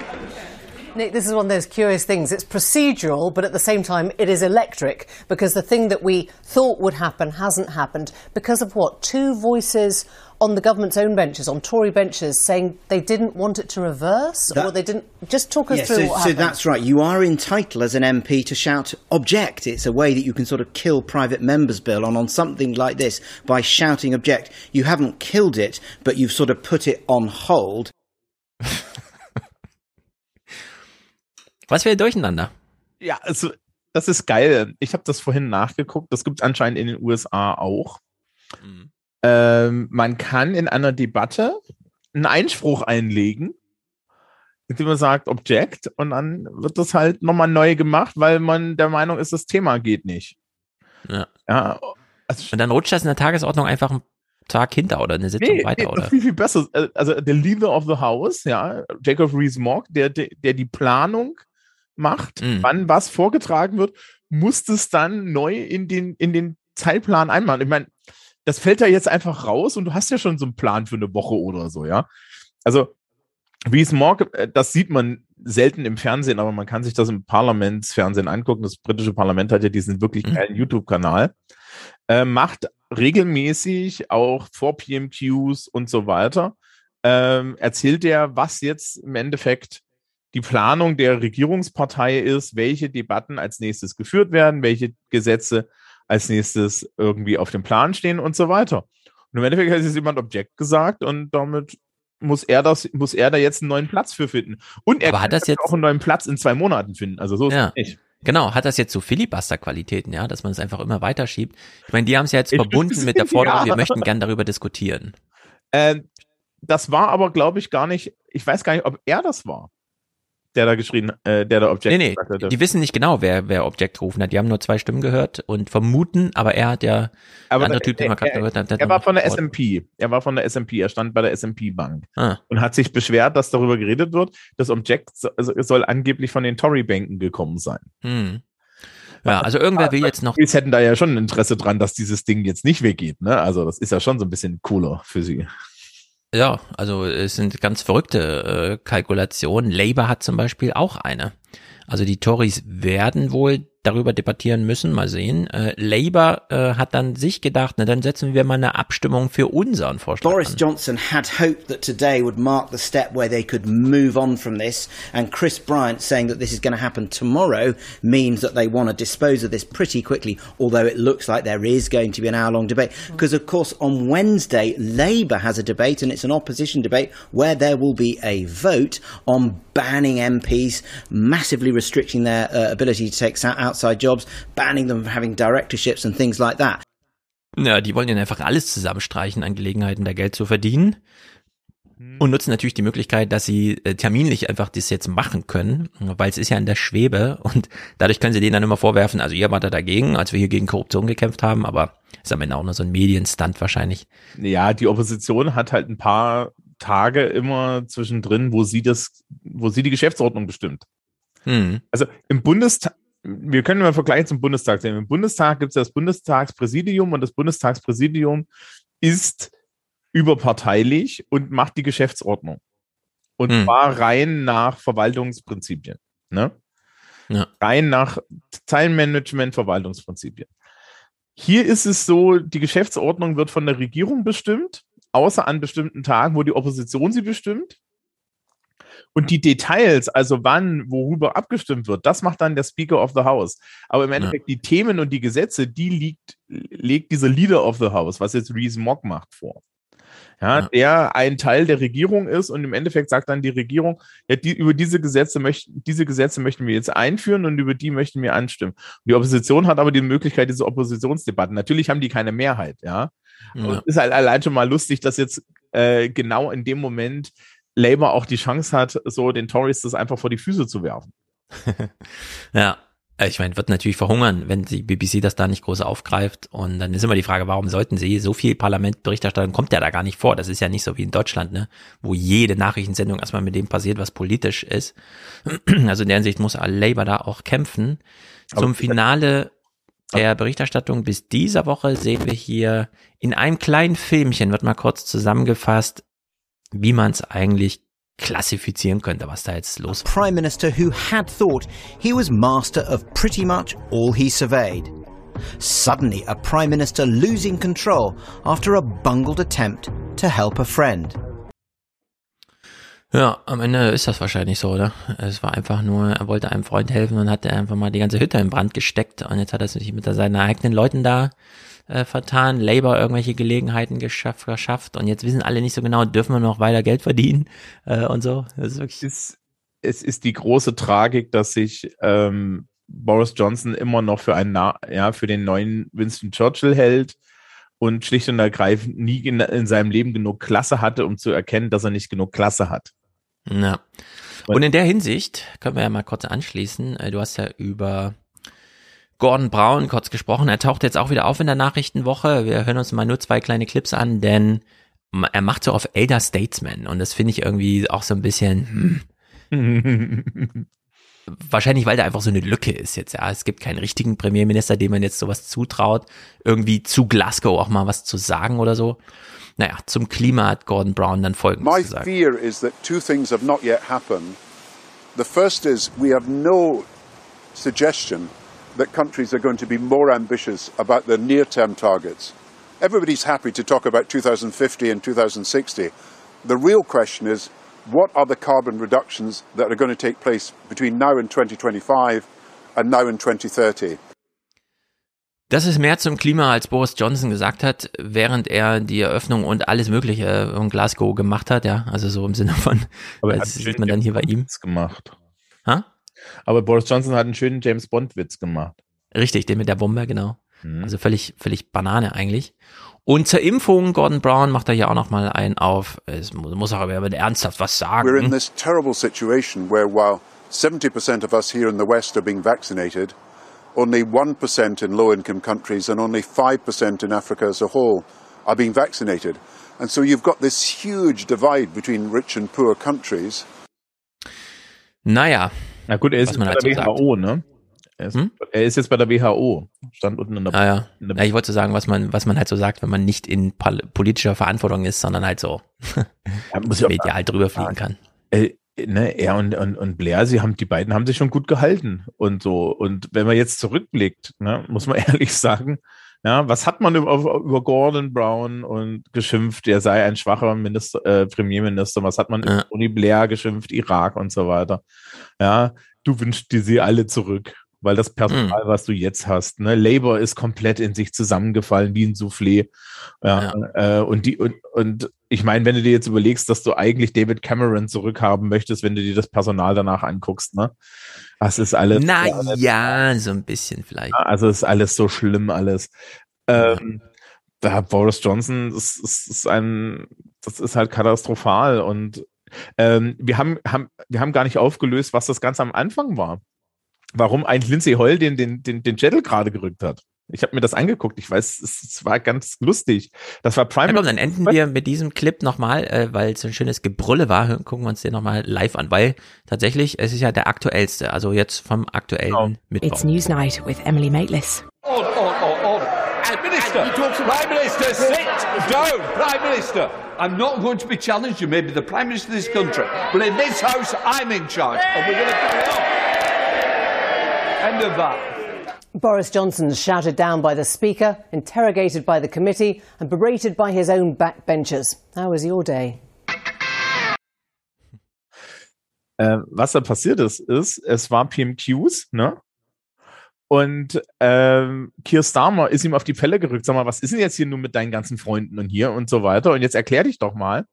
Speaker 22: Nick, this is one of those curious things. It's procedural, but at the same time, it is electric because the thing that we thought would happen hasn't happened because of what? Two voices on the government's own benches, on Tory benches, saying they didn't want it to reverse or they didn't. Just talk us
Speaker 25: Yeah,
Speaker 22: through
Speaker 25: so, so that's right. You are entitled as an MP to shout object. It's a way that you can sort of kill private members' bill on, on something like this by shouting object. You haven't killed it, but you've sort of put it on hold.
Speaker 1: Was für ein Durcheinander.
Speaker 11: Ja, also, das ist geil. Ich habe das vorhin nachgeguckt. Das gibt es anscheinend in den USA auch. Ähm, man kann in einer Debatte einen Einspruch einlegen, indem man sagt Object und dann wird das halt nochmal neu gemacht, weil man der Meinung ist, das Thema geht nicht.
Speaker 1: Ja.
Speaker 11: Ja,
Speaker 1: Und dann rutscht das in der Tagesordnung einfach einen Tag hinter oder eine Sitzung
Speaker 11: Nee,
Speaker 1: weiter,
Speaker 11: nee,
Speaker 1: oder?
Speaker 11: Viel, viel besser. Also der Leader of the House, ja, Jacob Rees-Mogg, der, der, der die Planung macht,
Speaker 1: Mhm.
Speaker 11: wann was vorgetragen wird, muss das dann neu in den, in den Zeitplan einmachen. Ich meine, das fällt da jetzt einfach raus und du hast ja schon so einen Plan für eine Woche oder so, ja. Also Rees-Mogg, äh, das sieht man selten im Fernsehen, aber man kann sich das im Parlamentsfernsehen angucken. Das britische Parlament hat ja diesen wirklich geilen YouTube-Kanal. Äh, macht regelmäßig auch vor PMQs und so weiter, ähm, erzählt er, was jetzt im Endeffekt die Planung der Regierungspartei ist, welche Debatten als nächstes geführt werden, welche Gesetze als nächstes irgendwie auf dem Plan stehen und so weiter. Und im Endeffekt hat jetzt jemand Objekt gesagt und damit muss er das, muss er da jetzt einen neuen Platz für finden. Und er
Speaker 1: Aber hat
Speaker 11: kann
Speaker 1: das jetzt-
Speaker 11: auch einen neuen Platz in zwei Monaten finden. Also so ist
Speaker 1: Ja.
Speaker 11: es nicht.
Speaker 1: Genau, hat das jetzt so Filibuster-Qualitäten, ja, dass man es einfach immer weiterschiebt? Ich meine, die haben es ja jetzt
Speaker 11: Ich-
Speaker 1: verbunden mit der Forderung,
Speaker 11: Ja.
Speaker 1: wir möchten gern darüber diskutieren.
Speaker 11: Ähm, das war aber, glaube ich, gar nicht, ich weiß gar nicht, ob er das war, der da geschrien, äh, der da Objekt
Speaker 1: Nee, nee,
Speaker 11: hatte.
Speaker 1: die wissen nicht genau, wer, wer Objekt gerufen hat. Die haben nur zwei Stimmen gehört und vermuten, aber er hat ja,
Speaker 11: Aber
Speaker 1: der andere
Speaker 11: der-
Speaker 1: Typ, den wir gerade
Speaker 11: er,
Speaker 1: gehört hat
Speaker 11: er war von der. SMP. Er war von der SMP. Er stand bei der SMP-Bank
Speaker 1: Ah.
Speaker 11: und hat sich beschwert, dass darüber geredet wird. Das Objekt so- also soll angeblich von den Tory-Bänken gekommen sein.
Speaker 1: Hm. Ja, also irgendwer will jetzt noch.
Speaker 11: Die hätten da ja schon ein Interesse dran, dass dieses Ding jetzt nicht weggeht. Ne? Also das ist ja schon so ein bisschen cooler für sie.
Speaker 1: Ja, also es sind ganz verrückte äh, Kalkulationen. Labour hat zum Beispiel auch eine. Also die Tories werden wohl darüber debattieren müssen, mal sehen. Äh, Labour äh, hat dann sich gedacht, na dann setzen wir mal eine Abstimmung für unseren Vorschlag
Speaker 25: Boris
Speaker 1: an.
Speaker 25: Johnson had hoped that today would mark the step where they could move on from this, and Chris Bryant saying that this is going to happen tomorrow means that they want to dispose of this pretty quickly, although it looks like there is going to be an hour long debate. Because, of course, on Wednesday, Labour has a debate, and it's an opposition debate where there will be a vote on banning MPs, massively restricting their uh, ability to take sa- outside jobs, banning them from having directorships and things like that.
Speaker 1: Ja, die wollen ja einfach alles zusammenstreichen an Gelegenheiten, da Geld zu verdienen. Und nutzen natürlich die Möglichkeit, dass sie äh, terminlich einfach das jetzt machen können, weil es ist ja in der Schwebe und dadurch können sie denen dann immer vorwerfen, also ihr wart da dagegen, als wir hier gegen Korruption gekämpft haben, aber ist am Ende auch nur so ein Medienstunt wahrscheinlich.
Speaker 11: Ja, die Opposition hat halt ein paar Tage immer zwischendrin, wo sie das, wo sie die Geschäftsordnung bestimmt.
Speaker 1: Hm.
Speaker 11: Also im Bundestag, wir können mal vergleichen zum Bundestag sehen. Im Bundestag gibt es das Bundestagspräsidium und das Bundestagspräsidium ist überparteilich und macht die Geschäftsordnung. Und
Speaker 1: Hm.
Speaker 11: zwar rein nach Verwaltungsprinzipien. Ne?
Speaker 1: Ja.
Speaker 11: Rein nach Teilmanagement, Verwaltungsprinzipien. Hier ist es so, die Geschäftsordnung wird von der Regierung bestimmt, außer an bestimmten Tagen, wo die Opposition sie bestimmt. Und die Details, also wann, worüber abgestimmt wird, das macht dann der Speaker of the House. Aber im Endeffekt die Themen und die Gesetze, die liegt, legt dieser Leader of the House, was jetzt Rees Mogg macht, vor. ja, der ein Teil der Regierung ist und im Endeffekt sagt dann die Regierung, ja, die, über diese Gesetze möchten, diese Gesetze möchten wir jetzt einführen und über die möchten wir anstimmen. Und die Opposition hat aber die Möglichkeit, diese Oppositionsdebatten. Natürlich haben die keine Mehrheit, ja.
Speaker 1: Ja.
Speaker 11: Und es ist halt allein schon mal lustig, dass jetzt äh, genau in dem Moment Labour auch die Chance hat, so den Tories das einfach vor die Füße zu werfen.
Speaker 1: Ja, äh, ich meine, wird natürlich verhungern, wenn die BBC das da nicht groß aufgreift. Und dann ist immer die Frage, warum sollten sie so viel Parlamentberichterstattung kommt ja da gar nicht vor. Das ist ja nicht so wie in Deutschland, ne, wo jede Nachrichtensendung erstmal mit dem passiert, was politisch ist. Also in der Hinsicht muss Labour da auch kämpfen. Zum Finale der Berichterstattung bis dieser Woche sehen wir hier in einem kleinen Filmchen wird mal kurz zusammengefasst, wie man es eigentlich klassifizieren könnte, was da jetzt los war.
Speaker 25: Prime Minister who had thought he was master of pretty much all he surveyed. Suddenly, a Prime Minister losing control after a bungled attempt to help a friend.
Speaker 1: Ja, am Ende ist das wahrscheinlich so, oder? Es war einfach nur, er wollte einem Freund helfen und hat einfach mal die ganze Hütte in Brand gesteckt und jetzt hat er sich mit seinen eigenen Leuten da äh, vertan, Labour irgendwelche Gelegenheiten geschafft, verschafft und jetzt wissen alle nicht so genau, dürfen wir noch weiter Geld verdienen äh, und so. Das ist wirklich
Speaker 11: es, es ist die große Tragik, dass sich ähm, Boris Johnson immer noch für einen, Na ja, für den neuen Winston Churchill hält und schlicht und ergreifend nie in, in seinem Leben genug Klasse hatte, um zu erkennen, dass er nicht genug Klasse hat.
Speaker 1: Ja. Und in der Hinsicht können wir ja mal kurz anschließen. Äh, Du hast ja über Gordon Brown kurz gesprochen. Er taucht jetzt auch wieder auf in der Nachrichtenwoche. Wir hören uns mal nur zwei kleine Clips an, denn er macht so auf Elder Statesman und das finde ich irgendwie auch so ein bisschen, hm, wahrscheinlich, weil da einfach so eine Lücke ist jetzt, ja. Es gibt keinen richtigen Premierminister, dem man jetzt sowas zutraut, irgendwie zu Glasgow auch mal was zu sagen oder so. Naja, zum Klima hat Gordon Brown dann folgendes
Speaker 42: My
Speaker 1: gesagt.
Speaker 42: fear is that two things have not yet happened. The first is we have no suggestion that countries are going to be more ambitious about their near term targets. Everybody's happy to talk about 2050 and 2060. The real question is what are the carbon reductions that are going to take place between now and 2025 and now and 2030?
Speaker 1: Das ist mehr zum Klima, als Boris Johnson gesagt hat, während er die Eröffnung und alles Mögliche in Glasgow gemacht hat, ja. Also so im Sinne von,
Speaker 11: Aber er
Speaker 1: das
Speaker 11: hat
Speaker 1: sieht man dann hier bei ihm.
Speaker 11: Gemacht.
Speaker 1: Ha?
Speaker 11: Aber Boris Johnson hat einen schönen James Bond Witz gemacht.
Speaker 1: Richtig, den mit der Bombe, genau.
Speaker 11: Mhm.
Speaker 1: Also völlig, völlig Banane eigentlich. Und zur Impfung, Gordon Brown macht da hier auch nochmal einen auf. Es mu- muss auch aber ernsthaft was
Speaker 42: We're in
Speaker 1: sagen.
Speaker 42: this terrible situation where while 70% of us here in the West are being vaccinated, only 1% in low income countries and only 5% in Africa as a whole are being vaccinated. And so you've got this huge divide between rich and poor countries.
Speaker 1: Naja.
Speaker 11: Na gut, er ist bei
Speaker 1: dazu
Speaker 11: der
Speaker 1: sagt.
Speaker 11: WHO, ne? Er ist, er ist jetzt bei der WHO. Stand unten in der.
Speaker 1: Ah, ja.
Speaker 11: in der
Speaker 1: ja, ich wollte sagen, was man, was man halt so sagt, wenn man nicht in pol politischer Verantwortung ist, sondern halt so
Speaker 11: muss ich
Speaker 1: medial drüber fliegen kann.
Speaker 11: äh, ne, er und, und, und Blair, sie haben, die beiden haben sich schon gut gehalten und so. Und wenn man jetzt zurückblickt, ne, muss man ehrlich sagen, ja, was hat man über, über Gordon Brown und geschimpft, er sei ein schwacher Minister, äh, Premierminister, was hat man über Tony Blair geschimpft, Irak und so weiter. Ja, du wünschst dir sie alle zurück, weil das Personal, was du jetzt hast, ne, Labour ist komplett in sich zusammengefallen wie ein Soufflé. Ja, Äh, und die, und, und ich meine, wenn du dir jetzt überlegst, dass du eigentlich David Cameron zurückhaben möchtest, wenn du dir das Personal danach anguckst, ne? Das ist alles.
Speaker 1: Na ja, so ein bisschen vielleicht.
Speaker 11: Also ist alles so schlimm, alles. Ähm, da Boris Johnson, das ist, ist ein, das ist halt katastrophal und ähm, wir haben, haben, wir haben gar nicht aufgelöst, was das Ganze am Anfang war. Warum eigentlich Lindsay Hoyle den, den, den, den Jettel gerade gerückt hat. Ich habe mir das angeguckt. Ich weiß, es, es war ganz lustig. Das war Prime.
Speaker 1: Ja, komm, dann enden wir mit diesem Clip nochmal, äh, weil es ein schönes Gebrülle war. Gucken wir uns den nochmal live an, weil tatsächlich, es ist ja der aktuellste, also jetzt vom aktuellen Mittwoch.
Speaker 43: It's Newsnight with Emily Maitlis.
Speaker 44: Minister, Prime Minister, sit down. Prime Minister, I'm not going to be challenged. You may be the Prime Minister of this country, but in this House, I'm in charge, and we're going to carry on. End of that.
Speaker 22: Boris Johnson shouted down by the Speaker, interrogated by the committee, and berated by his own backbenchers. How was your day?
Speaker 11: Äh, was da passiert ist, ist, es war PMQs, ne? Und ähm, Keir Starmer ist ihm auf die Pelle gerückt. Sag mal, was ist denn jetzt hier nun mit deinen ganzen Freunden und hier und so weiter? Und jetzt erklär dich doch mal.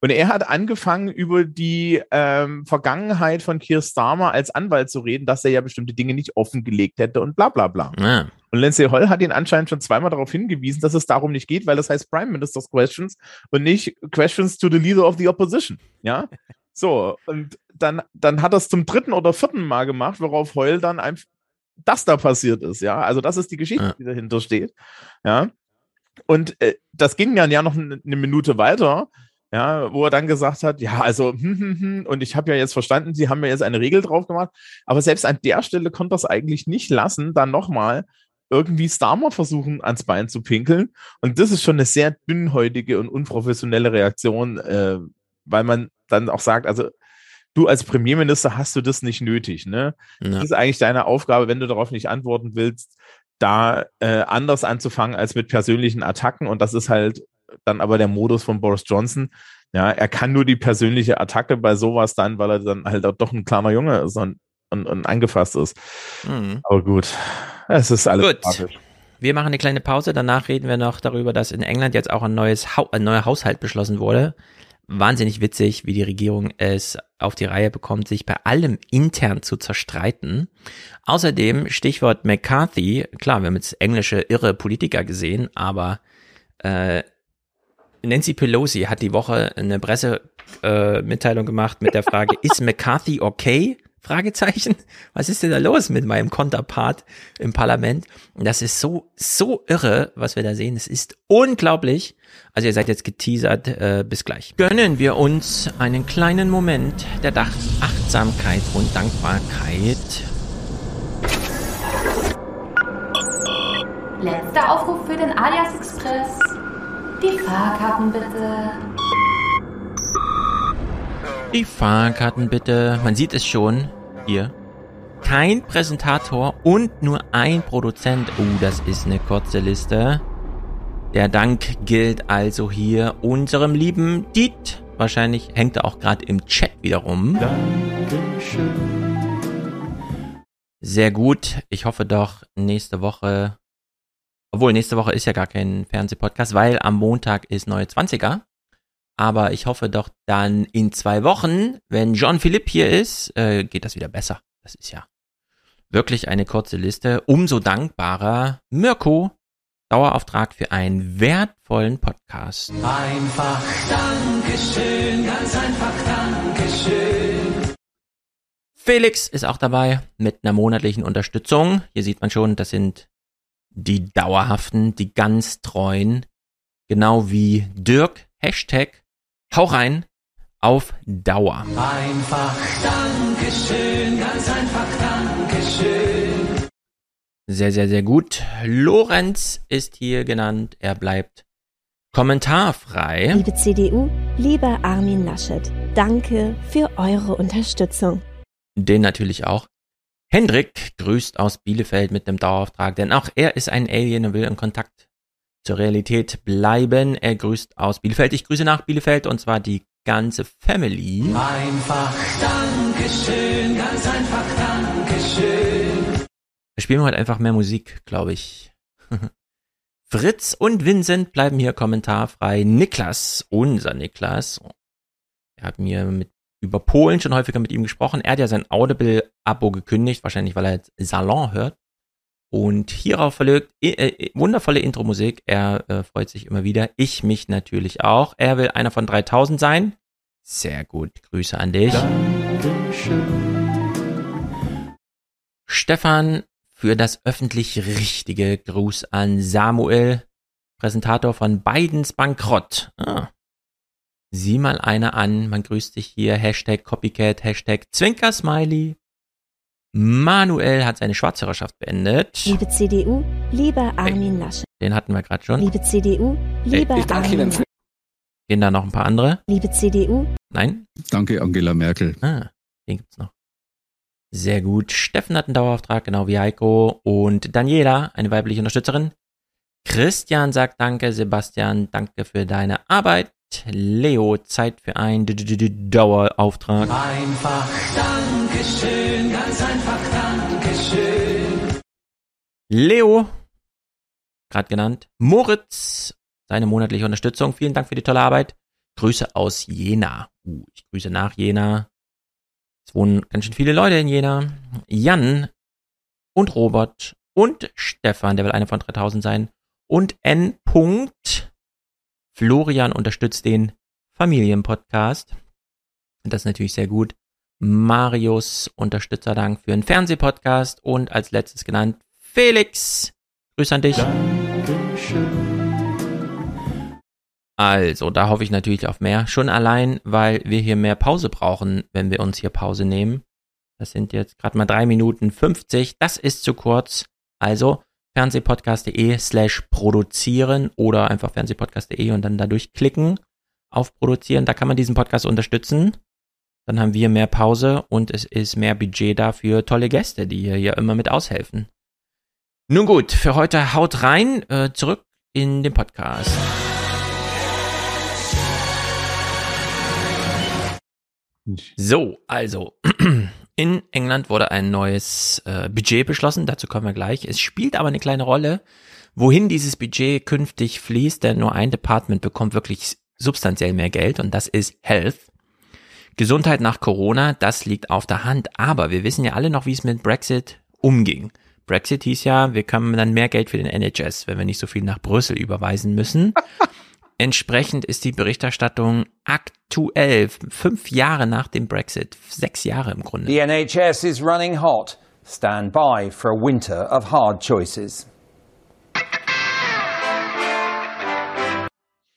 Speaker 11: Und er hat angefangen, über die ähm, Vergangenheit von Keir Starmer als Anwalt zu reden, dass er ja bestimmte Dinge nicht offengelegt hätte und bla bla bla.
Speaker 1: Ja.
Speaker 11: Und Lindsay Holl hat ihn anscheinend schon zweimal darauf hingewiesen, dass es darum nicht geht, weil das heißt Prime Minister's Questions und nicht Questions to the Leader of the Opposition. Ja. So, und dann, dann hat er es zum dritten oder vierten Mal gemacht, worauf Heul dann einfach das da passiert ist, ja. Also das ist die Geschichte,
Speaker 1: Ja.
Speaker 11: die dahinter steht. Ja. Und äh, das ging dann ja noch eine Minute weiter, ja, wo er dann gesagt hat, ja, also, hm, hm, hm, und ich habe ja jetzt verstanden, Sie haben mir jetzt eine Regel drauf gemacht, aber selbst an der Stelle konnte das eigentlich nicht lassen, dann nochmal irgendwie Starmer versuchen, ans Bein zu pinkeln. Und das ist schon eine sehr dünnhäutige und unprofessionelle Reaktion, äh, weil man dann auch sagt, also du als Premierminister hast du das nicht nötig, ne?
Speaker 1: Ja.
Speaker 11: Das ist eigentlich deine Aufgabe, wenn du darauf nicht antworten willst, da äh, anders anzufangen als mit persönlichen Attacken. Und das ist halt dann aber der Modus von Boris Johnson. Ja, er kann nur die persönliche Attacke bei sowas dann, weil er dann halt auch doch ein kleiner Junge ist und, und, und angefasst ist.
Speaker 1: Mhm.
Speaker 11: Aber gut, es ist alles
Speaker 1: Gut.
Speaker 11: tragisch.
Speaker 1: Wir machen eine kleine Pause, danach reden wir noch darüber, dass in England jetzt auch ein neues Hau ein neuer Haushalt beschlossen wurde. Wahnsinnig witzig, wie die Regierung es auf die Reihe bekommt, sich bei allem intern zu zerstreiten. Außerdem Stichwort McCarthy, klar, wir haben jetzt englische irre Politiker gesehen, aber äh, Nancy Pelosi hat die Woche eine Pressemitteilung äh, gemacht mit der Frage, ist McCarthy okay? Fragezeichen. Was ist denn da los mit meinem Konterpart im Parlament? Und das ist so, so irre, was wir da sehen. Es ist unglaublich. Also ihr seid jetzt geteasert. Äh, bis gleich. Gönnen wir uns einen kleinen Moment der Dach Achtsamkeit und Dankbarkeit.
Speaker 45: Letzter Aufruf für den Alias Express. Die Fahrkarten bitte.
Speaker 1: Die Fahrkarten bitte. Man sieht es schon hier. Kein Präsentator und nur ein Produzent. Oh, das ist eine kurze Liste. Der Dank gilt also hier unserem lieben Diet. Wahrscheinlich hängt er auch gerade im Chat wieder rum. Sehr gut. Ich hoffe doch nächste Woche. Obwohl, nächste Woche ist ja gar kein Fernsehpodcast, weil am Montag ist neue 20er. Aber ich hoffe doch dann in zwei Wochen, wenn John Philipp hier ist, äh, geht das wieder besser. Das ist ja wirklich eine kurze Liste. Umso dankbarer Mirko, Dauerauftrag für einen wertvollen Podcast.
Speaker 46: Einfach Dankeschön, ganz einfach Dankeschön.
Speaker 1: Felix ist auch dabei mit einer monatlichen Unterstützung. Hier sieht man schon, das sind die dauerhaften, die ganz treuen, genau wie Dirk, Hashtag, hau rein, auf Dauer.
Speaker 46: Einfach Dankeschön, ganz einfach Dankeschön.
Speaker 1: Sehr, sehr, sehr gut. Lorenz ist hier genannt. Er bleibt kommentarfrei.
Speaker 47: Liebe CDU, lieber Armin Laschet, danke für eure Unterstützung.
Speaker 1: Den natürlich auch. Hendrik grüßt aus Bielefeld mit einem Dauerauftrag, denn auch er ist ein Alien und will in Kontakt zur Realität bleiben. Er grüßt aus Bielefeld. Ich grüße nach Bielefeld und zwar die ganze Family.
Speaker 46: Einfach Dankeschön, ganz einfach Dankeschön.
Speaker 1: Wir spielen heute einfach mehr Musik, glaube ich. Fritz und Vincent bleiben hier kommentarfrei. Niklas, unser Niklas, wir haben hier mit, über Polen schon häufiger mit ihm gesprochen. Er hat ja sein Audible-Abo gekündigt, wahrscheinlich weil er jetzt Salon hört. Und hierauf verlegt äh, äh, wundervolle Intro-Musik. Er äh, freut sich immer wieder. Ich mich natürlich auch. Er will einer von 3000 sein. Sehr gut. Grüße an dich. Stefan für das öffentlich Richtige. Gruß an Samuel, Präsentator von Bidens Bankrott. Ah. Sieh mal einer an. Man grüßt dich hier. Hashtag Copycat, Hashtag Zwinker-Smiley. Manuel hat seine Schwarzhörerschaft beendet.
Speaker 47: Liebe CDU, lieber Armin Laschet.
Speaker 1: Den hatten wir gerade schon.
Speaker 47: Liebe CDU, lieber
Speaker 1: ich danke
Speaker 47: Armin
Speaker 1: Ihnen.
Speaker 47: Laschet.
Speaker 1: Gehen da noch ein paar andere?
Speaker 47: Liebe CDU,
Speaker 1: Nein?
Speaker 48: Danke, Angela Merkel.
Speaker 1: Ah, den gibt's noch. Sehr gut. Steffen hat einen Dauerauftrag, genau wie Heiko. Und Daniela, eine weibliche Unterstützerin. Christian sagt Danke. Sebastian, danke für deine Arbeit. Leo, Zeit für einen Dauerauftrag.
Speaker 46: Einfach Dankeschön, ganz einfach Dankeschön.
Speaker 1: Leo, gerade genannt, Moritz, seine monatliche Unterstützung. Vielen Dank für die tolle Arbeit. Grüße aus Jena. Uh, ich grüße nach Jena. Es wohnen ganz schön viele Leute in Jena. Jan und Robert und Stefan, der will einer von 3000 sein. Und N. -Punkt. Florian unterstützt den Familienpodcast. Das ist natürlich sehr gut. Marius Unterstützerdank für einen Fernsehpodcast und als letztes genannt Felix. Grüß an dich. Also, da hoffe ich natürlich auf mehr. Schon allein, weil wir hier mehr Pause brauchen, wenn wir uns hier Pause nehmen. Das sind jetzt gerade mal drei Minuten 50. Das ist zu kurz. Also fernsehpodcast.de slash produzieren oder einfach fernsehpodcast.de und dann dadurch klicken auf produzieren. Da kann man diesen Podcast unterstützen. Dann haben wir mehr Pause und es ist mehr Budget da für tolle Gäste, die hier ja immer mit aushelfen. Nun gut, für heute haut rein, äh, zurück in den Podcast. So, also, in England wurde ein neues äh, Budget beschlossen, dazu kommen wir gleich. Es spielt aber eine kleine Rolle, wohin dieses Budget künftig fließt, denn nur ein Department bekommt wirklich substanziell mehr Geld und das ist Health. Gesundheit nach Corona, das liegt auf der Hand, aber wir wissen ja alle noch, wie es mit Brexit umging. Brexit hieß ja, wir können dann mehr Geld für den NHS, wenn wir nicht so viel nach Brüssel überweisen müssen. Entsprechend ist die Berichterstattung aktuell, fünf Jahre nach dem Brexit, sechs Jahre im Grunde.
Speaker 49: The NHS is running hot. Stand by for a winter of hard choices.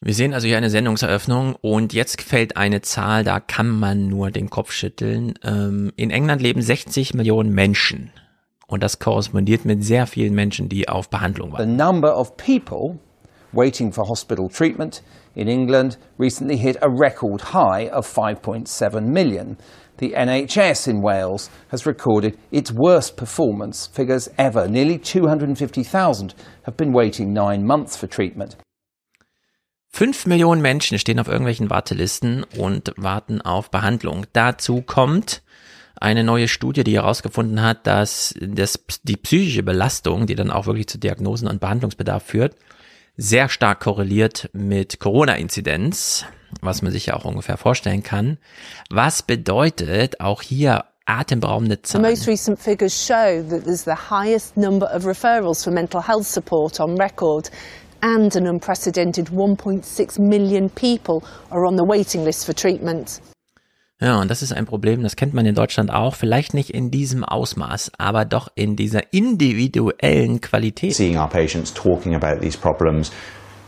Speaker 1: Wir sehen also hier eine Sendungseröffnung und jetzt fällt eine Zahl, da kann man nur den Kopf schütteln. Ähm, in England leben 60 Millionen Menschen und das korrespondiert mit sehr vielen Menschen, die auf Behandlung
Speaker 49: The
Speaker 1: waren.
Speaker 49: number of people waiting for hospital treatment in England recently hit a record high of 5.7 million. The NHS in Wales has recorded its worst performance figures ever. Nearly 250,000 have been waiting nine months for treatment.
Speaker 1: Fünf Millionen Menschen stehen auf irgendwelchen Wartelisten und warten auf Behandlung. Dazu kommt eine neue Studie, die herausgefunden hat, dass das, die psychische Belastung, die dann auch wirklich zu Diagnosen und Behandlungsbedarf führt, sehr stark korreliert mit Corona-Inzidenz, was man sich ja auch ungefähr vorstellen kann. Was bedeutet auch hier atemberaubende
Speaker 50: The
Speaker 1: Zahlen?
Speaker 50: most recent figures show that there's the highest number of referrals for mental health support on record and an unprecedented 1.6 million people are on the waiting list for treatment.
Speaker 1: Ja, und das ist ein Problem, das kennt man in Deutschland auch, vielleicht nicht in diesem Ausmaß, aber doch in dieser individuellen Qualität.
Speaker 51: seeing our patients, talking about these problems,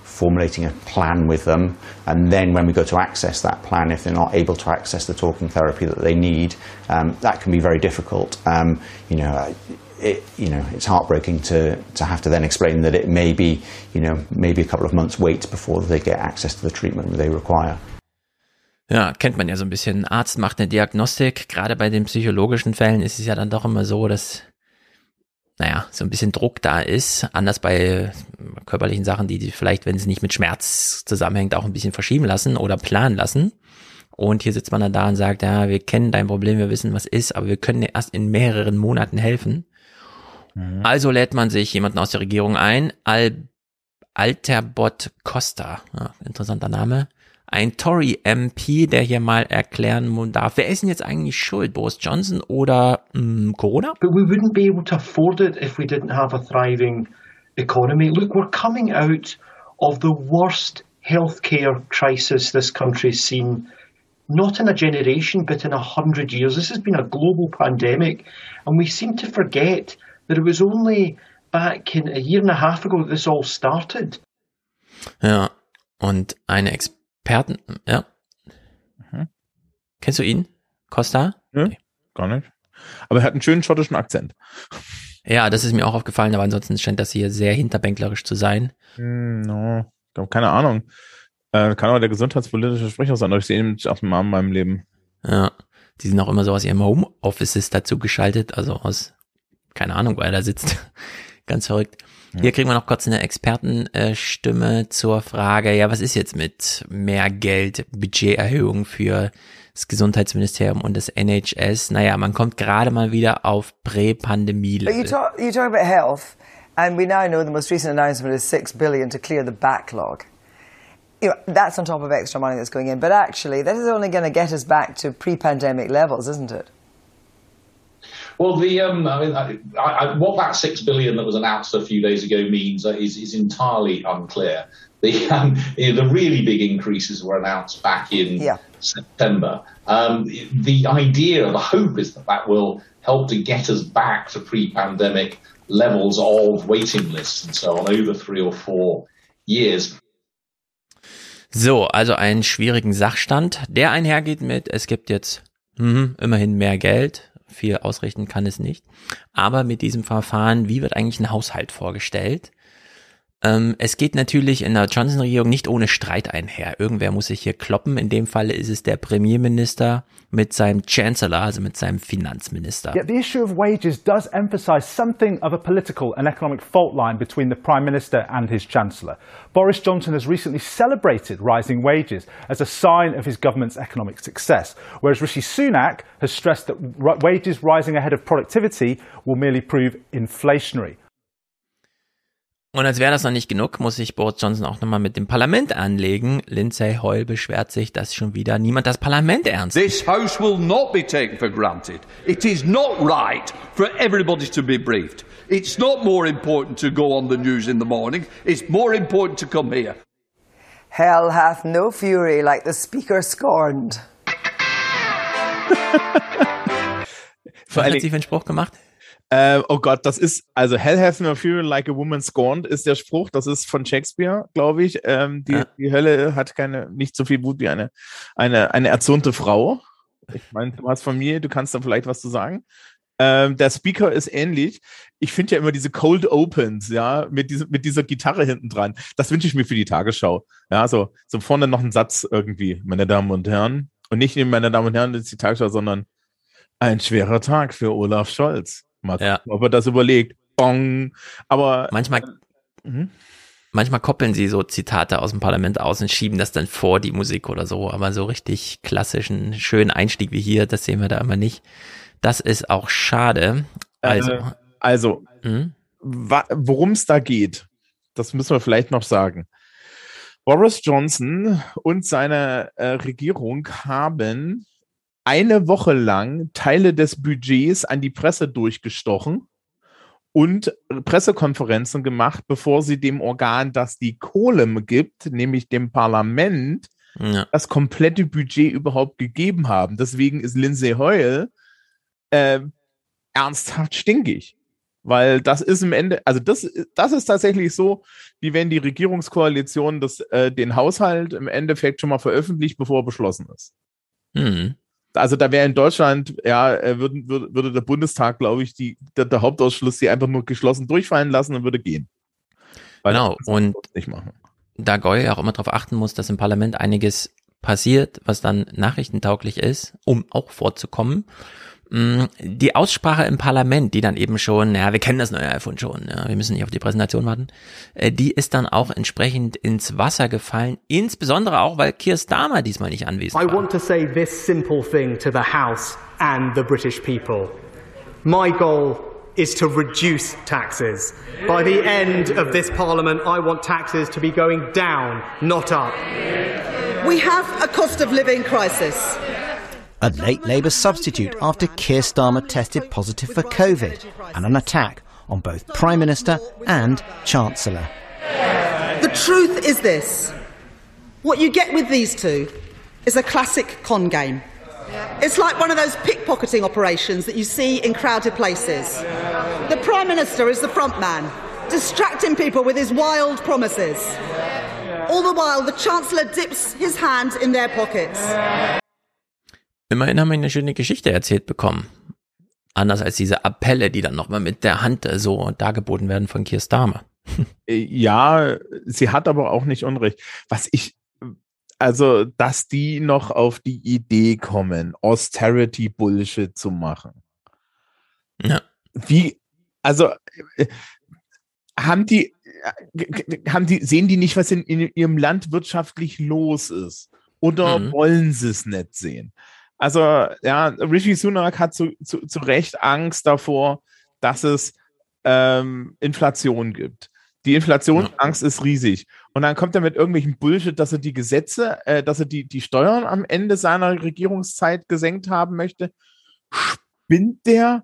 Speaker 51: formulating a plan with them, and then when we go to access that plan, if they're not able to access the talking therapy that they need, um, that can be very difficult. Um, you know. It, you know, it's heartbreaking to, to have to then explain that it may be, you know, maybe a couple of months wait before they get access to the treatment they require.
Speaker 1: Ja, kennt man ja so ein bisschen. Ein Arzt macht eine Diagnostik. Gerade bei den psychologischen Fällen ist es ja dann doch immer so, dass, naja, so ein bisschen Druck da ist. Anders bei körperlichen Sachen, die, die vielleicht, wenn es nicht mit Schmerz zusammenhängt, auch ein bisschen verschieben lassen oder planen lassen. Und hier sitzt man dann da und sagt, ja, wir kennen dein Problem, wir wissen, was ist, aber wir können dir erst in mehreren Monaten helfen. Also lädt man sich jemanden aus der Regierung ein, Al Alterbot Costa, ja, interessanter Name, ein Tory-MP, der hier mal erklären darf, wer ist denn jetzt eigentlich schuld, Boris Johnson oder mh, Corona?
Speaker 48: But we wouldn't be able to afford it if we didn't have a thriving economy. Look, we're coming out of the worst healthcare crisis this country's seen, not in a generation, but in a hundred years. This has been a global pandemic, and we seem to forget that it was only back in a year and a half ago that this all started.
Speaker 1: Ja, und eine Experten, ja. Kennst du ihn? Costa?
Speaker 11: Nö, gar nicht. Aber er hat einen schönen schottischen Akzent.
Speaker 1: Ja, das ist mir auch aufgefallen, aber ansonsten scheint das hier sehr hinterbänklerisch zu sein.
Speaker 11: Hm, no, keine Ahnung. Äh, kann aber der gesundheitspolitische Sprecher sein, aber ich sehe ihn nicht auf dem Arm in meinem Leben.
Speaker 1: Ja, die sind auch immer so aus ihrem Homeoffices dazu geschaltet, also aus, keine Ahnung, wo er da sitzt. Ganz verrückt. Hier kriegen wir noch kurz eine Expertenstimme zur Frage, ja, was ist jetzt mit mehr Geld, Budgeterhöhung für das Gesundheitsministerium und das NHS? Naja, man kommt gerade mal wieder auf
Speaker 52: But you
Speaker 1: Prä-Pandemie-Level.
Speaker 52: talk, you talk about health,
Speaker 53: And we now know the most recent announcement is six billion to clear the backlog. You know, that's on top of extra money that's going in. But actually, this is only going to get us back to pre-pandemic levels, isn't it?
Speaker 54: Well, the um, I mean, I, I, what that six billion that was announced a few days ago means uh, is, is entirely unclear. The um, you know, the really big increases were announced back in
Speaker 53: Yeah.
Speaker 54: September. Um, the idea, the hope is that that will help to get us back to pre-pandemic levels of waiting lists and so on over three or four years.
Speaker 1: So, also einen schwierigen Sachstand, der einhergeht mit, es gibt jetzt hm, immerhin mehr Geld, viel ausrichten kann es nicht, aber mit diesem Verfahren, wie wird eigentlich ein Haushalt vorgestellt? Ähm, es geht natürlich in der Johnson-Regierung nicht ohne Streit einher. Irgendwer muss sich hier kloppen. In dem Fall ist es der Premierminister mit seinem Chancellor, also mit seinem Finanzminister.
Speaker 55: Yet the issue of wages does emphasise something of a political and economic fault line between the Prime Minister and his Chancellor. Boris Johnson has recently celebrated rising wages as a sign of his government's economic success, whereas Rishi Sunak has stressed that wages rising ahead of productivity will merely prove inflationary.
Speaker 1: Und als wäre das noch nicht genug, muss sich Boris Johnson auch nochmal mit dem Parlament anlegen. Lindsay Hoyle beschwert sich, dass schon wieder niemand das Parlament ernst nimmt.
Speaker 44: This House will not be taken for granted. It is not right for everybody to be briefed. It's not more important to go on the news in the morning. It's more important to come here.
Speaker 53: Hell hath no fury like the speaker scorned.
Speaker 1: Was hat sie für einen Spruch gemacht?
Speaker 11: Äh, oh Gott, das ist, also Hell hath no fury like a woman scorned ist der Spruch, das ist von Shakespeare, glaube ich. Ähm, die,
Speaker 1: Ja.
Speaker 11: die Hölle hat keine, nicht so viel Wut wie eine, eine, eine erzürnte Frau. Ich meine, du hast Familie, du kannst da vielleicht was zu sagen. Ähm, der Speaker ist ähnlich. Ich finde ja immer diese Cold Opens, ja, mit, diese, mit dieser Gitarre hinten dran. Das wünsche ich mir für die Tagesschau. Ja, so, so vorne noch ein Satz irgendwie, meine Damen und Herren. Und nicht meine Damen und Herren, das ist die Tagesschau, sondern ein schwerer Tag für Olaf Scholz. Mal gucken, ob er das überlegt. Bong. Aber
Speaker 1: manchmal, manchmal koppeln sie so Zitate aus dem Parlament aus und schieben das dann vor die Musik oder so. Aber so richtig klassischen, schönen Einstieg wie hier, das sehen wir da immer nicht. Das ist auch schade. Also,
Speaker 11: Äh, also
Speaker 1: Mhm.
Speaker 11: worum es da geht, das müssen wir vielleicht noch sagen. Boris Johnson und seine äh, Regierung haben eine Woche lang Teile des Budgets an die Presse durchgestochen und Pressekonferenzen gemacht, bevor sie dem Organ, das die Kohle gibt, nämlich dem Parlament,
Speaker 1: Ja.
Speaker 11: das komplette Budget überhaupt gegeben haben. Deswegen ist Lindsay Hoyle äh, ernsthaft stinkig. Weil das ist im Ende, also das, das ist tatsächlich so, wie wenn die Regierungskoalition das, äh, den Haushalt im Endeffekt schon mal veröffentlicht, bevor er beschlossen ist.
Speaker 1: Mhm.
Speaker 11: Also da wäre in Deutschland, ja, äh, würde, würde der Bundestag, glaube ich, die, der, der Hauptausschuss sie einfach nur geschlossen durchfallen lassen und würde gehen. Weil
Speaker 1: Genau, und
Speaker 11: nicht machen.
Speaker 1: da Goy auch immer darauf achten muss, dass im Parlament einiges passiert, was dann nachrichtentauglich ist, um auch vorzukommen. Mm, Die Aussprache im Parlament, die dann eben schon, ja, wir kennen das neue iPhone schon, ja, wir müssen nicht auf die Präsentation warten, äh, die ist dann auch entsprechend ins Wasser gefallen, insbesondere auch, weil Keir Starmer diesmal nicht anwesend
Speaker 56: I
Speaker 1: war.
Speaker 56: want to say this simple thing to the House and the British people. My goal is to reduce taxes. By the end of this Parliament, I want taxes to be going down, not up.
Speaker 52: We have a cost of living crisis.
Speaker 25: A late Labour substitute after Keir Starmer tested positive for COVID and an attack on both Prime Minister and Chancellor.
Speaker 52: The truth is this what you get with these two is a classic con game. It's like one of those pickpocketing operations that you see in crowded places. The Prime Minister is the front man, distracting people with his wild promises. All the while, the Chancellor dips his hand in their pockets.
Speaker 1: Immerhin haben wir eine schöne Geschichte erzählt bekommen. Anders als diese Appelle, die dann nochmal mit der Hand äh, so dargeboten werden von Keir Starmer.
Speaker 11: Äh, Ja, sie hat aber auch nicht Unrecht. Was ich, also, dass die noch auf die Idee kommen, Austerity-Bullshit zu machen.
Speaker 1: Ja.
Speaker 11: Wie, also, äh, haben die, haben die, sehen die nicht, was in, in ihrem Land wirtschaftlich los ist? Oder
Speaker 1: Mhm.
Speaker 11: wollen sie es nicht sehen? Also, ja, Rishi Sunak hat zu, zu, zu Recht Angst davor, dass es, äh, ähm, Inflation gibt. Die Inflationsangst ist riesig. Und dann kommt er mit irgendwelchen Bullshit, dass er die Gesetze, äh, dass er die, die Steuern am Ende seiner Regierungszeit gesenkt haben möchte. Spinnt der?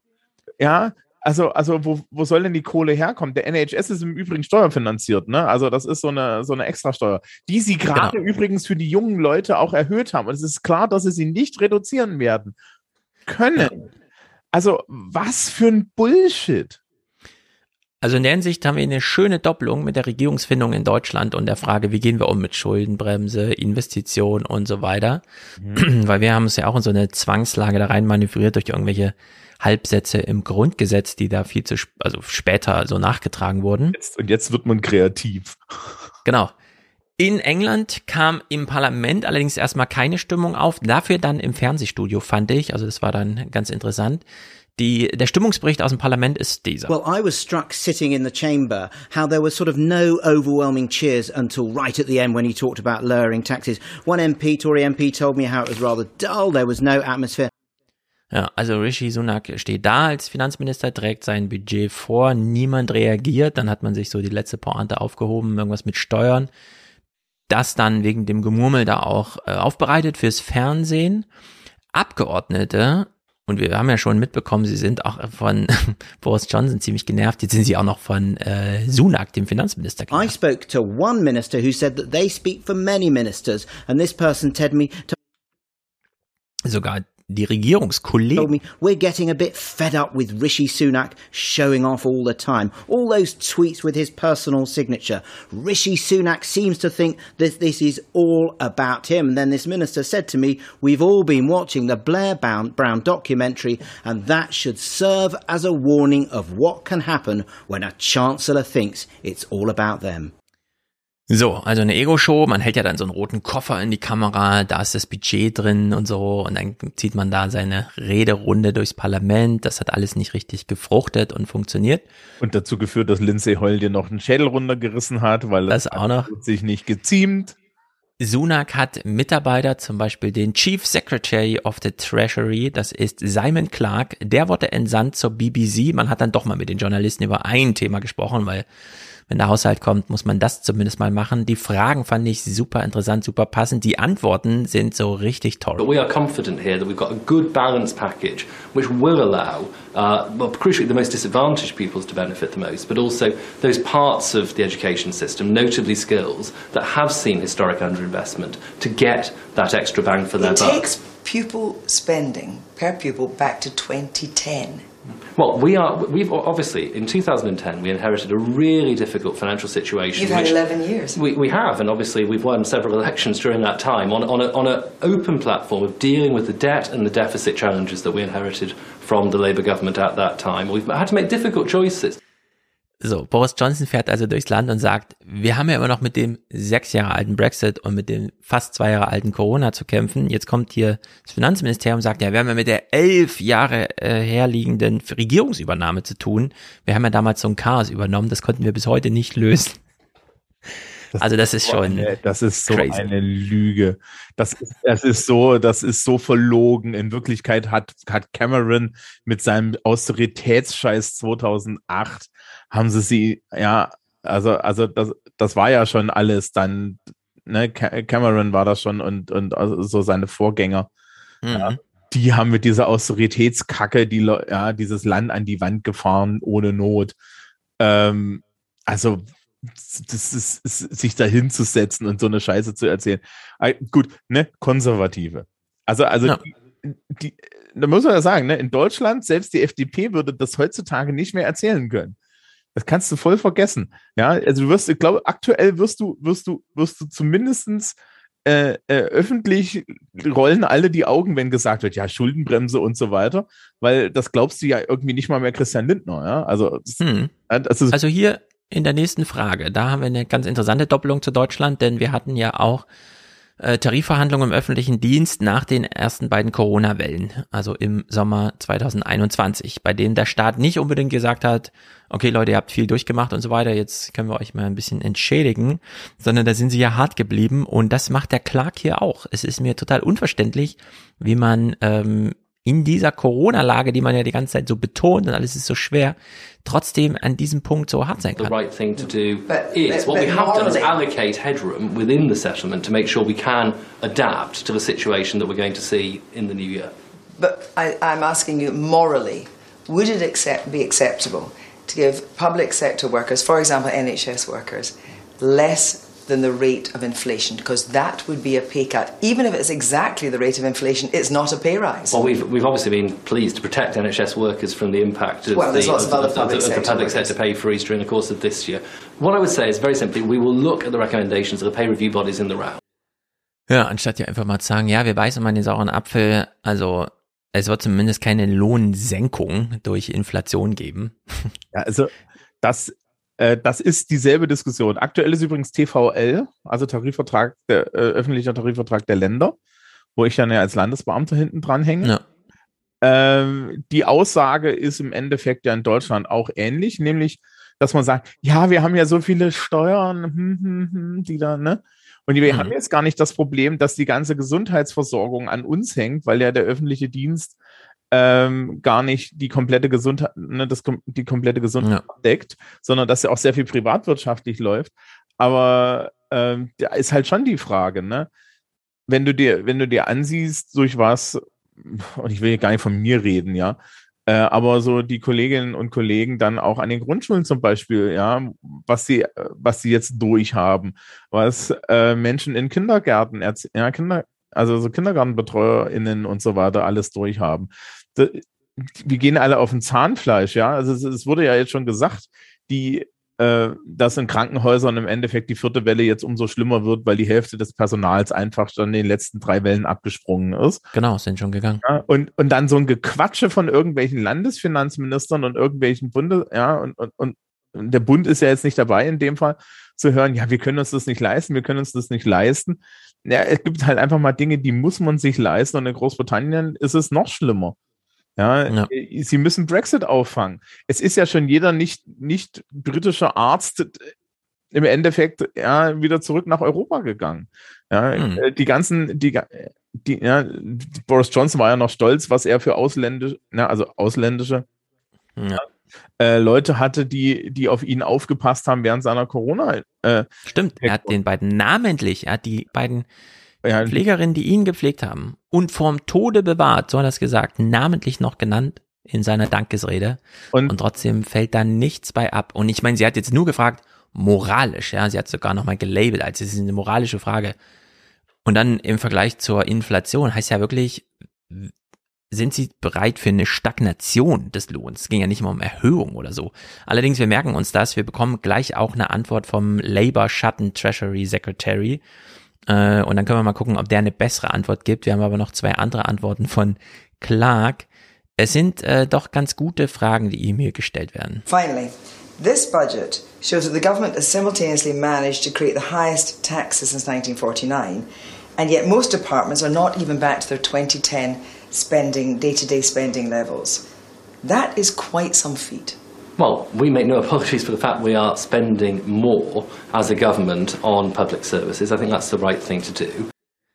Speaker 11: Ja, also, also wo, wo soll denn die Kohle herkommen? Der NHS ist im Übrigen steuerfinanziert, ne? Also das ist so eine, so eine Extrasteuer, die sie gerade
Speaker 1: Genau.
Speaker 11: übrigens für die jungen Leute auch erhöht haben. Und es ist klar, dass sie sie nicht reduzieren werden können. Also was für ein Bullshit.
Speaker 1: Also in der Hinsicht haben wir eine schöne Doppelung mit der Regierungsfindung in Deutschland und der Frage, wie gehen wir um mit Schuldenbremse, Investition und so weiter. Weil wir haben uns ja auch in so eine Zwangslage da rein manövriert durch irgendwelche Halbsätze im Grundgesetz, die da viel zu, sp- also später so nachgetragen wurden.
Speaker 11: Und jetzt wird man kreativ.
Speaker 1: Genau. In England kam im Parlament allerdings erstmal keine Stimmung auf, dafür dann im Fernsehstudio fand ich, also das war dann ganz interessant. Die, der Stimmungsbericht aus dem Parlament ist dieser.
Speaker 25: Well, I was struck sitting in the chamber how there was sort of no overwhelming cheers until right at the end when he talked about lowering taxes. One MP, Tory MP, told me how it was rather dull, there was no atmosphere.
Speaker 1: Ja, also Rishi Sunak steht da als Finanzminister, trägt sein Budget vor, niemand reagiert, dann hat man sich so die letzte Pointe aufgehoben, irgendwas mit Steuern. Das dann wegen dem Gemurmel da auch äh, aufbereitet fürs Fernsehen. Abgeordnete, und wir haben ja schon mitbekommen, sie sind auch von Boris Johnson ziemlich genervt, jetzt sind sie auch noch von äh, Sunak, dem Finanzminister,
Speaker 25: I spoke to one minister who said that they speak for many ministers, and this person told me,
Speaker 1: sogar die Regierungskollegen.
Speaker 25: we're getting a bit fed up with Rishi Sunak showing off all the time. All those tweets with his personal signature. Rishi Sunak seems to think that this is all about him. And then this minister said to me, We've all been watching the Blair Brown documentary, and that should serve as a warning of what can happen when a chancellor thinks it's all about them.
Speaker 1: So, also eine Ego-Show, man hält ja dann so einen roten Koffer in die Kamera, da ist das Budget drin und so und dann zieht man da seine Rederunde durchs Parlament, das hat alles nicht richtig gefruchtet und funktioniert.
Speaker 11: Und dazu geführt, dass Lindsay Hoyle dir noch einen Schädel runtergerissen hat, weil
Speaker 1: Das auch noch.
Speaker 11: sich nicht geziemt.
Speaker 1: Sunak hat Mitarbeiter, zum Beispiel den Chief Secretary of the Treasury, das ist Simon Clark, der wurde entsandt zur BBC. Man hat dann doch mal mit den Journalisten über ein Thema gesprochen, weil wenn der Haushalt kommt, muss man das zumindest mal machen. Die Fragen fand ich super interessant, super passend. Die Antworten sind so richtig toll.
Speaker 57: But we are confident here that we've got a good balanced package which will allow, uh, well, crucially, the most disadvantaged pupils to benefit the most, but also those parts of the education system, notably skills, that have seen historic underinvestment to get that extra bang for their
Speaker 58: It
Speaker 57: buck.
Speaker 58: takes pupil spending per pupil back to 2010.
Speaker 57: Well, we are. We've obviously in 2010 we inherited a really difficult financial situation.
Speaker 58: You've had 11 years.
Speaker 57: We, we have, and obviously we've won several elections during that time on on a, on a open platform of dealing with the debt and the deficit challenges that we inherited from the Labour government at that time. We've had to make difficult choices.
Speaker 1: So, Boris Johnson fährt also durchs Land und sagt, wir haben ja immer noch mit dem sechs Jahre alten Brexit und mit dem fast zwei Jahre alten Corona zu kämpfen. Jetzt kommt hier das Finanzministerium und sagt, ja, wir haben ja mit der elf Jahre äh, herliegenden Regierungsübernahme zu tun. Wir haben ja damals so ein Chaos übernommen, das konnten wir bis heute nicht lösen. also das ist schon
Speaker 11: Äh, Das ist so
Speaker 1: crazy.
Speaker 11: eine Lüge. Das ist, das ist so, das ist so verlogen. In Wirklichkeit hat, hat Cameron mit seinem Austeritätsscheiß 2008 haben sie sie, ja, also, also das, das war ja schon alles dann, ne, Ca- Cameron war das schon und, und also so seine Vorgänger. Ja, die haben mit dieser Austeritätskacke die, ja, dieses Land an die Wand gefahren ohne Not. Ähm, also das ist, ist sich da hinzusetzen und so eine Scheiße zu erzählen. Gut, ne, Konservative. Also, also die, die, da muss man ja sagen, ne, in Deutschland, selbst die FDP würde das heutzutage nicht mehr erzählen können. Das kannst du voll vergessen. Ja, also du wirst, ich glaube, aktuell wirst du, wirst du, wirst du zumindestens äh, äh, öffentlich rollen alle die Augen, wenn gesagt wird, ja, Schuldenbremse und so weiter, weil das glaubst du ja irgendwie nicht mal mehr Christian Lindner, ja. Also,
Speaker 1: Hm.
Speaker 11: ist,
Speaker 1: Also hier in der nächsten Frage, da haben wir eine ganz interessante Doppelung zu Deutschland, denn wir hatten ja auch äh, Tarifverhandlungen im öffentlichen Dienst nach den ersten beiden Corona-Wellen, also im Sommer 2021, bei denen der Staat nicht unbedingt gesagt hat, okay Leute, ihr habt viel durchgemacht und so weiter, jetzt können wir euch mal ein bisschen entschädigen, sondern da sind sie ja hart geblieben und das macht der Clark hier auch. Es ist mir total unverständlich, wie man ähm, in dieser Corona-Lage, die man ja die ganze Zeit so betont und alles ist so schwer, trotzdem an diesem Punkt so hart sein
Speaker 57: The
Speaker 1: kann.
Speaker 57: right thing to do
Speaker 58: But-
Speaker 57: is what we have done is allocate headroom within the settlement to make sure we can adapt to the situation that we're going to see in the new year.
Speaker 58: But I, I'm asking you morally, would it accept, be acceptable to give public sector workers, for example NHS workers, less than the rate of inflation? Because that would be a pay cut. Even if it's exactly the rate of inflation, it's not a pay rise.
Speaker 57: Well, we've, we've obviously been pleased to protect NHS workers from the impact of,
Speaker 58: Well, there's
Speaker 57: the,
Speaker 58: lots of other public
Speaker 57: of the
Speaker 58: sector
Speaker 57: public sector pay freeze during the course of this year. What I would say is very simply, we will look at the recommendations of the pay review bodies in the round.
Speaker 1: Ja, anstatt ja einfach mal zu sagen, ja, wir beißen mal in den sauren Apfel, also es wird zumindest keine Lohnsenkung durch Inflation geben.
Speaker 11: Ja, also das, äh, das ist dieselbe Diskussion. Aktuell ist übrigens TVL, also Tarifvertrag, der, äh, öffentlicher Tarifvertrag der Länder, wo ich dann ja als Landesbeamter hinten dran hänge.
Speaker 1: Ja.
Speaker 11: Ähm, die Aussage ist im Endeffekt ja in Deutschland auch ähnlich, nämlich, dass man sagt, ja, wir haben ja so viele Steuern, hm, hm, hm, die da, ne? Und wir
Speaker 1: Mhm.
Speaker 11: haben jetzt gar nicht das Problem, dass die ganze Gesundheitsversorgung an uns hängt, weil ja der öffentliche Dienst ähm, gar nicht die komplette Gesundheit, ne, das, die komplette Gesundheit deckt, sondern dass ja auch sehr viel privatwirtschaftlich läuft. Aber ähm, da ist halt schon die Frage, ne? Wenn du dir, wenn du dir ansiehst, durch was, und ich will hier gar nicht von mir reden, ja, äh, aber so die Kolleginnen und Kollegen dann auch an den Grundschulen zum Beispiel, ja, was sie, äh, was sie jetzt durchhaben, was äh, Menschen in Kindergärten, ja, Kinder, also so KindergartenbetreuerInnen und so weiter alles durchhaben. Wir gehen alle auf ein Zahnfleisch, ja. Also es, es wurde ja jetzt schon gesagt, die, äh, dass in Krankenhäusern im Endeffekt die vierte Welle jetzt umso schlimmer wird, weil die Hälfte des Personals einfach schon in den letzten drei Wellen abgesprungen ist.
Speaker 1: Genau, sind schon gegangen.
Speaker 11: Ja, und, und dann so ein Gequatsche von irgendwelchen Landesfinanzministern und irgendwelchen Bunde, ja, und, und, und der Bund ist ja jetzt nicht dabei in dem Fall, zu hören, ja, wir können uns das nicht leisten, wir können uns das nicht leisten. Ja, es gibt halt einfach mal Dinge, die muss man sich leisten und in Großbritannien ist es noch schlimmer. Ja,
Speaker 1: Ja.
Speaker 11: äh, sie müssen Brexit auffangen. Es ist ja schon jeder nicht, nicht britischer Arzt äh, im Endeffekt ja wieder zurück nach Europa gegangen. Ja,
Speaker 1: Hm.
Speaker 11: äh, die ganzen, die, die, ja, Boris Johnson war ja noch stolz, was er für ausländische, na, also ausländische
Speaker 1: Ja.
Speaker 11: äh, Leute hatte, die, die auf ihn aufgepasst haben während seiner Corona. Äh,
Speaker 1: Stimmt, er hat den beiden namentlich, er hat die beiden Pflegerinnen, die ihn gepflegt haben und vorm Tode bewahrt, so hat er es gesagt, namentlich noch genannt in seiner Dankesrede. Und, trotzdem fällt da nichts bei ab. Und ich meine, sie hat jetzt nur gefragt, moralisch, ja, sie hat sogar nochmal gelabelt, als es ist eine moralische Frage. Und dann im Vergleich zur Inflation heißt ja wirklich, sind sie bereit für eine Stagnation des Lohns? Es ging ja nicht mal um Erhöhung oder so. Allerdings, wir merken uns das, wir bekommen gleich auch eine Antwort vom Labour Schatten Treasury Secretary. Äh, und dann können wir mal gucken, ob der eine bessere Antwort gibt. Wir haben aber noch zwei andere Antworten von Clark. Es sind äh, doch ganz gute Fragen, die ihm hier gestellt werden.
Speaker 58: Finally, this budget shows that the government has simultaneously managed to create the highest taxes since 1949, and yet most departments are not even back to their 2010 spending, day-to-day spending levels. That is quite some feat.
Speaker 57: Well, we make no apologies for the fact we are spending more as a government on public services. I think that's the right thing to do.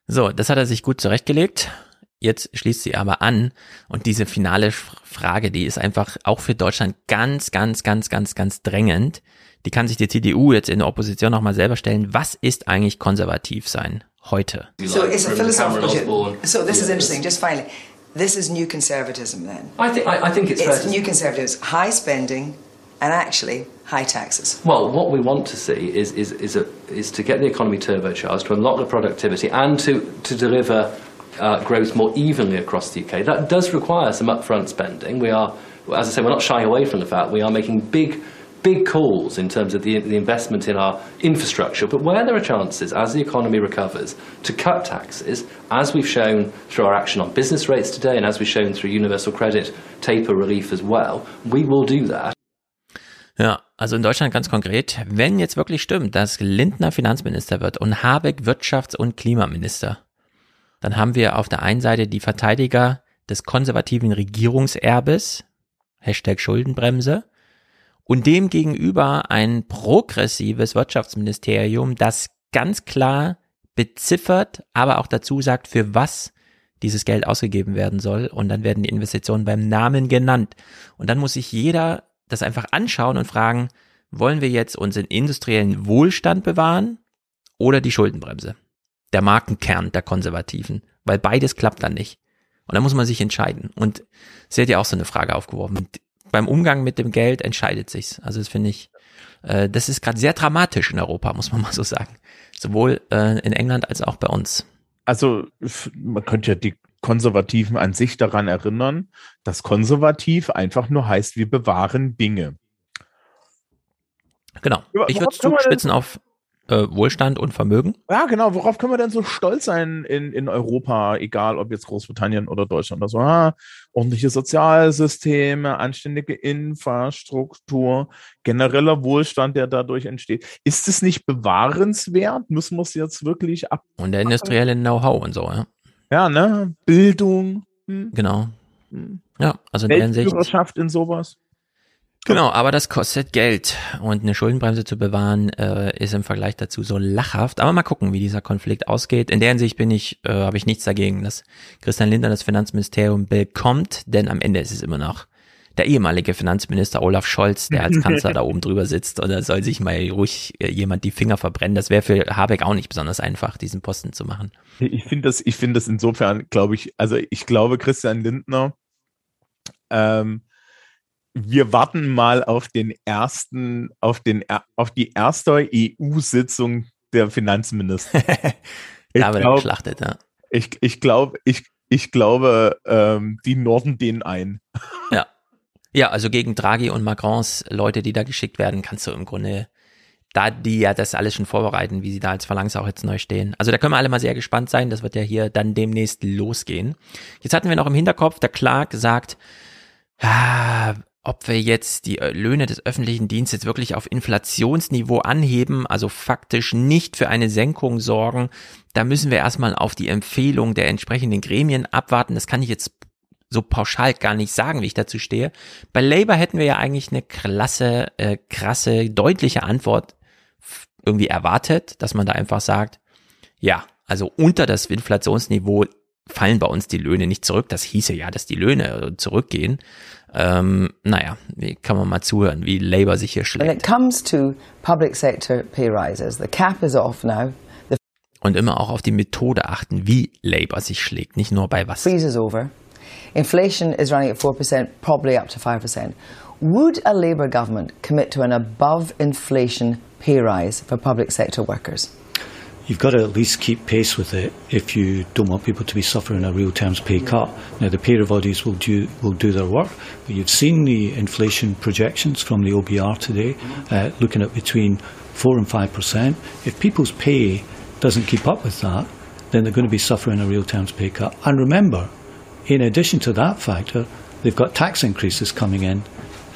Speaker 1: So, das hat er sich gut zurechtgelegt. Jetzt schließt sie aber an und diese finale Frage, die ist einfach auch für Deutschland ganz, ganz, ganz, ganz, ganz drängend. Die kann sich die CDU jetzt in der Opposition nochmal selber stellen. Was ist eigentlich konservativ sein heute?
Speaker 58: So it's a philosophical. So this is interesting. Just finally, this is new conservatism. Then
Speaker 57: I think I, I think it's,
Speaker 58: it's new conservatives, high spending, and actually high taxes.
Speaker 57: Well, what we want to see is, is, is, a, is to get the economy turbocharged, to unlock the productivity, and to, to deliver uh, growth more evenly across the UK. That does require some upfront spending. We are, as I say, we're not shying away from the fact we are making big, big calls in terms of the, the investment in our infrastructure. But where there are chances, as the economy recovers, to cut taxes, as we've shown through our action on business rates today, and as we've shown through universal credit taper relief as well, we will do that.
Speaker 1: Ja, also in Deutschland ganz konkret, wenn jetzt wirklich stimmt, dass Lindner Finanzminister wird und Habeck Wirtschafts- und Klimaminister, dann haben wir auf der einen Seite die Verteidiger des konservativen Regierungserbes, Hashtag Schuldenbremse, und dem gegenüber ein progressives Wirtschaftsministerium, das ganz klar beziffert, aber auch dazu sagt, für was dieses Geld ausgegeben werden soll und dann werden die Investitionen beim Namen genannt. Und dann muss sich jeder das einfach anschauen und fragen, wollen wir jetzt unseren industriellen Wohlstand bewahren oder die Schuldenbremse? Der Markenkern der Konservativen, weil beides klappt dann nicht. Und da muss man sich entscheiden. Und sie hat ja auch so eine Frage aufgeworfen. Beim Umgang mit dem Geld entscheidet sich's. Also das finde ich, äh, das ist gerade sehr dramatisch in Europa, muss man mal so sagen. Sowohl äh, in England als auch bei uns.
Speaker 11: Also man könnte ja die Konservativen an sich daran erinnern, dass konservativ einfach nur heißt, wir bewahren Dinge.
Speaker 1: Genau. Ich würde zuspitzen auf äh, Wohlstand und Vermögen.
Speaker 11: Ja, genau. Worauf können wir denn so stolz sein in, in Europa, egal ob jetzt Großbritannien oder Deutschland oder so? Ah, ordentliche Sozialsysteme, anständige Infrastruktur, genereller Wohlstand, der dadurch entsteht. Ist es nicht bewahrenswert? Müssen wir es jetzt wirklich ab?
Speaker 1: Und der industrielle Know-how und so, ja.
Speaker 11: Ja, ne? Bildung.
Speaker 1: Hm. Genau. Hm. Ja, also in der
Speaker 11: Hinsicht. in sowas.
Speaker 1: Genau, aber das kostet Geld und eine Schuldenbremse zu bewahren äh, ist im Vergleich dazu so lachhaft. Aber mal gucken, wie dieser Konflikt ausgeht. In der Hinsicht bin ich, äh, habe ich nichts dagegen, dass Christian Lindner das Finanzministerium bekommt, denn am Ende ist es immer noch der ehemalige Finanzminister Olaf Scholz, der als Kanzler da oben drüber sitzt. Und da soll sich mal ruhig äh, jemand die Finger verbrennen. Das wäre für Habeck auch nicht besonders einfach, diesen Posten zu machen.
Speaker 11: Ich finde das, ich finde das insofern, glaube ich, also ich glaube, Christian Lindner ähm, wir warten mal auf den ersten, auf den, auf die erste EU-Sitzung der Finanzminister.
Speaker 1: da wird glaub, geschlachtet, ja.
Speaker 11: Ich, ich glaube, ich, ich glaube, ähm, die norden den ein.
Speaker 1: Ja. Ja, also gegen Draghi und Macrons Leute, die da geschickt werden, kannst du im Grunde, da die ja das alles schon vorbereiten, wie sie da als Phalanx auch jetzt neu stehen. Also da können wir alle mal sehr gespannt sein. Das wird ja hier dann demnächst losgehen. Jetzt hatten wir noch im Hinterkopf, der Clark sagt, ja, ob wir jetzt die äh, Löhne des öffentlichen Dienstes wirklich auf Inflationsniveau anheben, also faktisch nicht für eine Senkung sorgen, da müssen wir erstmal auf die Empfehlung der entsprechenden Gremien abwarten. Das kann ich jetzt so pauschal gar nicht sagen, wie ich dazu stehe. Bei Labour hätten wir ja eigentlich eine klasse, äh, krasse, deutliche Antwort irgendwie erwartet, dass man da einfach sagt, ja, also unter das Inflationsniveau fallen bei uns die Löhne nicht zurück. Das hieße ja, dass die Löhne zurückgehen. Ähm, naja, kann man mal zuhören, wie Labour sich hier schlägt.
Speaker 58: When it comes to public sector pay rises, the cap is off now. The
Speaker 1: Und immer auch auf die Methode achten, wie Labour sich schlägt, nicht nur bei was.
Speaker 58: Freeze is over. Inflation is running at 4%, probably up to 5%. Would a Labour government commit to an above inflation pay rise for public sector workers?
Speaker 59: You've got to at least keep pace with it if you don't want people to be suffering a real terms pay cut. Now, the pay bodies will do, will do their work, but you've seen the inflation projections from the OBR today, uh, looking at between 4 and 5%. If people's pay doesn't keep up with that, then they're going to be suffering a real terms pay cut. And remember, in addition to that factor, they've got tax increases coming in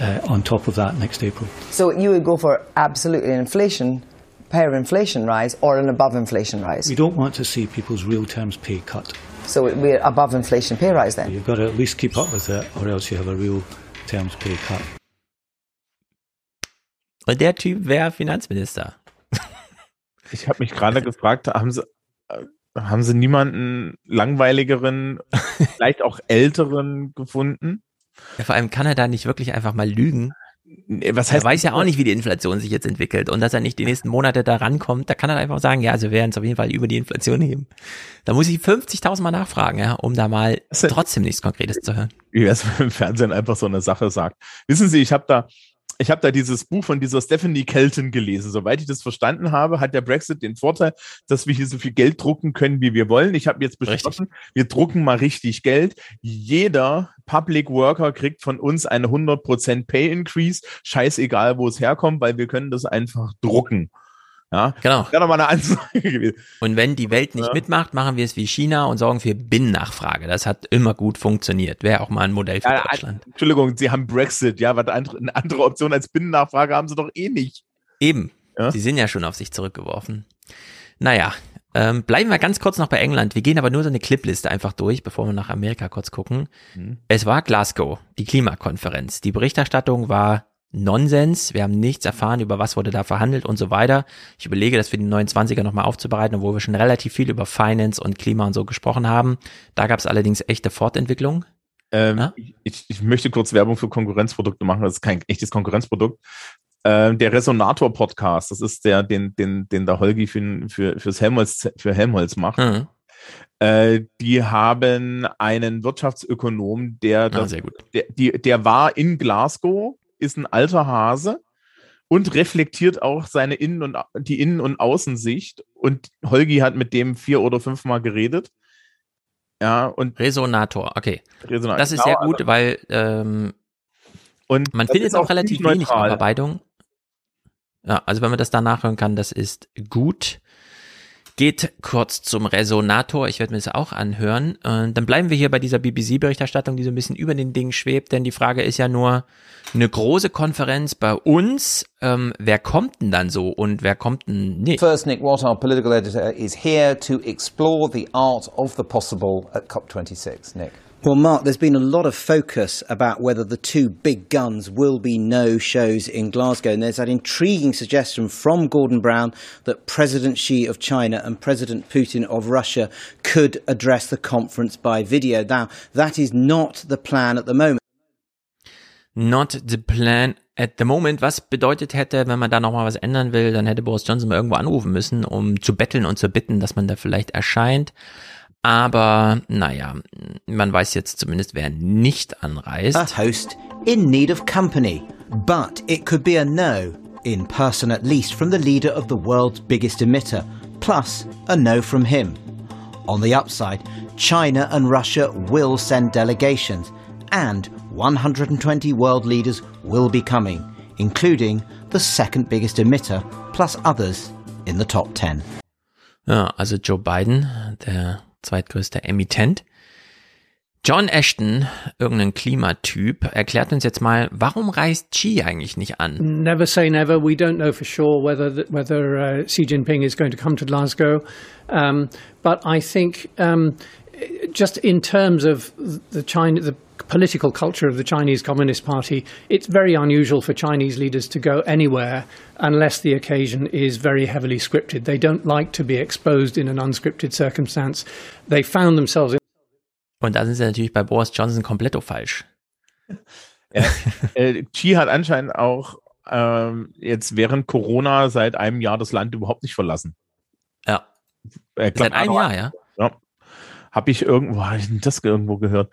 Speaker 59: uh, on top of that next April.
Speaker 58: So you would go for absolutely inflation pay inflation rise or an above inflation rise?
Speaker 59: We don't want to see people's real terms pay cut.
Speaker 58: So we're above inflation pay rise then?
Speaker 59: You've got to at least keep up with it or else you have a real terms pay cut.
Speaker 1: Und der Typ wäre Finanzminister.
Speaker 11: Ich habe mich gerade gefragt, haben Sie, haben Sie niemanden langweiligeren, vielleicht auch älteren gefunden?
Speaker 1: Ja, vor allem kann er da nicht wirklich einfach mal lügen. Was heißt, er weiß ja auch nicht, wie die Inflation sich jetzt entwickelt und dass er nicht die nächsten Monate da rankommt, da kann er einfach sagen, ja, also wir werden es auf jeden Fall über die Inflation heben. Da muss ich 50.000 Mal nachfragen, ja, um da mal trotzdem nichts Konkretes zu hören.
Speaker 11: Wie wäre es, wenn im Fernsehen einfach so eine Sache sagt? Wissen Sie, ich habe da, ich habe da dieses Buch von dieser Stephanie Kelton gelesen. Soweit ich das verstanden habe, hat der Brexit den Vorteil, dass wir hier so viel Geld drucken können, wie wir wollen. Ich habe jetzt beschlossen, richtig. wir drucken mal richtig Geld. Jeder Public Worker kriegt von uns eine 100% Pay Increase, scheißegal, wo es herkommt, weil wir können das einfach drucken. Ja,
Speaker 1: genau.
Speaker 11: Wäre nochmal eine Ansage gewesen.
Speaker 1: Und wenn die Welt nicht ja. mitmacht, machen wir es wie China und sorgen für Binnennachfrage. Das hat immer gut funktioniert. Wäre auch mal ein Modell für ja, Deutschland.
Speaker 11: Entschuldigung, Sie haben Brexit, ja, was eine andere Option als Binnennachfrage haben Sie doch eh nicht.
Speaker 1: Eben. Ja? Sie sind ja schon auf sich zurückgeworfen. Naja, ähm, bleiben wir ganz kurz noch bei England. Wir gehen aber nur so eine Clipliste einfach durch, bevor wir nach Amerika kurz gucken. Mhm. Es war Glasgow, die Klimakonferenz. Die Berichterstattung war Nonsens. Wir haben nichts erfahren, über was wurde da verhandelt und so weiter. Ich überlege, das für die 29er nochmal aufzubereiten, obwohl wir schon relativ viel über Finance und Klima und so gesprochen haben. Da gab es allerdings echte Fortentwicklung.
Speaker 11: Ähm, ich, ich möchte kurz Werbung für Konkurrenzprodukte machen. Das ist kein echtes Konkurrenzprodukt. Ähm, der Resonator-Podcast, das ist der, den, den, den der Holgi für, für, fürs Helmholtz, für Helmholtz macht. Mhm. Äh, die haben einen Wirtschaftsökonom, der, das,
Speaker 1: ah,
Speaker 11: der, die, der war in Glasgow, ist ein alter Hase und reflektiert auch seine Innen- und die Innen- und Außensicht. Und Holgi hat mit dem vier oder fünfmal geredet. Ja, und
Speaker 1: Resonator, okay.
Speaker 11: Resonator,
Speaker 1: das ist genau, sehr gut, also, weil ähm, und man findet auch relativ wenig Aufarbeitung. Ja, also wenn man das da nachhören kann, das ist gut. Geht kurz zum Resonator. Ich werde mir das auch anhören. Und dann bleiben wir hier bei dieser BBC-Berichterstattung, die so ein bisschen über den Ding schwebt, denn die Frage ist ja nur eine große Konferenz bei uns. Ähm, wer kommt denn dann so und wer kommt denn nicht?
Speaker 49: First, Nick Watt, our political editor, is here to explore the art of the possible at COP26. Nick.
Speaker 25: Well, Mark, there's been a lot of focus about whether the two big guns will be no shows in Glasgow. And there's that intriguing suggestion from Gordon Brown that President Xi of China and President Putin of Russia could address the conference by video. Now, that is not the plan at the moment.
Speaker 1: Not the plan at the moment, was bedeutet hätte, wenn man da nochmal was ändern will, dann hätte Boris Johnson mal irgendwo anrufen müssen, um zu betteln und zu bitten, dass man da vielleicht erscheint. Aber naja, man weiß jetzt zumindest, wer nicht anreist.
Speaker 25: A host in need of company, but it could be a no, in person at least, from the leader of the world's biggest emitter, plus a no from him. On the upside, China and Russia will send delegations, and 120 world leaders will be coming, including the second biggest emitter, plus others in the top 10.
Speaker 1: Ja, also Joe Biden, der zweitgrößter Emittent. John Ashton, irgendein Klimatyp, erklärt uns jetzt mal, warum reist Xi eigentlich nicht an?
Speaker 60: Never say never. We don't know for sure whether whether uh, Xi Jinping is going to come to Glasgow, um, but I think um, just in terms of the China, the political culture of the Chinese Communist Party, it's very unusual for Chinese leaders to go anywhere unless the occasion is very heavily scripted. They don't like to be exposed in an unscripted circumstance. They found themselves in
Speaker 1: Und da sind sie natürlich bei Boris Johnson komplett falsch.
Speaker 11: Ja, äh, Xi hat anscheinend auch ähm, jetzt während Corona seit einem Jahr das Land überhaupt nicht verlassen.
Speaker 1: Ja.
Speaker 11: Äh,
Speaker 1: seit einem Jahr, ja.
Speaker 11: Ja. Habe ich irgendwo, habe ich das irgendwo gehört?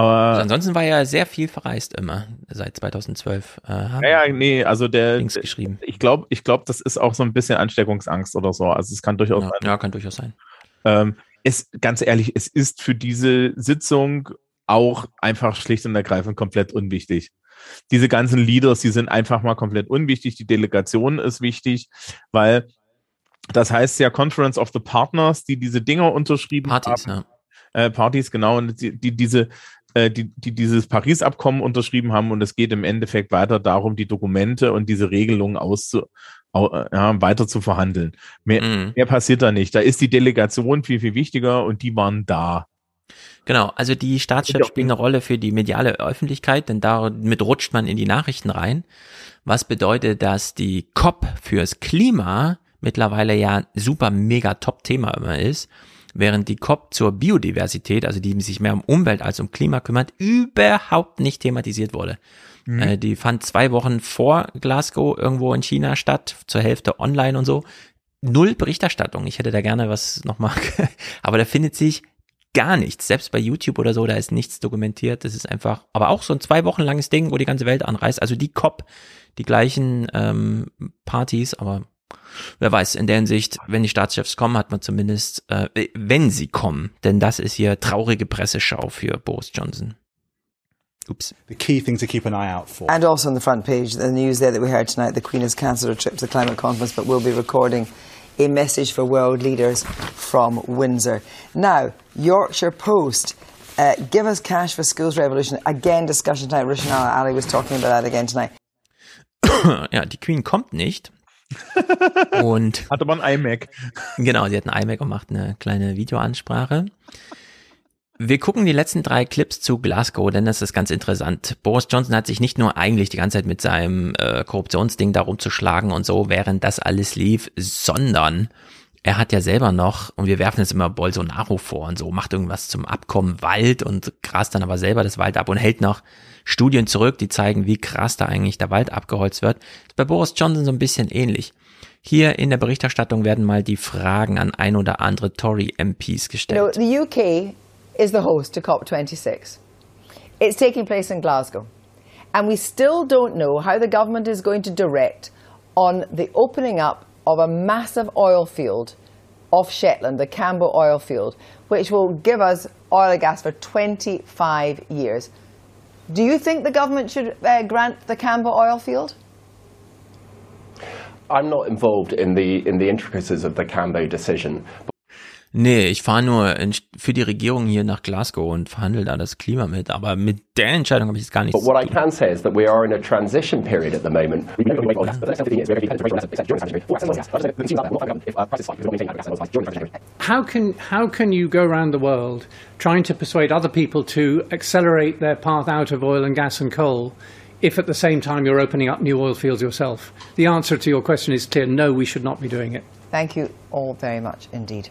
Speaker 11: Aber
Speaker 1: also ansonsten war er sehr viel verreist immer seit 2012. Äh,
Speaker 11: naja, nee, also der
Speaker 1: geschrieben.
Speaker 11: Ich glaube, ich glaube, das ist auch so ein bisschen Ansteckungsangst oder so. Also es kann durchaus
Speaker 1: ja,
Speaker 11: sein.
Speaker 1: Ja, kann durchaus sein.
Speaker 11: Ähm, es, ganz ehrlich, es ist für diese Sitzung auch einfach schlicht und ergreifend komplett unwichtig. Diese ganzen Leaders, die sind einfach mal komplett unwichtig. Die Delegation ist wichtig, weil das heißt ja Conference of the Partners, die diese Dinger unterschrieben
Speaker 1: Partys,
Speaker 11: haben.
Speaker 1: Ja.
Speaker 11: Äh, Partys, genau, und die, die diese die, die dieses Paris-Abkommen unterschrieben haben und es geht im Endeffekt weiter darum, die Dokumente und diese Regelungen auszu, ja, weiter zu verhandeln. Mehr, mhm. mehr passiert da nicht. Da ist die Delegation viel, viel wichtiger und die waren da.
Speaker 1: Genau, also die Staatschefs spielen eine Rolle für die mediale Öffentlichkeit, denn damit rutscht man in die Nachrichten rein. Was bedeutet, dass die COP fürs Klima mittlerweile ja super mega Top-Thema immer ist während die COP zur Biodiversität, also die sich mehr um Umwelt als um Klima kümmert, überhaupt nicht thematisiert wurde. Mhm. Äh, die fand zwei Wochen vor Glasgow irgendwo in China statt, zur Hälfte online und so. Null Berichterstattung. Ich hätte da gerne was nochmal, aber da findet sich gar nichts. Selbst bei YouTube oder so, da ist nichts dokumentiert. Das ist einfach, aber auch so ein zwei Wochen langes Ding, wo die ganze Welt anreist. Also die COP, die gleichen ähm, Partys, aber wer weiß, in der Hinsicht, wenn die Staatschefs kommen, hat man zumindest, äh, wenn sie kommen, denn das ist hier traurige Presseschau für Boris Johnson. Oops.
Speaker 61: The key thing to keep an eye out for.
Speaker 53: And also on the front page, the news there that we heard tonight, the Queen has cancelled her trip to the climate conference, but will be recording a message for world leaders from Windsor. Now, Yorkshire Post. Uh, give us cash for schools revolution. Again, discussion tonight. Rishanala Ali was talking about that again tonight.
Speaker 1: ja, die Queen kommt nicht. Und
Speaker 11: hatte man ein iMac.
Speaker 1: Genau, sie hat ein iMac und macht eine kleine Videoansprache. Wir gucken die letzten drei Clips zu Glasgow, denn das ist ganz interessant. Boris Johnson hat sich nicht nur eigentlich die ganze Zeit mit seinem äh, Korruptionsding darum zu schlagen und so, während das alles lief, sondern er hat ja selber noch, und wir werfen jetzt immer Bolsonaro vor und so, macht irgendwas zum Abkommen Wald und grast dann aber selber das Wald ab und hält noch Studien zurück, die zeigen, wie krass da eigentlich der Wald abgeholzt wird. ist bei Boris Johnson so ein bisschen ähnlich. Hier in der Berichterstattung werden mal die Fragen an ein oder andere Tory-MPs gestellt.
Speaker 62: You know, the UK is the host to COP26. It's taking place in Glasgow. And we still don't know how the government is going to direct on the opening up of a massive oil field off Shetland, the Cambo oil field, which will give us oil and gas for 25 years. Do you think the government should uh, grant the Cambo oil field?
Speaker 63: I'm not involved in the in the intricacies of the Cambo decision.
Speaker 1: Nee, ich fahre nur in, für die Regierung hier nach Glasgow und verhandle da das Klima mit, aber mit der Entscheidung habe ich es gar nicht
Speaker 63: But what I can say is that we are in a transition period at the moment.
Speaker 60: How can how can you go around the world trying to persuade other people to accelerate their path out of oil and gas and coal if at the same time you're opening up new oil fields yourself? The answer to your question is clear. No, we should not be doing it.
Speaker 62: Thank you all very much indeed.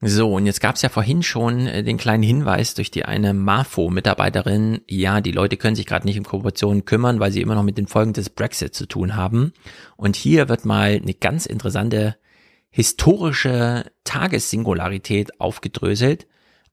Speaker 1: So, und jetzt gab es ja vorhin schon äh, den kleinen Hinweis durch die eine MAFO-Mitarbeiterin, ja, die Leute können sich gerade nicht um Kooperationen kümmern, weil sie immer noch mit den Folgen des Brexit zu tun haben. Und hier wird mal eine ganz interessante historische Tagessingularität aufgedröselt.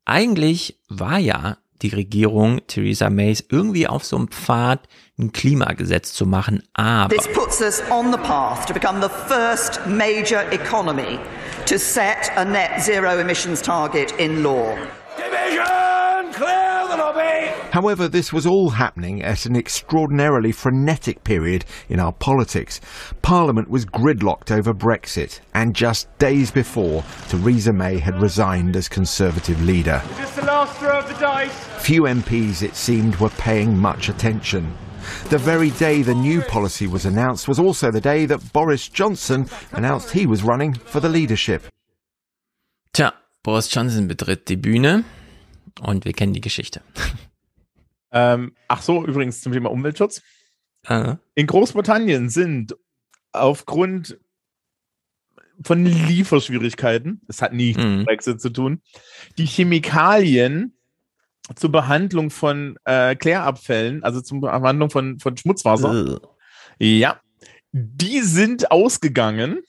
Speaker 1: Eigentlich war ja die Regierung Theresa Mays irgendwie auf so einem Pfad, ein Klimagesetz zu machen, aber
Speaker 64: This puts us on the path to become the first major economy to set a net zero emissions target in law.
Speaker 65: Division! Clear the lobby! However, this was all happening at an extraordinarily frenetic period in our politics. Parliament was gridlocked over Brexit, and just days before, Theresa May had resigned as Conservative leader.
Speaker 66: Is this the last throw of the dice?
Speaker 65: Few MPs, it seemed, were paying much attention. The very day the new policy was announced was also the day that Boris Johnson announced he was running for the leadership.
Speaker 1: Tja, Boris Johnson betritt die Bühne und wir kennen die Geschichte.
Speaker 11: Ähm, ach so, übrigens zum Thema Umweltschutz.
Speaker 1: Äh.
Speaker 11: In Großbritannien sind aufgrund von Lieferschwierigkeiten, das hat nichts
Speaker 1: Mhm.
Speaker 11: mit Brexit zu tun, die Chemikalien zur Behandlung von äh, Klärabfällen, also zur Behandlung von, von Schmutzwasser, ja, die sind ausgegangen.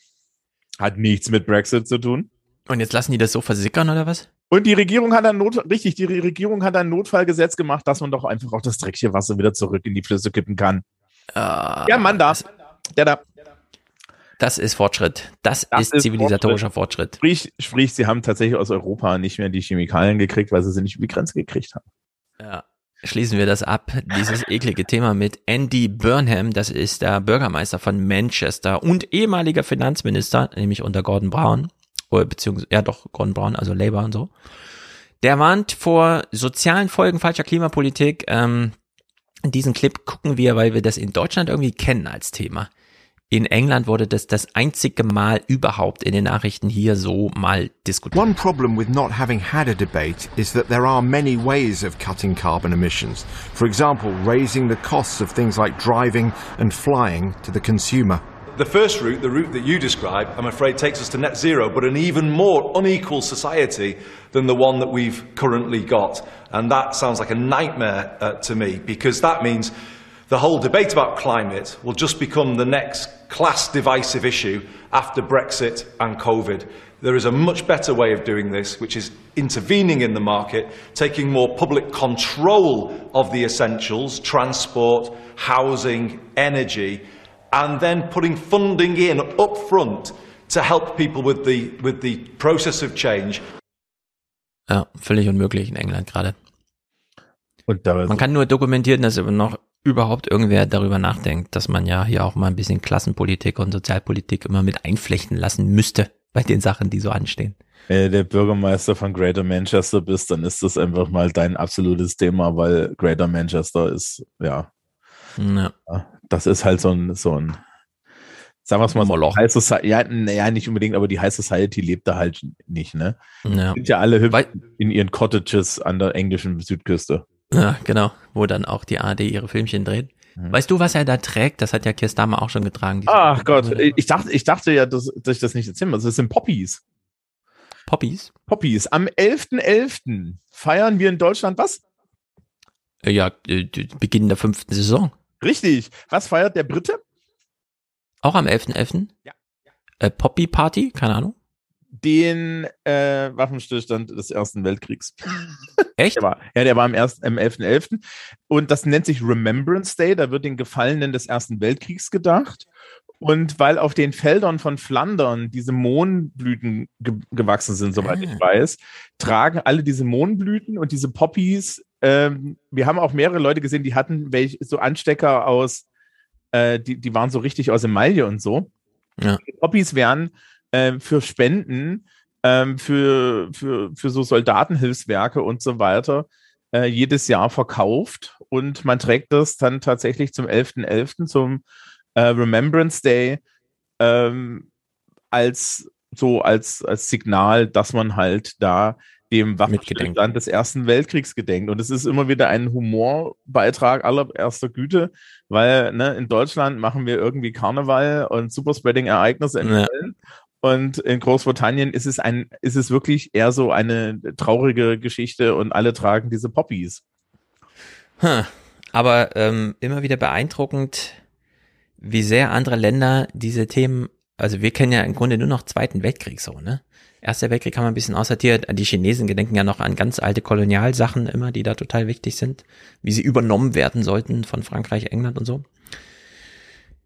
Speaker 11: Hat nichts mit Brexit zu tun.
Speaker 1: Und jetzt lassen die das so versickern oder was?
Speaker 11: Und die Regierung hat ein Not richtig, die Regierung hat ein Notfallgesetz gemacht, dass man doch einfach auch das dreckige Wasser wieder zurück in die Flüsse kippen kann. ja, Mann, da. Der da.
Speaker 1: Das ist Fortschritt. Das,
Speaker 11: Das
Speaker 1: ist
Speaker 11: ist
Speaker 1: zivilisatorischer Fortschritt.
Speaker 11: Sprich, sprich, sie haben tatsächlich aus Europa nicht mehr die Chemikalien gekriegt, weil sie sie nicht über die Grenze gekriegt haben.
Speaker 1: Ja. Schließen wir das ab, dieses eklige Thema mit Andy Burnham, das ist der Bürgermeister von Manchester und ehemaliger Finanzminister, nämlich unter Gordon Brown, oder beziehungsweise, ja doch, Gordon Brown, also Labour und so. Der warnt vor sozialen Folgen falscher Klimapolitik. Ähm, diesen Clip gucken wir, weil wir das in Deutschland irgendwie kennen als Thema. In England wurde das das einzige Mal überhaupt in den Nachrichten hier so mal diskutiert.
Speaker 65: One problem with not having had a debate is that there are many ways of cutting carbon emissions. For example, raising the costs of things like driving and flying to the consumer.
Speaker 67: The first route, the route that you describe, I'm afraid takes us to net zero, but an even more unequal society than the one that we've currently got. And that sounds like a nightmare uh, to me because that means the whole debate about climate will just become the next class divisive issue after Brexit and COVID. There is a much better way of doing this, which is intervening in the market, taking more public control of the essentials, transport, housing, energy, and then putting funding in up front to help people with the, with the process of change.
Speaker 1: Ja, völlig unmöglich in England gerade.
Speaker 11: Und da
Speaker 1: Man kann nur dokumentieren, dass aber noch überhaupt irgendwer darüber nachdenkt, dass man ja hier auch mal ein bisschen Klassenpolitik und Sozialpolitik immer mit einflechten lassen müsste bei den Sachen, die so anstehen.
Speaker 11: Wenn du der Bürgermeister von Greater Manchester bist, dann ist das einfach mal dein absolutes Thema, weil Greater Manchester ist, ja,
Speaker 1: Ja.
Speaker 11: das ist halt so ein, so ein sagen wir es mal so. High Society, ja, naja, nicht unbedingt, aber die High Society lebt da halt nicht, ne?
Speaker 1: Ja.
Speaker 11: Sind ja alle hübsch in ihren Cottages an der englischen Südküste.
Speaker 1: Ja, genau, wo dann auch die ARD ihre Filmchen dreht. Weißt du, was er da trägt? Das hat ja Keir Starmer auch schon getragen.
Speaker 11: Ach Gott, ich dachte, ich dachte ja, dass, dass ich das nicht erzählen muss. Das sind Poppies.
Speaker 1: Poppies?
Speaker 11: Poppies. Am 11.11. feiern wir in Deutschland was?
Speaker 1: Äh, Ja, Beginn der fünften Saison.
Speaker 11: Richtig. Was feiert der Brite?
Speaker 1: Auch am 11.11.? Ja. Äh, Poppy Party? Keine Ahnung.
Speaker 11: Den äh, Waffenstillstand des Ersten Weltkriegs.
Speaker 1: Echt?
Speaker 11: Der war, ja, der war am, ersten- am 11.11. Und das nennt sich Remembrance Day. Da wird den Gefallenen des Ersten Weltkriegs gedacht. Und weil auf den Feldern von Flandern diese Mohnblüten ge gewachsen sind, soweit ich weiß, tragen alle diese Mohnblüten und diese Poppies. Ähm, wir haben auch mehrere Leute gesehen, die hatten welche, so Anstecker aus, äh, die, die waren so richtig aus Emaille und so.
Speaker 1: Ja.
Speaker 11: Die Poppies werden ähm, für Spenden, ähm, für, für, für so Soldatenhilfswerke und so weiter äh, jedes Jahr verkauft und man trägt das dann tatsächlich zum 11.11., zum äh, Remembrance Day ähm, als so als, als Signal, dass man halt da dem Waffenstillstand des Ersten Weltkriegs gedenkt. Und es ist immer wieder ein Humorbeitrag allererster Güte, weil ne, in Deutschland machen wir irgendwie Karneval und Superspreading-Ereignisse in
Speaker 1: Ja.
Speaker 11: Und in Großbritannien ist es ein, ist es wirklich eher so eine traurige Geschichte und alle tragen diese Poppies.
Speaker 1: Hm. Aber ähm, immer wieder beeindruckend, wie sehr andere Länder diese Themen, also wir kennen ja im Grunde nur noch Zweiten Weltkrieg so, ne? Erster Weltkrieg haben wir ein bisschen aussortiert. Die Chinesen gedenken ja noch an ganz alte Kolonialsachen immer, die da total wichtig sind, wie sie übernommen werden sollten von Frankreich, England und so.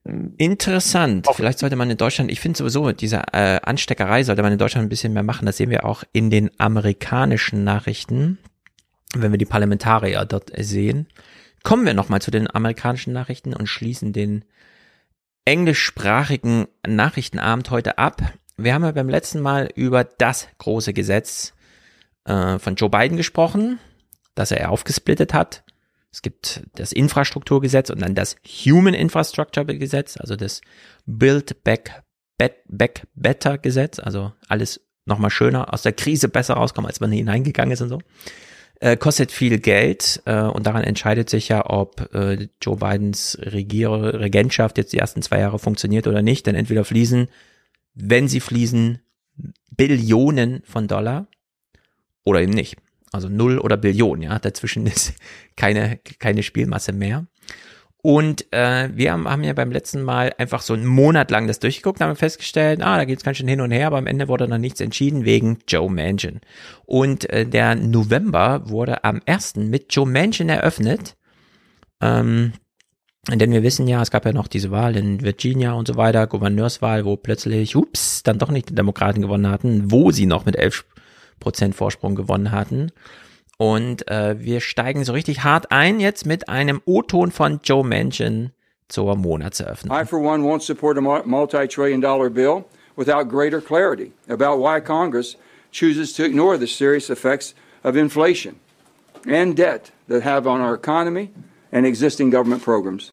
Speaker 1: Interessant. Vielleicht sollte man in Deutschland, ich finde sowieso, diese äh, Ansteckerei sollte man in Deutschland ein bisschen mehr machen. Das sehen wir auch in den amerikanischen Nachrichten, wenn wir die Parlamentarier dort sehen. Kommen wir nochmal zu den amerikanischen Nachrichten und schließen den englischsprachigen Nachrichtenabend heute ab. Wir haben ja beim letzten Mal über das große Gesetz äh, von Joe Biden gesprochen, das er aufgesplittet hat. Es gibt das Infrastrukturgesetz und dann das Human Infrastructure Gesetz, also das Build Back, Back Better Gesetz, also alles nochmal schöner, aus der Krise besser rauskommen, als man hineingegangen ist und so. Äh, kostet viel Geld äh, und daran entscheidet sich ja, ob äh, Joe Bidens Regier Regentschaft jetzt die ersten zwei Jahre funktioniert oder nicht. Denn entweder fließen, wenn sie fließen, Billionen von Dollar oder eben nicht. Also null oder Billion, ja. Dazwischen ist keine, keine Spielmasse mehr. Und äh, wir haben, haben ja beim letzten Mal einfach so einen Monat lang das durchgeguckt, haben festgestellt, ah, da geht's ganz schön hin und her, aber am Ende wurde noch nichts entschieden wegen Joe Manchin. Und äh, der November wurde am 1. mit Joe Manchin eröffnet. Ähm, denn wir wissen ja, es gab ja noch diese Wahl in Virginia und so weiter, Gouverneurswahl, wo plötzlich, ups, dann doch nicht die Demokraten gewonnen hatten, wo sie noch mit 11 Prozent Vorsprung gewonnen hatten. Und äh, wir steigen so richtig hart ein jetzt mit einem O-Ton von Joe Manchin zur Monatseröffnung.
Speaker 68: I, for one, won't support a multi trillion dollar bill without greater clarity about why Congress chooses to ignore the serious effects of inflation and debt that have on our economy and existing government programs.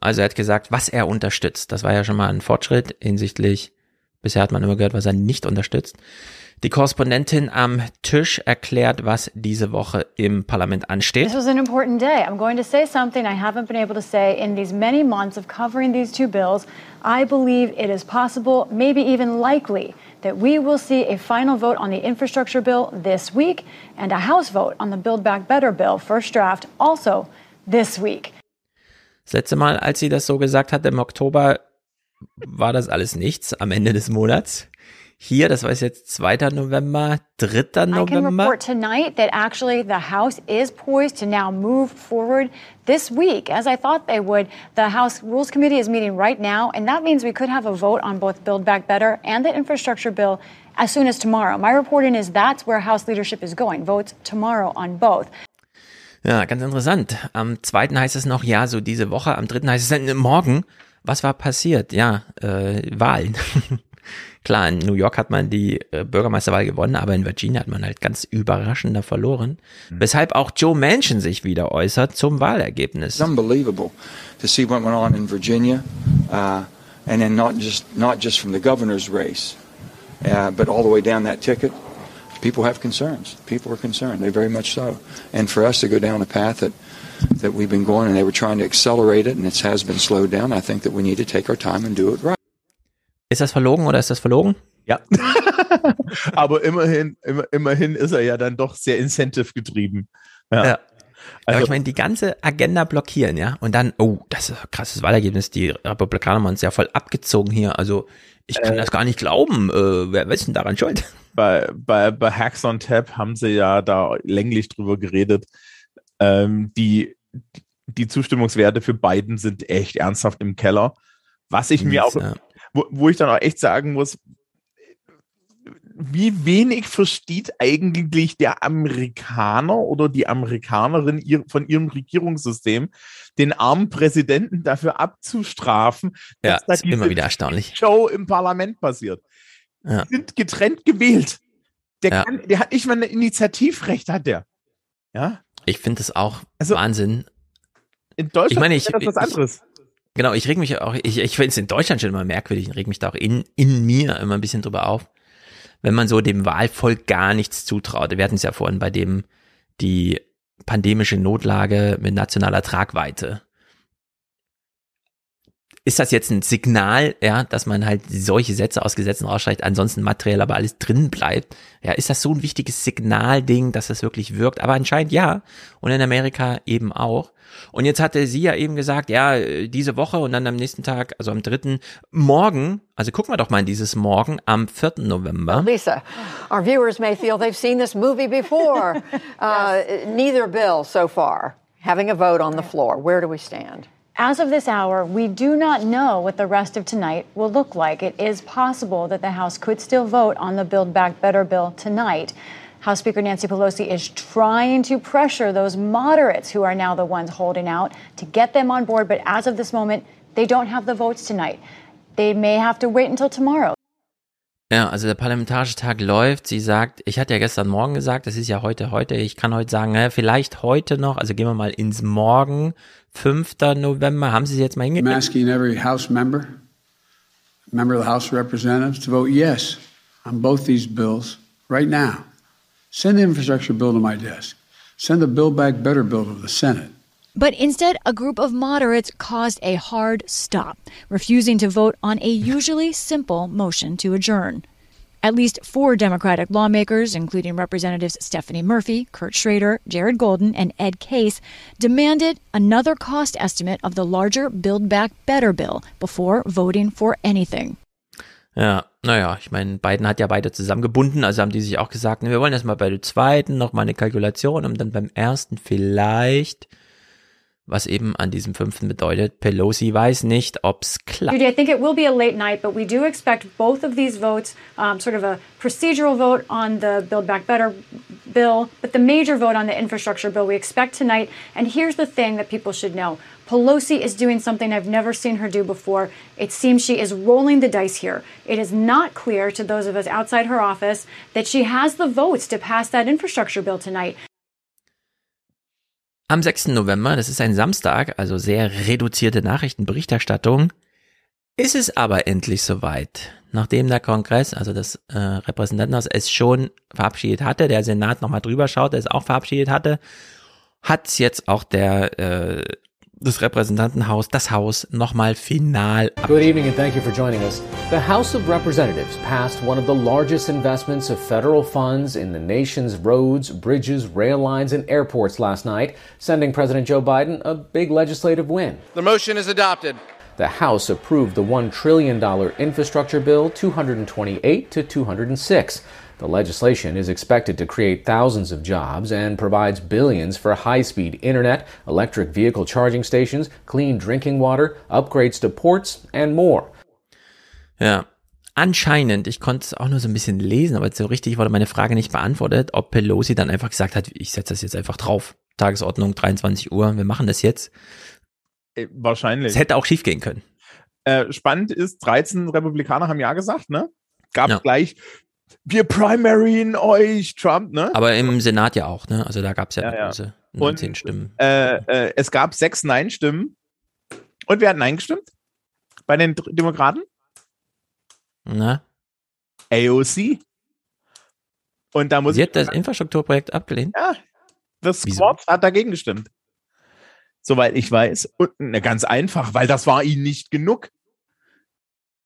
Speaker 1: Also er hat gesagt, was er unterstützt. Das war ja schon mal ein Fortschritt hinsichtlich, bisher hat man immer gehört, was er nicht unterstützt. Die Korrespondentin am Tisch erklärt, was diese Woche im Parlament ansteht.
Speaker 69: This was an important day. I'm going to say something I haven't been able to say in these many months of covering these two bills. I believe it is possible, maybe even likely, that we will see a final vote on the infrastructure bill this week and a House vote on the Build Back Better bill, first draft, also this week.
Speaker 1: Das letzte Mal, als sie das so gesagt hat, im Oktober, war das alles nichts am Ende des Monats. Hier, das war jetzt 2. November, 3.
Speaker 69: I can
Speaker 1: November.
Speaker 69: report tonight that actually the House is poised to now move forward this week, as I thought they would. The House Rules Committee is meeting right now, and that means we could have a vote on both Build Back Better and the infrastructure bill as soon as tomorrow. My reporting is that's where House leadership is going, votes tomorrow on both.
Speaker 1: Ja, ganz interessant. Am zweiten heißt es noch, ja, so diese Woche. Am dritten heißt es dann, morgen. Was war passiert? Ja, äh, Wahlen. Klar, in New York hat man die äh, Bürgermeisterwahl gewonnen, aber in Virginia hat man halt ganz überraschender verloren. Weshalb auch Joe Manchin sich wieder äußert zum Wahlergebnis.
Speaker 70: It's unbelievable to see what went on in Virginia. Uh,
Speaker 68: and then not just not just from the governor's race, uh, but all the way down that ticket. People have concerns. People are concerned. They very much so. And for us to go down a path that that we've been going, and they were trying to accelerate it, and it has been slowed down. I think that we need to take our time and do it right.
Speaker 1: Ist das verlogen oder ist das verlogen?
Speaker 11: Ja. Aber immerhin, immer, immerhin ist er ja dann doch sehr incentive getrieben. Ja.
Speaker 1: Ja.
Speaker 11: Also-
Speaker 1: Aber ich meine, die ganze Agenda blockieren, ja, und dann, oh, das ist ein krasses Wahlergebnis. Die Republikaner haben uns ja voll abgezogen hier. Also ich kann
Speaker 11: Äh.
Speaker 1: das gar nicht glauben. Äh, wer ist denn daran schuld?
Speaker 11: bei, bei, bei Hacks on Tap haben sie ja da länglich drüber geredet. Ähm, die, die Zustimmungswerte für Biden sind echt ernsthaft im Keller. Was ich mir auch,
Speaker 1: ja.
Speaker 11: Wo, wo ich dann auch echt sagen muss, wie wenig versteht eigentlich der Amerikaner oder die Amerikanerin ihr, von ihrem Regierungssystem, den armen Präsidenten dafür abzustrafen,
Speaker 1: Ja,
Speaker 11: dass da
Speaker 1: ist immer wieder erstaunlich.
Speaker 11: Show im Parlament passiert.
Speaker 1: Ja.
Speaker 11: Die sind getrennt gewählt. Der,
Speaker 1: Ja.
Speaker 11: kann, der hat nicht mal ein Initiativrecht, hat der. Ja?
Speaker 1: Ich finde das auch Wahnsinn.
Speaker 11: In Deutschland
Speaker 1: Ich meine, ich-
Speaker 11: wäre das was
Speaker 1: ich-
Speaker 11: anderes.
Speaker 1: Genau, ich reg mich auch, ich, ich finde es in Deutschland schon immer merkwürdig und reg mich da auch in, in mir immer ein bisschen drüber auf, wenn man so dem Wahlvolk gar nichts zutraut. Wir hatten es ja vorhin bei dem, die pandemische Notlage mit nationaler Tragweite. Ist das jetzt ein Signal, ja, dass man halt solche Sätze aus Gesetzen rausstreicht, ansonsten materiell aber alles drin bleibt? Ja, ist das so ein wichtiges Signalding, dass das wirklich wirkt? Aber anscheinend ja. Und in Amerika eben auch. Und jetzt hatte sie ja eben gesagt, ja, diese Woche und dann am nächsten Tag, also am dritten, morgen, also gucken wir doch mal in dieses Morgen, am 4. November.
Speaker 70: Lisa, our viewers may feel they've seen this movie before. uh, Neither bill so far having a vote on the floor. Where do we stand?
Speaker 69: As of this hour, we do not know what the rest of tonight will look like. It is possible that the House could still vote on the Build Back Better bill tonight. House Speaker Nancy Pelosi is trying to pressure those moderates who are now the ones holding out to get them on board, but as of this moment, they don't have the votes tonight. They may have to wait until tomorrow.
Speaker 1: Ja, also der parlamentarische Tag läuft. Sie sagt, ich hatte ja gestern Morgen gesagt, das ist ja heute, heute. Ich kann heute sagen, naja, vielleicht heute noch, also gehen wir mal ins Morgen, 5. November. Haben Sie es jetzt mal
Speaker 71: I'm asking every House member, member of the House of Representatives, to vote yes on both these bills right now. Send the infrastructure bill to my desk. Send the Build Back Better bill to the Senate.
Speaker 72: But instead, a group of moderates caused a hard stop, refusing to vote on a usually simple motion to adjourn. At least four Democratic lawmakers, including Representatives Stephanie Murphy, Kurt Schrader, Jared Golden, and Ed Case, demanded another cost estimate of the larger Build Back Better bill before voting for anything.
Speaker 1: Ja, naja, ich meine, Biden hat ja beide zusammengebunden, also haben die sich auch gesagt, ne, wir wollen erstmal bei dem zweiten noch mal eine Kalkulation und dann beim ersten vielleicht, was eben an diesem fünften bedeutet, Pelosi weiß nicht, ob's klappt.
Speaker 69: Judy, I think it will be a late night, but we do expect both of these votes, um, sort of a procedural vote on the Build Back Better bill, but the major vote on the infrastructure bill we expect tonight. And here's the thing that people should know Pelosi is doing something I've never seen her do before. It seems she is rolling the dice here. It is not clear to those of us outside her office that she has the votes to pass that infrastructure bill tonight.
Speaker 1: Am 6. November, das ist ein Samstag, also sehr reduzierte Nachrichtenberichterstattung, ist es aber endlich soweit. Nachdem der Kongress, also das äh, Repräsentantenhaus, es schon verabschiedet hatte, der Senat nochmal drüber schaut, es auch verabschiedet hatte, hat jetzt auch der äh, das Repräsentantenhaus, das Haus, nochmal final
Speaker 73: Good evening and thank you for joining us. The House of Representatives passed one of the largest investments of federal funds in the nation's roads, bridges, rail lines, and airports last night, sending President Joe Biden a big legislative win.
Speaker 74: The motion is adopted.
Speaker 73: The House approved the $1 trillion infrastructure bill 228 to 206. The legislation is expected to create thousands of jobs and provides billions for high speed internet, electric vehicle charging stations, clean drinking water, upgrades to ports, and more.
Speaker 1: Ja. Anscheinend, ich konnte es auch nur so ein bisschen lesen, aber so richtig wurde meine Frage nicht beantwortet, ob Pelosi dann einfach gesagt hat, ich setze das jetzt einfach drauf. Tagesordnung 23 Uhr, wir machen das jetzt.
Speaker 11: Äh, Wahrscheinlich.
Speaker 1: Es hätte auch schief gehen können.
Speaker 11: Äh, spannend ist, 13 Republikaner haben ja gesagt, ne? Gab gleich, wir primaryen euch, Trump, ne?
Speaker 1: Aber im Senat ja auch, ne? Also da gab es ja,
Speaker 11: Ja, ja.
Speaker 1: diese
Speaker 11: Und,
Speaker 1: 19 Stimmen.
Speaker 11: Äh, äh, es gab sechs Nein-Stimmen. Und wer hat Nein gestimmt? Bei den Demokraten?
Speaker 1: Na?
Speaker 11: AOC. Und da muss
Speaker 1: Sie
Speaker 11: ich
Speaker 1: hat das Infrastrukturprojekt abgelehnt?
Speaker 11: Ja. Das Squad hat dagegen gestimmt. Soweit ich weiß. Und na, ganz einfach, weil das war ihnen nicht genug.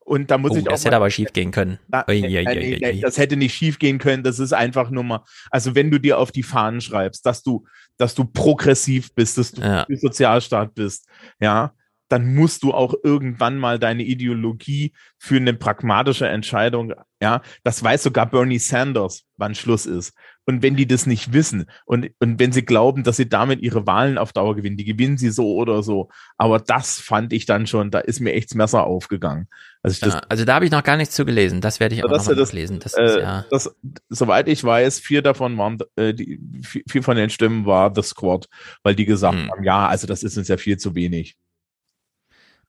Speaker 11: Und da muss
Speaker 1: Oh,
Speaker 11: ich auch
Speaker 1: das hätte aber schief gehen können.
Speaker 11: Na,
Speaker 1: Ui, ui, ui,
Speaker 11: das hätte nicht schief gehen können. Das ist einfach nur mal, also wenn du dir auf die Fahnen schreibst, dass du, dass du progressiv bist, dass du für Sozialstaat bist, ja, dann musst du auch irgendwann mal deine Ideologie für eine pragmatische Entscheidung, ja, das weiß sogar Bernie Sanders, wann Schluss ist. Und wenn die das nicht wissen und, und wenn sie glauben, dass sie damit ihre Wahlen auf Dauer gewinnen, die gewinnen sie so oder so. Aber das fand ich dann schon, da ist mir echt das Messer aufgegangen. Also,
Speaker 1: Ja, also da habe ich noch gar nichts zu gelesen. Das werde ich aber noch
Speaker 11: das,
Speaker 1: lesen. Das
Speaker 11: äh,
Speaker 1: ist ja.
Speaker 11: das, soweit ich weiß, vier davon waren, äh, die, vier, vier von den Stimmen war The Squad, weil die gesagt
Speaker 1: Hm.
Speaker 11: haben, ja, also das ist uns ja viel zu wenig.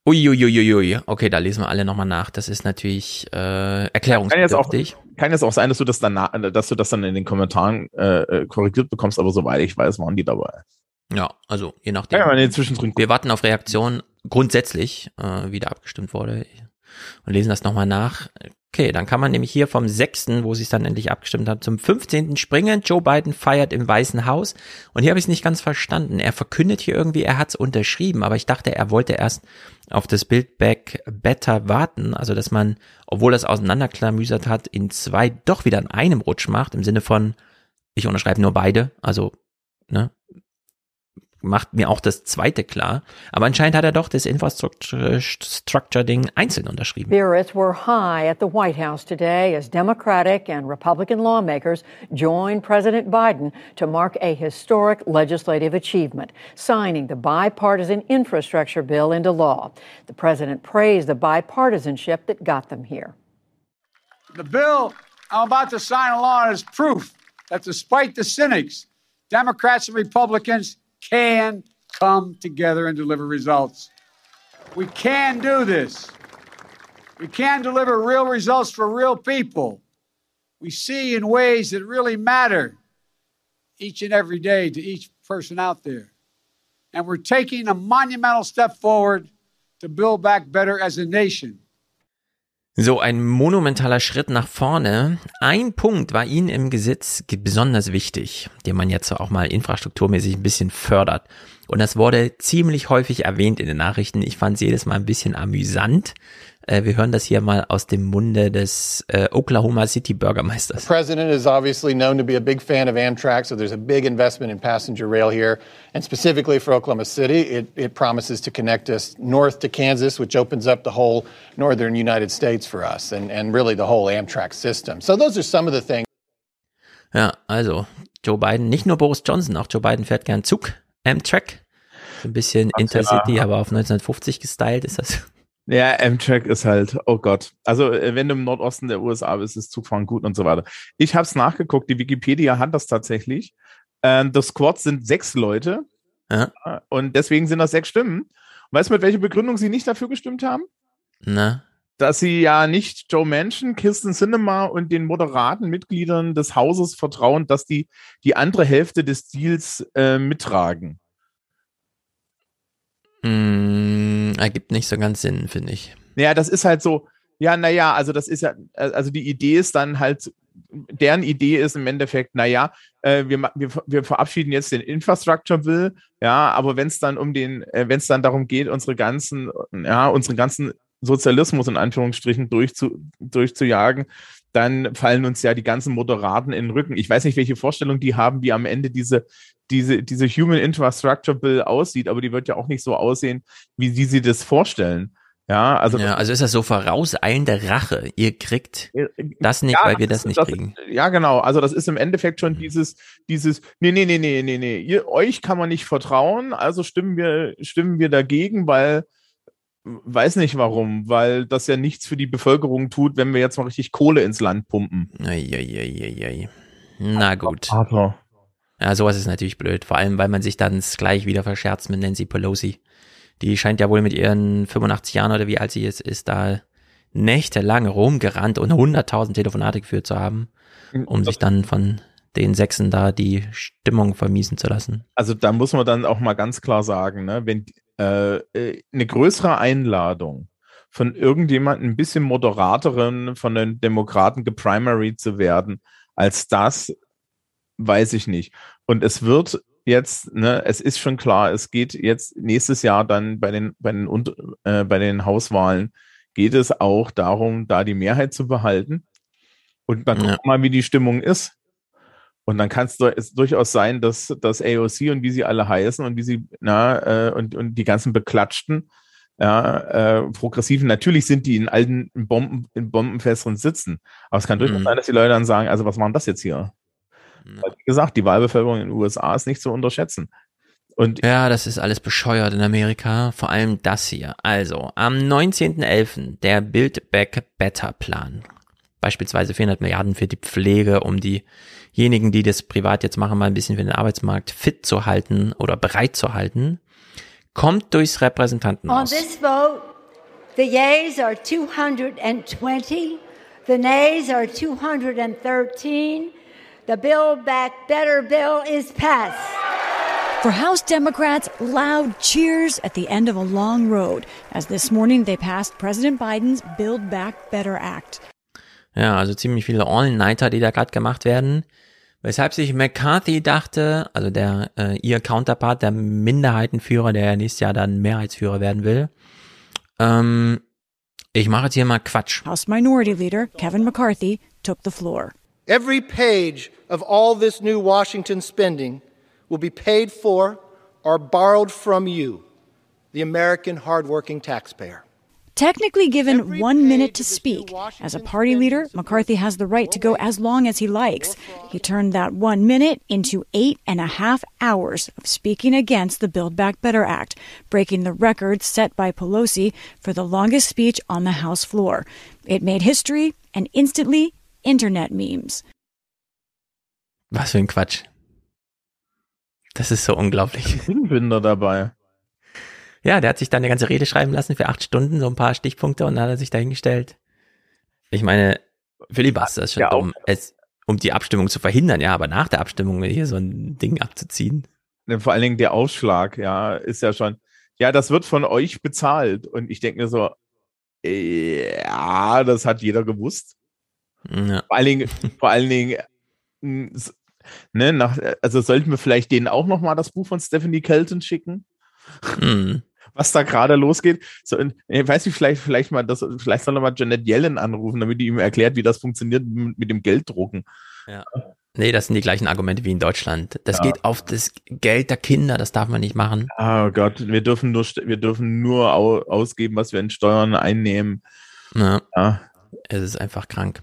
Speaker 1: Uiuiuiui. Okay, da lesen wir alle nochmal nach. Das ist natürlich äh, erklärungsbedürftig.
Speaker 11: kann jetzt auch sein, dass du das dann, dass du das dann in den Kommentaren äh, äh, korrigiert bekommst, aber soweit ich weiß, waren die dabei.
Speaker 1: Ja, also je nachdem.
Speaker 11: Ja.
Speaker 1: Wir warten auf Reaktionen grundsätzlich, äh, wie da abgestimmt wurde und lesen das nochmal nach. Okay, dann kann man nämlich hier vom 6., wo sie es dann endlich abgestimmt haben, zum 15. springen. Joe Biden feiert im Weißen Haus. Und hier habe ich es nicht ganz verstanden. Er verkündet hier irgendwie, er hat es unterschrieben, aber ich dachte, er wollte erst auf das Bild Back Better warten. Also, dass man, obwohl das auseinanderklamüsert hat, in zwei doch wieder in einem Rutsch macht, im Sinne von, ich unterschreibe nur beide. Also, ne, macht mir auch das zweite klar. Aber anscheinend hat er doch das Infrastructure-Ding einzeln unterschrieben.
Speaker 70: Spirits were high at the White House today as Democratic and Republican lawmakers joined President Biden to mark a historic legislative achievement, signing the bipartisan infrastructure bill into law. The president praised the bipartisanship that got them here.
Speaker 71: The bill I'm about to sign along is proof that despite the cynics, Democrats and Republicans can come together and deliver results. We can do this. We can deliver real results for real people. We see in ways that really matter each and every day to each person out there. And we're taking a monumental step forward to build back better as a nation.
Speaker 1: So ein monumentaler Schritt nach vorne. Ein Punkt war Ihnen im Gesetz ge- besonders wichtig, den man jetzt auch mal infrastrukturmäßig ein bisschen fördert. Und das wurde ziemlich häufig erwähnt in den Nachrichten. Ich fand es jedes Mal ein bisschen amüsant. Äh, wir hören das hier mal aus dem Munde des äh, Oklahoma City Bürgermeisters.
Speaker 75: The president is obviously known to be a big fan of Amtrak, so there's a big investment in passenger rail here. And specifically for Oklahoma City, it, it promises to connect us north to Kansas, which opens up the whole northern United States for us and, and really the whole Amtrak system. So those are some of the things.
Speaker 1: Ja, also Joe Biden, nicht nur Boris Johnson, auch Joe Biden fährt gern Zug, Amtrak. Ein bisschen Intercity, aber auf 1950 gestylt ist das.
Speaker 11: Ja, Amtrak ist halt, oh Gott. Also, äh, wenn du im Nordosten der USA bist, ist Zugfahren gut und so weiter. Ich habe es nachgeguckt, die Wikipedia hat das tatsächlich. Ähm, das Squad sind sechs Leute
Speaker 1: Ja.
Speaker 11: äh, und deswegen sind das sechs Stimmen. Weißt du, mit welcher Begründung sie nicht dafür gestimmt haben?
Speaker 1: Na,
Speaker 11: Dass sie ja nicht Joe Manchin, Kirsten Sinema und den moderaten Mitgliedern des Hauses vertrauen, dass die die andere Hälfte des Deals äh, mittragen.
Speaker 1: Mh, ergibt nicht so ganz Sinn, finde ich.
Speaker 11: Naja, das ist halt so, ja, naja, also das ist ja, äh, also die Idee ist dann halt, deren Idee ist im Endeffekt, naja, äh, wir, wir, wir verabschieden jetzt den Infrastructure Bill, ja, aber wenn es dann um den, äh, wenn es dann darum geht, unsere ganzen, ja, unseren ganzen Sozialismus in Anführungsstrichen durchzu, durchzujagen, dann fallen uns ja die ganzen Moderaten in den Rücken. Ich weiß nicht, welche Vorstellung die haben, wie am Ende diese, diese, diese Human Infrastructure Bill aussieht, aber die wird ja auch nicht so aussehen, wie sie sie das vorstellen. Ja, also,
Speaker 1: ja, also ist das so vorauseilende Rache. Ihr kriegt das nicht,
Speaker 11: Ja,
Speaker 1: weil wir das
Speaker 11: ist-
Speaker 1: nicht
Speaker 11: das,
Speaker 1: kriegen.
Speaker 11: Ja, genau. Also das ist im Endeffekt schon dieses, dieses, nee, nee, nee, nee, nee, nee, ihr, euch kann man nicht vertrauen, also stimmen wir, stimmen wir dagegen, weil, weiß nicht warum, weil das ja nichts für die Bevölkerung tut, wenn wir jetzt mal richtig Kohle ins Land pumpen.
Speaker 1: Eieieiei. Na gut.
Speaker 11: Aber.
Speaker 1: Ja, sowas ist natürlich blöd. Vor allem, weil man sich dann gleich wieder verscherzt mit Nancy Pelosi. Die scheint ja wohl mit ihren 85 Jahren oder wie alt sie jetzt ist, da nächtelang rumgerannt und 100.000 Telefonate geführt zu haben, um sich dann von den Sechsen da die Stimmung vermiesen zu lassen.
Speaker 11: Also da muss man dann auch mal ganz klar sagen, ne, wenn äh, äh, eine größere Einladung von irgendjemandem ein bisschen moderateren von den Demokraten geprimary zu werden, als das, weiß ich nicht. Und es wird jetzt, ne, es ist schon klar, es geht jetzt nächstes Jahr dann bei den, bei den, äh, bei den Hauswahlen geht es auch darum, da die Mehrheit zu behalten. Und dann ja. wir mal, wie die Stimmung ist. Und dann kann es durchaus sein, dass das AOC und wie sie alle heißen und wie sie, na, äh, und, und die ganzen Beklatschten, ja, äh, Progressiven, natürlich sind die in alten Bomben, in bombenfesteren Sitzen. Aber es kann durchaus mhm. sein, dass die Leute dann sagen, also was machen das jetzt hier? Weil, wie gesagt, die Wahlbevölkerung in den USA ist nicht zu unterschätzen.
Speaker 1: Und ja, das ist alles bescheuert in Amerika, vor allem das hier. Also, am 19.11. der Build Back Better Plan. Beispielsweise 400 Milliarden für die Pflege, um diejenigen, die das privat jetzt machen, mal ein bisschen für den Arbeitsmarkt fit zu halten oder bereit zu halten, kommt durchs Repräsentantenhaus.
Speaker 76: On this vote, the yeas are 220, the nays are 213, the Build Back Better bill is passed.
Speaker 72: For House Democrats, loud cheers at the end of a long road as this morning they passed President Biden's Build Back Better Act.
Speaker 1: Ja, also ziemlich viele All-Nighter, die da gerade gemacht werden. Weshalb sich McCarthy dachte, also der äh, ihr Counterpart, der Minderheitenführer, der ja nächstes Jahr dann Mehrheitsführer werden will, ähm, ich mache jetzt hier mal Quatsch.
Speaker 72: House Minority Leader Kevin McCarthy took the floor.
Speaker 77: Every page of all this new Washington spending will be paid for or borrowed from you, the American hardworking taxpayer.
Speaker 72: Technically given one minute to speak, as a party leader, McCarthy has the right to go as long as he likes. He turned that one minute into eight and a half hours of speaking against the Build Back Better Act, breaking the record set by Pelosi for the longest speech on the House floor. It made history and instantly internet memes.
Speaker 1: Was für ein Quatsch. Das ist so unglaublich.
Speaker 11: Binder dabei.
Speaker 1: Ja, der hat sich dann eine ganze Rede schreiben lassen für acht Stunden, so ein paar Stichpunkte und dann hat er sich dahingestellt. Ich meine, Filibuster ist schon ja, dumm, es, um die Abstimmung zu verhindern, ja, aber nach der Abstimmung hier so ein Ding abzuziehen.
Speaker 11: Vor allen Dingen der Ausschlag, ja, ist ja schon, ja, das wird von euch bezahlt. Und ich denke mir so, ja, das hat jeder gewusst. Ja. Vor allen Dingen, vor allen Dingen Ne, nach, also sollten wir vielleicht denen auch noch mal das Buch von Stephanie Kelton schicken? Mhm. Was da gerade losgeht. So, ich weiß nicht, vielleicht, vielleicht mal das, vielleicht soll er mal Janet Yellen anrufen, damit die ihm erklärt, wie das funktioniert mit, mit dem Gelddrucken.
Speaker 1: Ja. Nee, das sind die gleichen Argumente wie in Deutschland. Das ja. geht auf das Geld der Kinder, das darf man nicht machen.
Speaker 11: Oh Gott, wir dürfen nur, wir dürfen nur ausgeben, was wir in Steuern einnehmen.
Speaker 1: Ja. ja. Es ist einfach krank.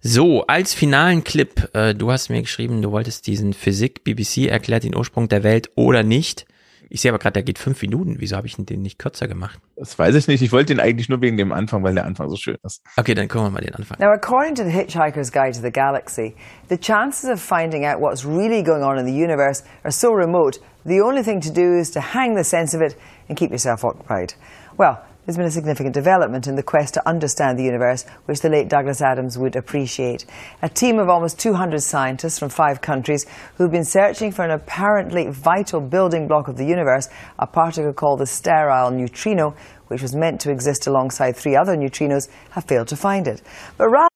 Speaker 1: So, als finalen Clip, äh, du hast mir geschrieben, du wolltest diesen Physik BBC erklärt den Ursprung der Welt oder nicht. Ich sehe aber gerade, der geht fünf Minuten. Wieso habe ich den nicht kürzer gemacht?
Speaker 11: Das weiß ich nicht. Ich wollte den eigentlich nur wegen dem Anfang, weil der Anfang so schön ist.
Speaker 1: Okay, dann gucken wir mal den Anfang.
Speaker 53: Now, according to the Hitchhiker's Guide to the Galaxy, the chances of finding out what's really going on in the universe are so remote, the only thing to do is to hang the sense of it and keep yourself occupied. Well, there's been a significant development in the quest to understand the universe, which the late Douglas Adams would appreciate. A team of almost 200 scientists from five countries who've been searching for an apparently vital building block of the universe, a particle called the sterile neutrino, which was meant to exist alongside three other neutrinos, have failed to find it. But rather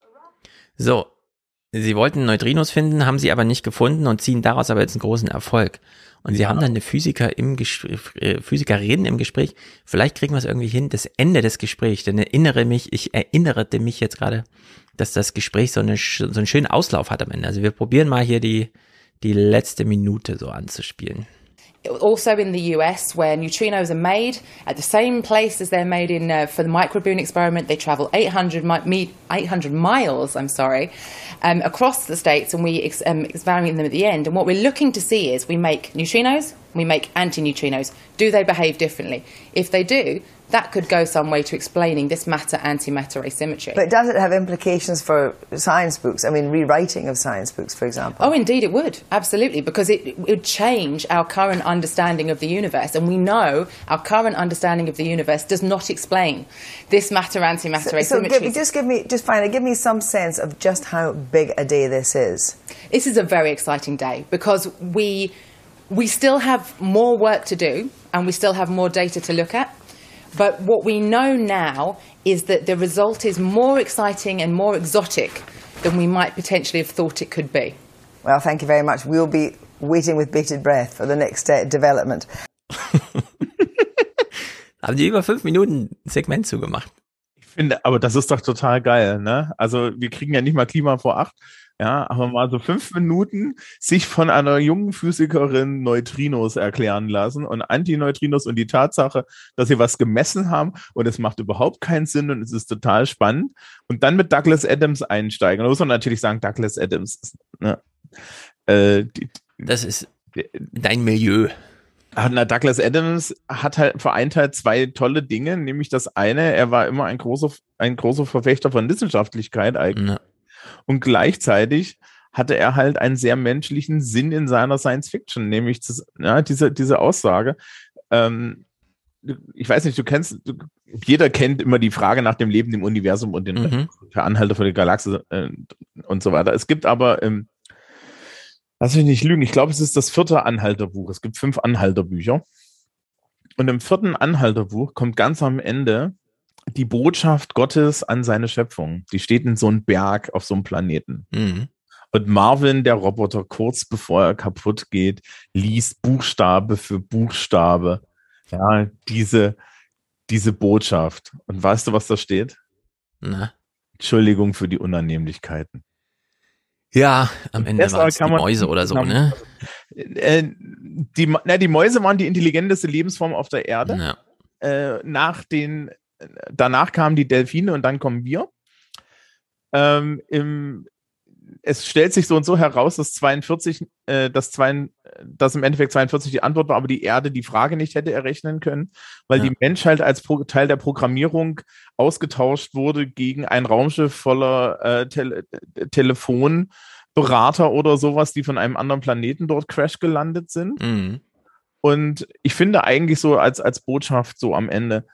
Speaker 1: so, sie wollten Neutrinos finden, haben sie aber nicht gefunden und ziehen daraus aber jetzt einen großen Erfolg. Und sie ja. haben dann eine Physiker im Gespräch, äh, Physikerin im Gespräch. Vielleicht kriegen wir es irgendwie hin, das Ende des Gesprächs. Denn erinnere mich, ich erinnerte mich jetzt gerade, dass das Gespräch so, eine, so einen schönen Auslauf hat am Ende. Also wir probieren mal hier die, die letzte Minute so anzuspielen.
Speaker 78: Also in the US, where neutrinos are made at the same place as they're made in uh, for the microboon experiment, they travel 800, mi 800 miles. I'm sorry, um, across the states, and we ex um, examine them at the end. And what we're looking to see is we make neutrinos, we make antineutrinos. Do they behave differently? If they do, that could go some way to explaining this matter antimatter asymmetry.
Speaker 53: But does it have implications for science books? I mean, rewriting of science books, for example?
Speaker 78: Oh, indeed, it would. Absolutely. Because it, it would change our current understanding of the universe. And we know our current understanding of the universe does not explain this matter antimatter so, asymmetry.
Speaker 53: So give, just give me, just finally, give me some sense of just how big a day this is.
Speaker 78: This is a very exciting day because we we still have more work to do and we still have more data to look at But what we know now is that the result is more exciting and more exotic than we might potentially have thought it could be.
Speaker 53: Well, thank you very much. We'll be waiting with bated breath for the next uh, development.
Speaker 1: Haben die über fünf Minuten ein Segment zugemacht.
Speaker 11: Ich finde, aber das ist doch total geil, ne? Also wir kriegen ja nicht mal Klima vor acht. Ja, aber mal so fünf Minuten sich von einer jungen Physikerin Neutrinos erklären lassen und Antineutrinos und die Tatsache, dass sie was gemessen haben und es macht überhaupt keinen Sinn und es ist total spannend. Und dann mit Douglas Adams einsteigen. Da muss man natürlich sagen, Douglas Adams ist, ne, äh, die,
Speaker 1: das ist dein Milieu.
Speaker 11: Na, Douglas Adams hat halt vereint halt zwei tolle Dinge, nämlich das eine, er war immer ein großer, ein großer Verfechter von Wissenschaftlichkeit eigentlich. Ja. Und gleichzeitig hatte er halt einen sehr menschlichen Sinn in seiner Science Fiction, nämlich das, ja, diese, diese Aussage. Ähm, ich weiß nicht, du kennst, du, jeder kennt immer die Frage nach dem Leben im Universum und den mhm. Anhalter für die Galaxie äh, und so weiter. Es gibt aber, ähm, lass mich nicht lügen, ich glaube, es ist das vierte Anhalterbuch. Es gibt fünf Anhalterbücher. Und im vierten Anhalterbuch kommt ganz am Ende die Botschaft Gottes an seine Schöpfung. Die steht in so einem Berg auf so einem Planeten. Mhm. Und Marvin, der Roboter, kurz bevor er kaputt geht, liest Buchstabe für Buchstabe, ja, diese, diese Botschaft. Und weißt du, was da steht?
Speaker 1: Na?
Speaker 11: Entschuldigung für die Unannehmlichkeiten.
Speaker 1: Ja, am Ende waren es die Mäuse oder so, ne?
Speaker 11: Äh, die, na, die Mäuse waren die intelligenteste Lebensform auf der Erde. Ja. Äh, nach den danach kamen die Delfine und dann kommen wir. Ähm, im, es stellt sich so und so heraus, dass 42, äh, dass, zwei, dass im Endeffekt 42 die Antwort war, aber die Erde die Frage nicht hätte errechnen können, weil ja. die Menschheit als Pro Teil der Programmierung ausgetauscht wurde gegen ein Raumschiff voller äh, Tele Telefonberater oder sowas, die von einem anderen Planeten dort crash gelandet sind. Mhm. Und ich finde eigentlich so als, als Botschaft so am Ende,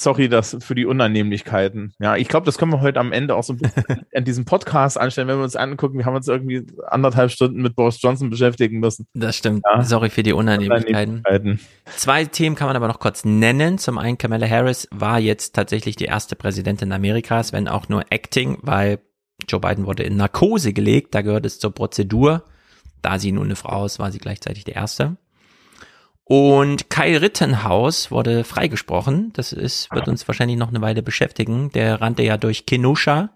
Speaker 11: Sorry, das für die Unannehmlichkeiten. Ja, ich glaube, das können wir heute am Ende auch so an diesem Podcast anstellen, wenn wir uns angucken, wir haben uns irgendwie anderthalb Stunden mit Boris Johnson beschäftigen müssen.
Speaker 1: Das stimmt. Ja. Sorry für die Unannehmlichkeiten. Unannehmlichkeiten. Zwei Themen kann man aber noch kurz nennen. Zum einen, Kamala Harris war jetzt tatsächlich die erste Präsidentin Amerikas, wenn auch nur Acting, weil Joe Biden wurde in Narkose gelegt. Da gehört es zur Prozedur. Da sie nun eine Frau ist, war sie gleichzeitig die erste. Und Kai Rittenhaus wurde freigesprochen. Das ist, wird uns wahrscheinlich noch eine Weile beschäftigen. Der rannte ja durch Kenosha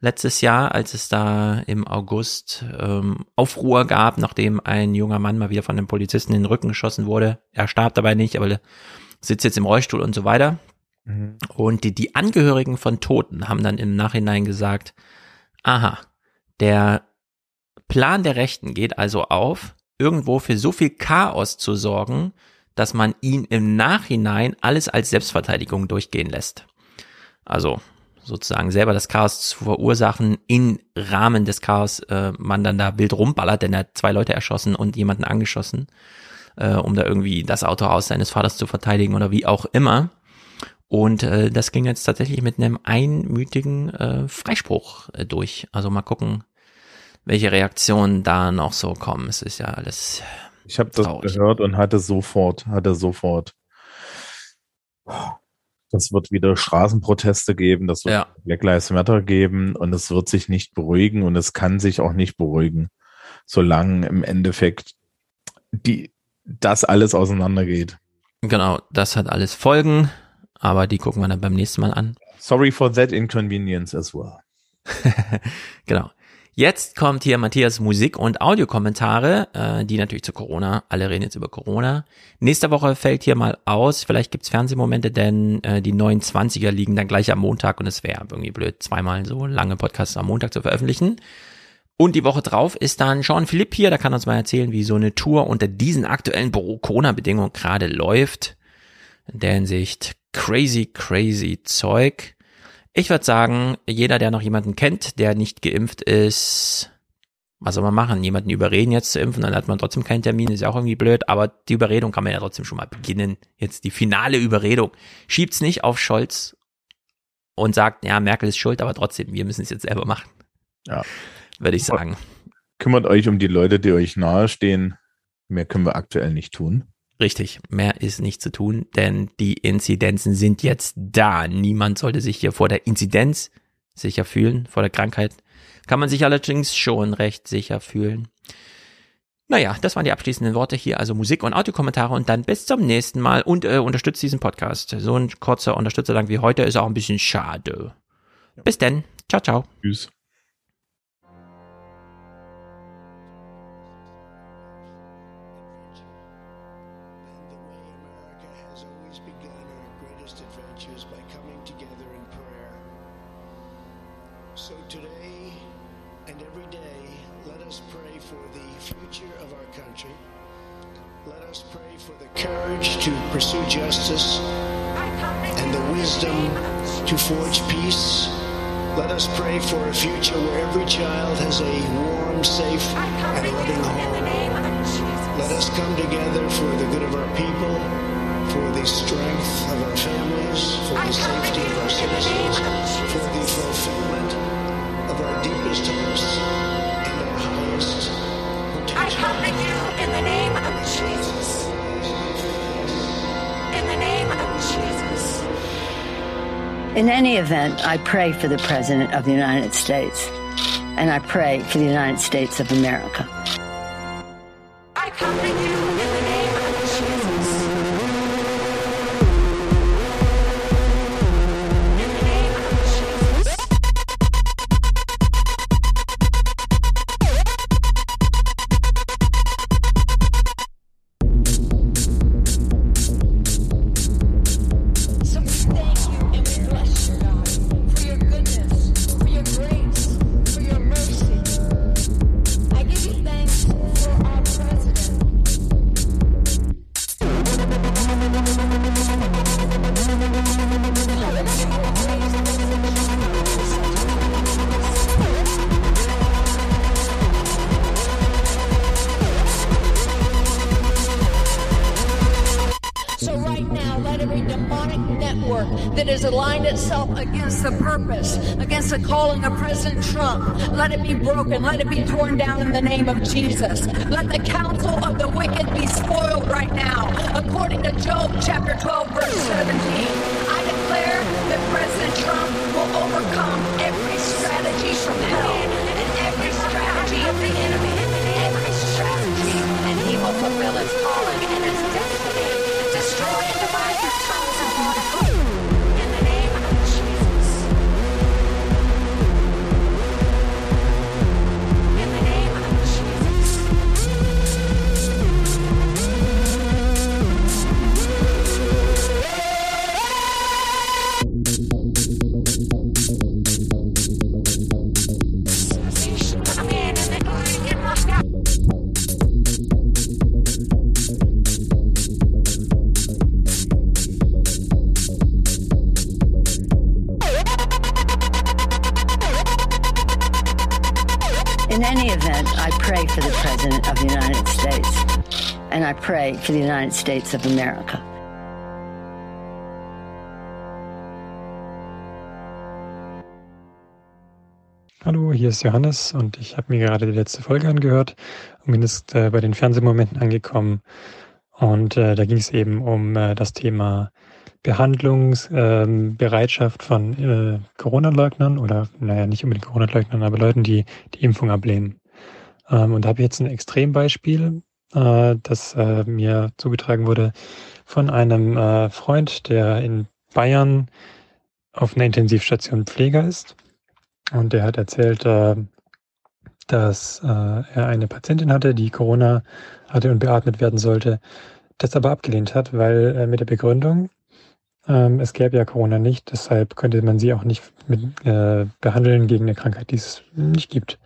Speaker 1: letztes Jahr, als es da im August ähm, Aufruhr gab, nachdem ein junger Mann mal wieder von einem Polizisten in den Rücken geschossen wurde. Er starb dabei nicht, aber sitzt jetzt im Rollstuhl und so weiter. Mhm. Und die, die Angehörigen von Toten haben dann im Nachhinein gesagt, aha, der Plan der Rechten geht also auf, irgendwo für so viel Chaos zu sorgen, dass man ihn im Nachhinein alles als Selbstverteidigung durchgehen lässt. Also sozusagen selber das Chaos zu verursachen, in Rahmen des Chaos äh, man dann da wild rumballert, denn er hat zwei Leute erschossen und jemanden angeschossen, äh, um da irgendwie das Autohaus seines Vaters zu verteidigen oder wie auch immer. Und äh, das ging jetzt tatsächlich mit einem einmütigen äh, Freispruch äh, durch. Also mal gucken, welche Reaktionen da noch so kommen. Es ist ja alles.
Speaker 11: Ich habe das gehört und hatte sofort, hatte sofort. Das wird wieder Straßenproteste geben, das wird
Speaker 1: ja.
Speaker 11: Black Lives Matter geben und es wird sich nicht beruhigen und es kann sich auch nicht beruhigen, solange im Endeffekt die, das alles auseinandergeht.
Speaker 1: Genau, das hat alles Folgen, aber die gucken wir dann beim nächsten Mal an.
Speaker 11: Sorry for that inconvenience as well.
Speaker 1: genau. Jetzt kommt hier Matthias Musik- und Audiokommentare, äh, die natürlich zu Corona, alle reden jetzt über Corona. Nächste Woche fällt hier mal aus, vielleicht gibt's Fernsehmomente, denn äh, die 29er liegen dann gleich am Montag und es wäre irgendwie blöd, zweimal so lange Podcasts am Montag zu veröffentlichen. Und die Woche drauf ist dann Sean Philipp hier, da kann uns mal erzählen, wie so eine Tour unter diesen aktuellen Corona-Bedingungen gerade läuft. In der Hinsicht crazy, crazy Zeug. Ich würde sagen, jeder, der noch jemanden kennt, der nicht geimpft ist, was soll man machen? Jemanden überreden jetzt zu impfen, dann hat man trotzdem keinen Termin, ist ja auch irgendwie blöd, aber die Überredung kann man ja trotzdem schon mal beginnen. Jetzt die finale Überredung. Schiebt's nicht auf Scholz und sagt, ja, Merkel ist schuld, aber trotzdem, wir müssen es jetzt selber machen.
Speaker 11: Ja.
Speaker 1: Würde ich sagen.
Speaker 11: Kümmert euch um die Leute, die euch nahestehen. Mehr können wir aktuell nicht tun.
Speaker 1: Richtig, mehr ist nicht zu tun, denn die Inzidenzen sind jetzt da. Niemand sollte sich hier vor der Inzidenz sicher fühlen, vor der Krankheit. Kann man sich allerdings schon recht sicher fühlen. Naja, das waren die abschließenden Worte hier, also Musik und Audiokommentare und dann bis zum nächsten Mal und äh, unterstützt diesen Podcast. So ein kurzer Unterstützerdank wie heute ist auch ein bisschen schade. Bis denn. Ciao, ciao.
Speaker 11: Tschüss.
Speaker 79: Courage to pursue justice and the wisdom to forge peace. Let us pray for a future where every child has a warm, safe, and loving home. Let us come together for the good of our people, for the strength of our families, for the safety of our citizens, for the fulfillment of our deepest hopes and our highest
Speaker 80: I come to you in the name of Jesus. In
Speaker 76: any event, I pray for the President of the United States, and I pray for the United States of America.
Speaker 80: In
Speaker 76: any event, I pray for the President of the United States, and I pray for the United States of America.
Speaker 74: Hallo, hier ist Johannes und ich habe mir gerade die letzte Folge angehört und bin jetzt äh, bei den Fernsehmomenten angekommen. Und äh, da ging es eben um äh, das Thema Behandlungsbereitschaft von äh, Corona-Leugnern oder, naja, nicht unbedingt Corona-Leugnern, aber Leuten, die die Impfung ablehnen. Ähm, und da habe ich jetzt ein Extrembeispiel, äh, das äh, mir zugetragen wurde von einem Freund, der in Bayern auf einer Intensivstation Pfleger ist. Und der hat erzählt, äh, dass er eine Patientin hatte, die Corona hatte und beatmet werden sollte, das aber abgelehnt hat, weil mit der Begründung, ähm, es gäbe ja Corona nicht, deshalb könnte man sie auch nicht mit, äh, behandeln gegen eine Krankheit, die es nicht gibt.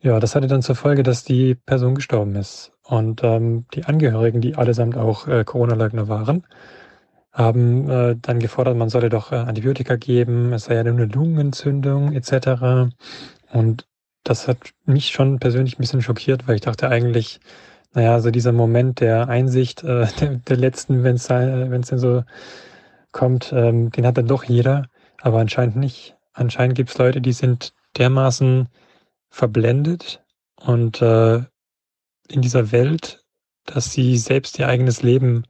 Speaker 74: Ja, das hatte dann zur Folge, dass die Person gestorben ist. Und ähm, die Angehörigen, die allesamt auch äh, Corona-Leugner waren, haben äh, dann gefordert, man solle doch äh, Antibiotika geben, es sei ja nur eine Lungenentzündung etc. Und das hat mich schon persönlich ein bisschen schockiert, weil ich dachte eigentlich, naja, so dieser Moment der Einsicht äh, der, der letzten, wenn es äh, denn so kommt, ähm, den hat dann doch jeder, aber anscheinend nicht. Anscheinend gibt es Leute, die sind dermaßen verblendet und äh, in dieser Welt, dass sie selbst ihr eigenes Leben,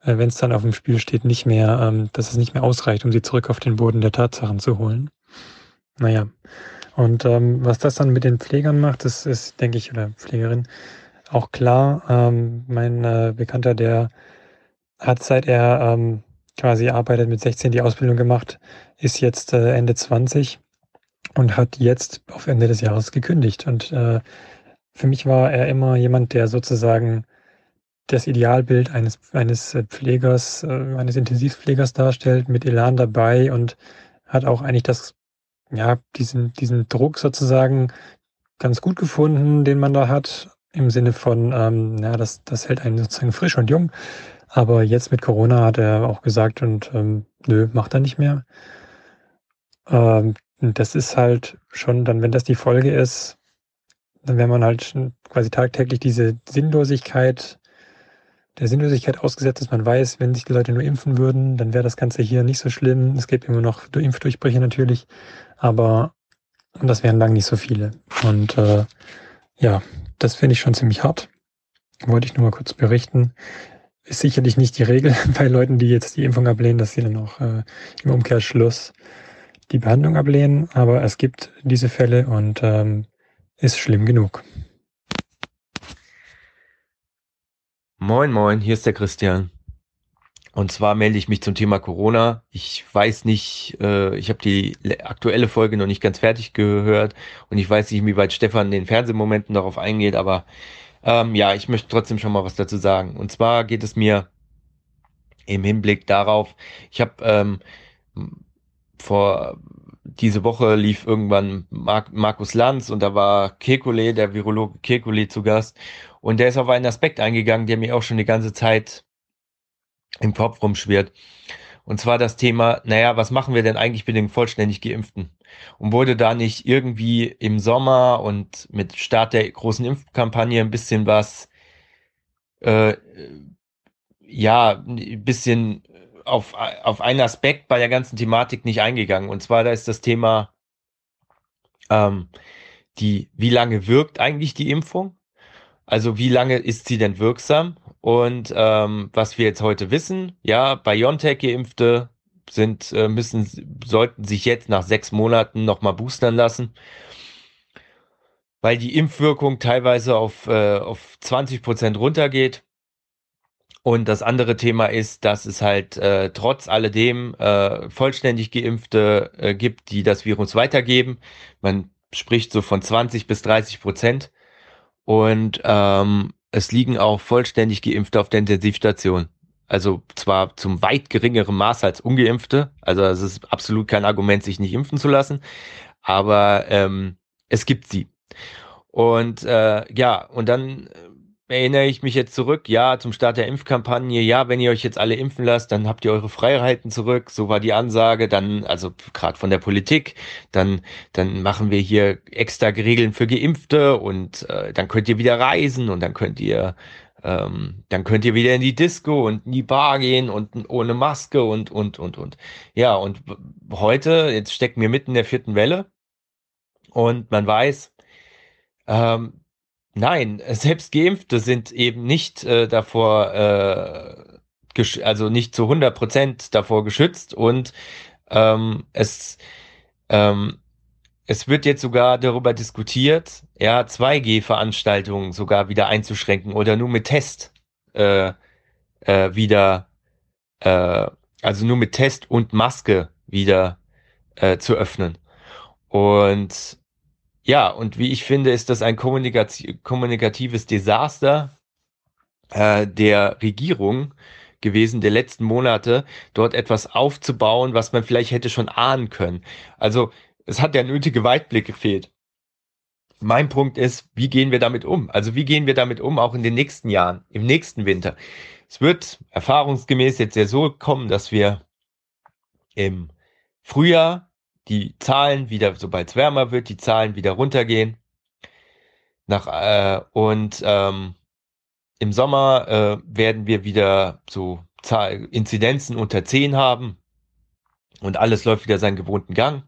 Speaker 74: äh, wenn es dann auf dem Spiel steht, nicht mehr, ähm, dass es nicht mehr ausreicht, um sie zurück auf den Boden der Tatsachen zu holen. Naja. Und ähm, was das dann mit den Pflegern macht, das ist, denke ich, oder Pflegerin, auch klar. Ähm, mein äh, Bekannter, der hat seit er ähm, quasi arbeitet mit 16 die Ausbildung gemacht, ist jetzt äh, Ende 20 und hat jetzt auf Ende des Jahres gekündigt. Und äh, für mich war er immer jemand, der sozusagen das Idealbild eines, eines Pflegers, äh, eines Intensivpflegers darstellt, mit Elan dabei und hat auch eigentlich das, ja, diesen, diesen Druck sozusagen ganz gut gefunden, den man da hat, im Sinne von, ähm, ja, das, das hält einen sozusagen frisch und jung. Aber jetzt mit Corona hat er auch gesagt und ähm, nö, macht er nicht mehr. Ähm, das ist halt schon dann, wenn das die Folge ist, dann wäre man halt quasi tagtäglich diese Sinnlosigkeit, der Sinnlosigkeit ausgesetzt, dass man weiß, wenn sich die Leute nur impfen würden, dann wäre das Ganze hier nicht so schlimm. Es gibt immer noch Impfdurchbrüche natürlich, aber das wären lang nicht so viele. Und äh, ja, das finde ich schon ziemlich hart. Wollte ich nur mal kurz berichten. Ist sicherlich nicht die Regel bei Leuten, die jetzt die Impfung ablehnen, dass sie dann auch äh, im Umkehrschluss die Behandlung ablehnen. Aber es gibt diese Fälle und ähm, ist schlimm genug.
Speaker 11: Moin, moin, hier ist der Christian. Und zwar melde ich mich zum Thema Corona. Ich weiß nicht, äh, ich habe die aktuelle Folge noch nicht ganz fertig gehört und ich weiß nicht, inwieweit Stefan in den Fernsehmomenten darauf eingeht, aber ähm, ja, ich möchte trotzdem schon mal was dazu sagen. Und zwar geht es mir im Hinblick darauf, ich habe ähm, vor diese Woche lief irgendwann Mark, Markus Lanz und da war Kekulé, der Virologe Kekulé zu Gast und der ist auf einen Aspekt eingegangen, der mir auch schon die ganze Zeit im Kopf rumschwirrt. Und zwar das Thema, naja, was machen wir denn eigentlich mit den vollständig Geimpften? Und wurde da nicht irgendwie im Sommer und mit Start der großen Impfkampagne ein bisschen was, äh, ja, ein bisschen auf, auf einen Aspekt bei der ganzen Thematik nicht eingegangen. Und zwar, da ist das Thema, ähm, die, wie lange wirkt eigentlich die Impfung? Also wie lange ist sie denn wirksam? Und ähm, was wir jetzt heute wissen, ja, BioNTech-Geimpfte sind, äh, müssen, sollten sich jetzt nach sechs Monaten nochmal boostern lassen, weil die Impfwirkung teilweise auf, äh, auf 20 Prozent runtergeht. Und das andere Thema ist, dass es halt äh, trotz alledem äh, vollständig Geimpfte äh, gibt, die das Virus weitergeben. Man spricht so von 20 bis 30 Prozent. Und ähm, es liegen auch vollständig Geimpfte auf der Intensivstation. Also zwar zum weit geringeren Maß als Ungeimpfte. Also es ist absolut kein Argument, sich nicht impfen zu lassen. Aber ähm, es gibt sie. Und äh, ja, und dann erinnere ich mich jetzt zurück, ja, zum Start der Impfkampagne, ja, wenn ihr euch jetzt alle impfen lasst, dann habt ihr eure Freiheiten zurück, so war die Ansage, dann, also gerade von der Politik, dann, dann machen wir hier extra Regeln für Geimpfte und äh, dann könnt ihr wieder reisen und dann könnt ihr ähm, dann könnt ihr wieder in die Disco und in die Bar gehen und ohne Maske und, und, und, und. Ja, und heute, jetzt stecken wir mitten in der vierten Welle und man weiß, ähm, Nein, selbst Geimpfte sind eben nicht äh, davor, äh, also nicht zu 100 Prozent davor geschützt und ähm, es, ähm, es wird jetzt sogar darüber diskutiert, ja, 2G-Veranstaltungen sogar wieder einzuschränken oder nur mit Test äh, äh, wieder, äh, also nur mit Test und Maske wieder äh, zu öffnen. Und ja, und wie ich finde, ist das ein kommunikatives Desaster äh, der Regierung gewesen, der letzten Monate, dort etwas aufzubauen, was man vielleicht hätte schon ahnen können. Also es hat der nötige Weitblick gefehlt. Mein Punkt ist, wie gehen wir damit um? Also wie gehen wir damit um, auch in den nächsten Jahren, im nächsten Winter? Es wird erfahrungsgemäß jetzt ja so kommen, dass wir im Frühjahr die Zahlen wieder, sobald es wärmer wird, die Zahlen wieder runtergehen. Nach, äh, und ähm, im Sommer äh, werden wir wieder so Zahl Inzidenzen unter 10 haben und alles läuft wieder seinen gewohnten Gang.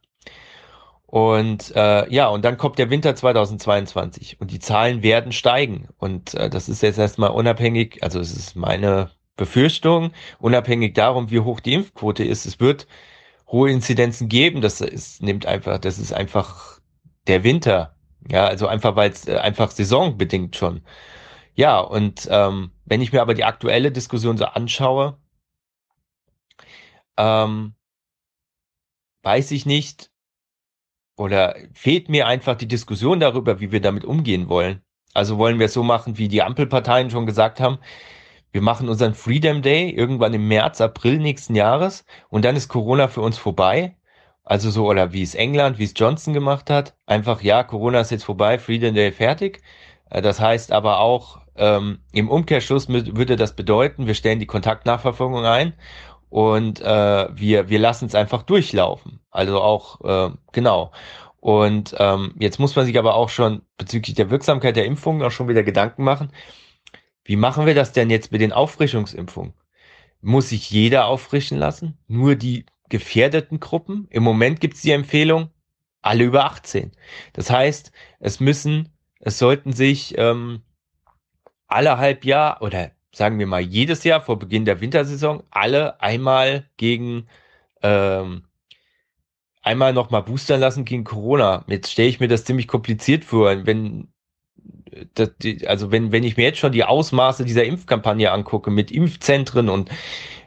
Speaker 11: Und äh, ja, und dann kommt der Winter 2022 und die Zahlen werden steigen. Und äh, das ist jetzt erstmal unabhängig, also es ist meine Befürchtung, unabhängig darum, wie hoch die Impfquote ist. Es wird hohe Inzidenzen geben. Das ist, nimmt einfach, das ist einfach der Winter. Ja, also einfach, weil es äh, einfach saisonbedingt schon. Ja, und ähm, wenn ich mir aber die aktuelle Diskussion so anschaue, ähm, weiß ich nicht, oder fehlt mir einfach die Diskussion darüber, wie wir damit umgehen wollen. Also wollen wir es so machen, wie die Ampelparteien schon gesagt haben, wir machen unseren Freedom Day irgendwann im März, April nächsten Jahres und dann ist Corona für uns vorbei. Also so, oder wie es England, wie es Johnson gemacht hat. Einfach, ja, Corona ist jetzt vorbei, Freedom Day fertig. Äh, das heißt aber auch, ähm, im Umkehrschluss würde das bedeuten, wir stellen die Kontaktnachverfolgung ein und äh, wir, wir lassen es einfach durchlaufen. Also auch, äh, genau. Und ähm, jetzt muss man sich aber auch schon bezüglich der Wirksamkeit der Impfungen auch schon wieder Gedanken machen. Wie machen wir das denn jetzt mit den Auffrischungsimpfungen? Muss sich jeder auffrischen lassen? Nur die gefährdeten Gruppen? Im Moment gibt es die Empfehlung, alle über 18. Das heißt, es müssen, es sollten sich ähm, alle halb Jahr oder sagen wir mal jedes Jahr vor Beginn der Wintersaison alle einmal gegen ähm, einmal noch mal boostern lassen gegen Corona. Jetzt stelle ich mir das ziemlich kompliziert vor, wenn das, also wenn wenn ich mir jetzt schon die Ausmaße dieser Impfkampagne angucke mit Impfzentren und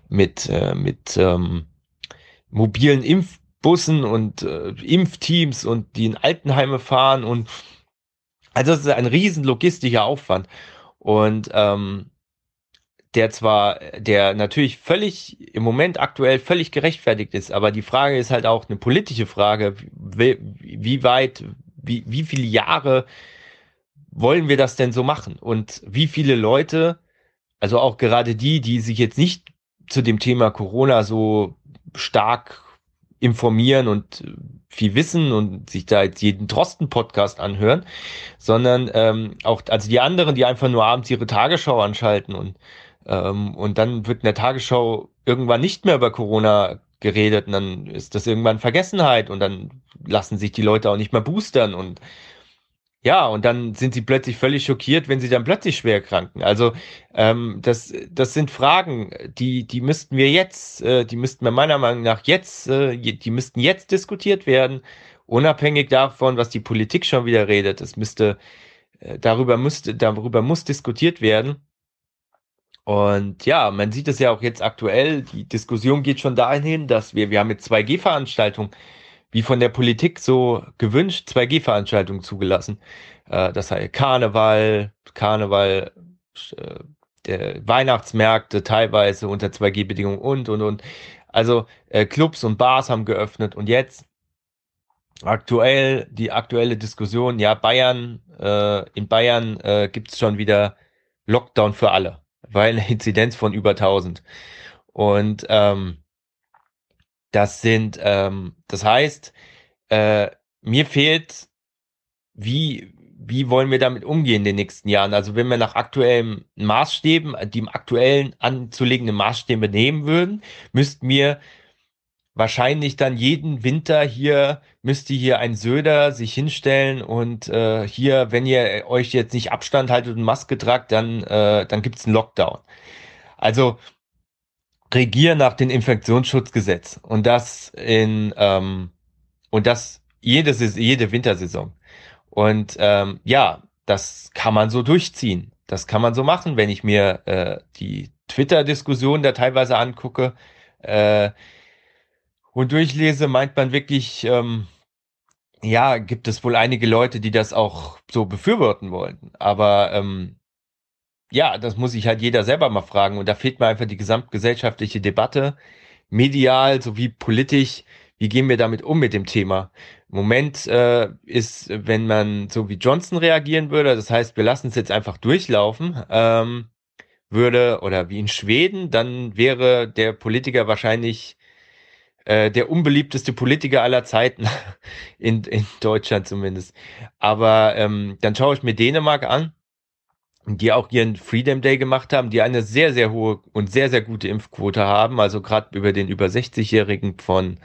Speaker 11: mit äh, mit ähm, mobilen Impfbussen und äh, Impfteams und die in Altenheime fahren und also das ist ein riesen logistischer Aufwand und ähm, der zwar, der natürlich völlig im Moment aktuell völlig gerechtfertigt ist, aber die Frage ist halt auch eine politische Frage, wie, weit, wie, wie viele Jahre wollen wir das denn so machen? Und wie viele Leute, also auch gerade die, die sich jetzt nicht zu dem Thema Corona so stark informieren und viel wissen und sich da jetzt jeden Drosten-Podcast anhören, sondern ähm, auch also die anderen, die einfach nur abends ihre Tagesschau anschalten und ähm, und dann wird in der Tagesschau irgendwann nicht mehr über Corona geredet und dann ist das irgendwann Vergessenheit und dann lassen sich die Leute auch nicht mehr boostern und ja, und dann sind sie plötzlich völlig schockiert, wenn sie dann plötzlich schwer kranken. Also ähm, das, das sind Fragen, die, die müssten wir jetzt, äh, die müssten wir meiner Meinung nach jetzt, äh, die müssten jetzt diskutiert werden, unabhängig davon, was die Politik schon wieder redet. Es müsste, äh, darüber müsste, darüber muss diskutiert werden. Und ja, man sieht es ja auch jetzt aktuell, die Diskussion geht schon dahin, dass wir, wir haben jetzt 2G-Veranstaltungen, wie von der Politik so gewünscht, 2G-Veranstaltungen zugelassen. Äh, das heißt Karneval, Karneval, äh, Weihnachtsmärkte teilweise unter 2G-Bedingungen und, und, und. Also äh, Clubs und Bars haben geöffnet und jetzt aktuell, die aktuelle Diskussion, ja, Bayern, äh, in Bayern äh, gibt es schon wieder Lockdown für alle weil eine Inzidenz von über 1000. Und ähm, das sind, ähm, das heißt, äh, mir fehlt, wie, wie wollen wir damit umgehen in den nächsten Jahren? Also wenn wir nach aktuellen Maßstäben, die aktuellen anzulegenden Maßstäbe nehmen würden, müssten wir wahrscheinlich dann jeden Winter hier müsste hier ein Söder sich hinstellen und äh, hier, wenn ihr euch jetzt nicht Abstand haltet und Maske tragt, dann, äh, dann gibt's einen Lockdown. Also regieren nach dem Infektionsschutzgesetz und das in ähm, und das jede, jede Wintersaison. Und ähm, ja, das kann man so durchziehen. Das kann man so machen, wenn ich mir äh, die Twitter-Diskussion da teilweise angucke. Äh, und durchlese, meint man wirklich, ähm, ja, gibt es wohl einige Leute, die das auch so befürworten wollten. Aber ähm, ja, das muss sich halt jeder selber mal fragen. Und da fehlt mir einfach die gesamtgesellschaftliche Debatte, medial sowie politisch. Wie gehen wir damit um mit dem Thema? Im Moment äh, ist, wenn man so wie Johnson reagieren würde, das heißt, wir lassen es jetzt einfach durchlaufen, ähm, würde, oder wie in Schweden, dann wäre der Politiker wahrscheinlich äh, der unbeliebteste Politiker aller Zeiten, in, in Deutschland zumindest. Aber ähm, dann schaue ich mir Dänemark an, die auch ihren Freedom Day gemacht haben, die eine sehr, sehr hohe und sehr, sehr gute Impfquote haben, also gerade über den über 60-Jährigen von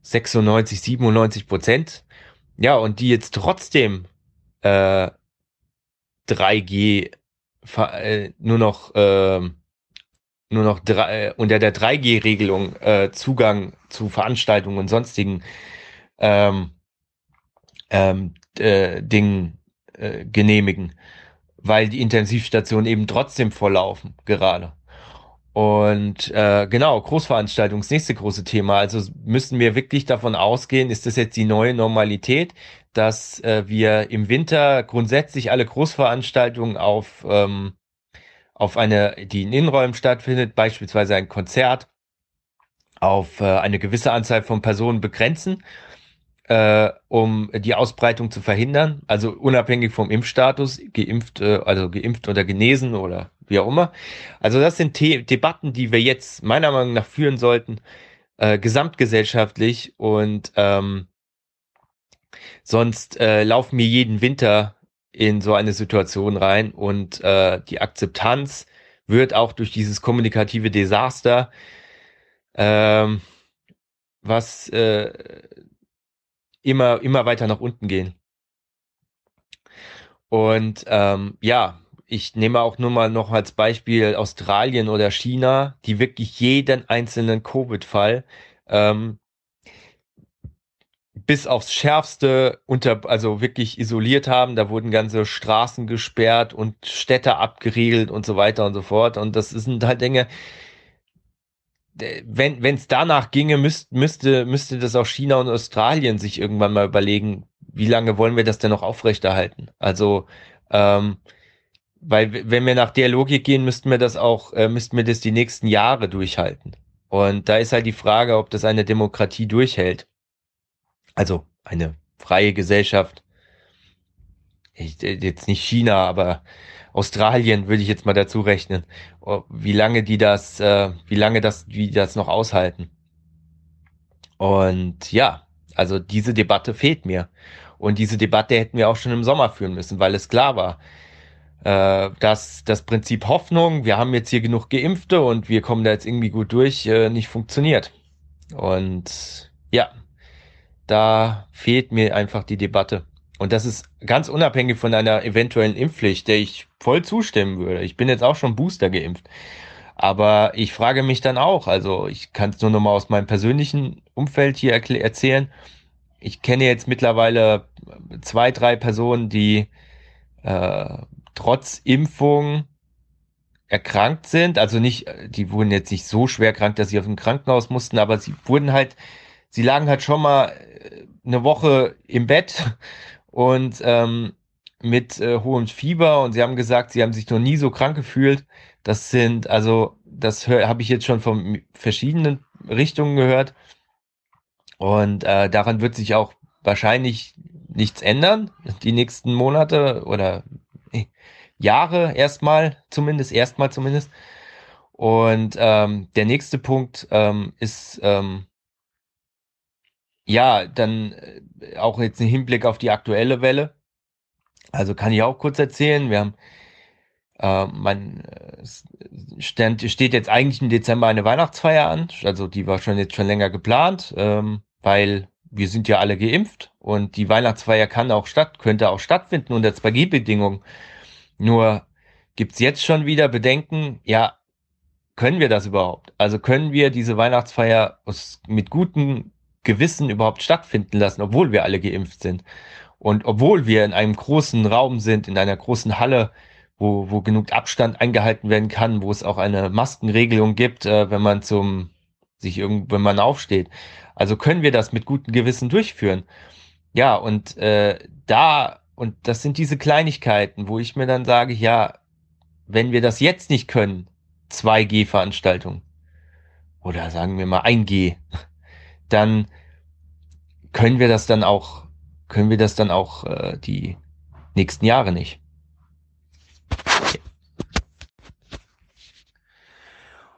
Speaker 11: 96, 97 Prozent. ja, und die jetzt trotzdem äh, 3G äh, nur noch äh, nur noch drei, äh, unter der 3G-Regelung äh, Zugang zu Veranstaltungen und sonstigen ähm, ähm, äh, Dingen äh, genehmigen, weil die Intensivstationen eben trotzdem volllaufen gerade. Und äh, genau, Großveranstaltung, das nächste große Thema. Also müssen wir wirklich davon ausgehen, ist das jetzt die neue Normalität, dass äh, wir im Winter grundsätzlich alle Großveranstaltungen auf, ähm, auf eine, die in Innenräumen stattfindet, beispielsweise ein Konzert, auf äh, eine gewisse Anzahl von Personen begrenzen äh, um die Ausbreitung zu verhindern, also unabhängig vom Impfstatus, geimpft, äh, also geimpft oder genesen oder wie auch immer. Also das sind The Debatten, die wir jetzt meiner Meinung nach führen sollten, äh, gesamtgesellschaftlich und ähm, sonst laufen wir jeden Winter in so eine Situation rein und äh, die Akzeptanz wird auch durch dieses kommunikative Desaster, ähm, was äh, immer, immer weiter nach unten gehen. Und ähm, ja, ich nehme auch nur mal noch als Beispiel Australien oder China, die wirklich jeden einzelnen Covid-Fall ähm, bis aufs Schärfste unter, also wirklich isoliert haben. Da wurden ganze Straßen gesperrt und Städte abgeriegelt und so weiter und so fort. Und das sind halt Dinge, wenn wenn es danach ginge, müsst, müsste müsste das auch China und Australien sich irgendwann mal überlegen, wie lange wollen wir das denn noch aufrechterhalten? Also ähm, weil wenn wir nach der Logik gehen, müssten wir das auch äh, müssten wir das die nächsten Jahre durchhalten. Und da ist halt die Frage, ob das eine Demokratie durchhält. Also eine freie Gesellschaft. Ich, jetzt nicht China, aber Australien würde ich jetzt mal dazu rechnen, oh, wie lange die das, äh, wie lange das, wie das noch aushalten. Und ja, also diese Debatte fehlt mir. Und diese Debatte hätten wir auch schon im Sommer führen müssen, weil es klar war, äh, dass das Prinzip Hoffnung, wir haben jetzt hier genug Geimpfte und wir kommen da jetzt irgendwie gut durch, äh, nicht funktioniert. Und ja, da fehlt mir einfach die Debatte. Und das ist ganz unabhängig von einer eventuellen Impfpflicht, der ich voll zustimmen würde. Ich bin jetzt auch schon Booster geimpft. Aber ich frage mich dann auch, also ich kann es nur noch mal aus meinem persönlichen Umfeld hier erzählen. Ich kenne jetzt mittlerweile zwei, drei Personen, die äh, trotz Impfung erkrankt sind. Also nicht, die wurden jetzt nicht so schwer krank, dass sie auf ein Krankenhaus mussten, aber sie wurden halt, sie lagen halt schon mal eine Woche im Bett und ähm, mit äh, hohem Fieber und sie haben gesagt, sie haben sich noch nie so krank gefühlt. Das sind, also, das habe ich jetzt schon von verschiedenen Richtungen gehört. Und äh, daran wird sich auch wahrscheinlich nichts ändern, die nächsten Monate oder äh, Jahre erstmal, zumindest, erstmal zumindest. Und ähm, der nächste Punkt ähm, ist ähm, ja dann äh, auch jetzt ein Hinblick auf die aktuelle Welle. Also kann ich auch kurz erzählen. Wir haben äh, man äh, stand, steht jetzt eigentlich im Dezember eine Weihnachtsfeier an. Also die war schon jetzt schon länger geplant, ähm, weil wir sind ja alle geimpft und die Weihnachtsfeier kann auch statt, könnte auch stattfinden unter 2G-Bedingungen. Nur gibt's jetzt schon wieder Bedenken, ja, können wir das überhaupt? Also können wir diese Weihnachtsfeier mit gutem Gewissen überhaupt stattfinden lassen, obwohl wir alle geimpft sind? Und obwohl wir in einem großen Raum sind, in einer großen Halle, wo, wo genug Abstand eingehalten werden kann, wo es auch eine Maskenregelung gibt, äh, wenn man zum sich irgend, wenn man aufsteht. Also können wir das mit gutem Gewissen durchführen. Ja, und äh, da, und das sind diese Kleinigkeiten, wo ich mir dann sage, ja, wenn wir das jetzt nicht können, 2G-Veranstaltungen, oder sagen wir mal 1G, dann können wir das dann auch können wir das dann auch äh, die nächsten Jahre nicht.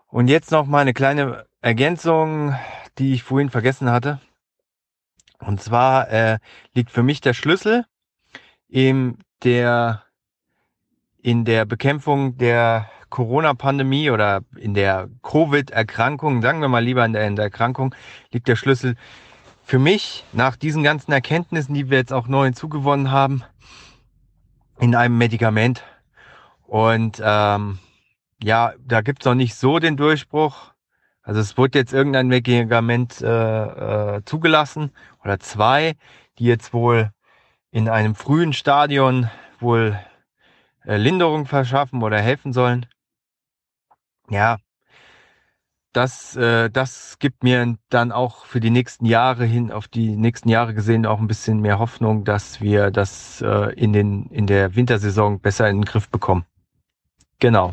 Speaker 11: Und jetzt noch mal eine kleine Ergänzung, die ich vorhin vergessen hatte. Und zwar äh, liegt für mich der Schlüssel in der in der Bekämpfung der Corona-Pandemie oder in der Covid-Erkrankung, sagen wir mal lieber in der, in der Erkrankung, liegt der Schlüssel für mich, nach diesen ganzen Erkenntnissen, die wir jetzt auch neu hinzugewonnen haben, in einem Medikament. Und ähm, ja, da gibt's noch nicht so den Durchbruch. Also es wurde jetzt irgendein Medikament äh, äh, zugelassen oder zwei, die jetzt wohl in einem frühen Stadion wohl äh, Linderung verschaffen oder helfen sollen. Ja, das, äh, das gibt mir dann auch für die nächsten Jahre hin, auf die nächsten Jahre gesehen, auch ein bisschen mehr Hoffnung, dass wir das äh, in, den, in der Wintersaison besser in den Griff bekommen. Genau.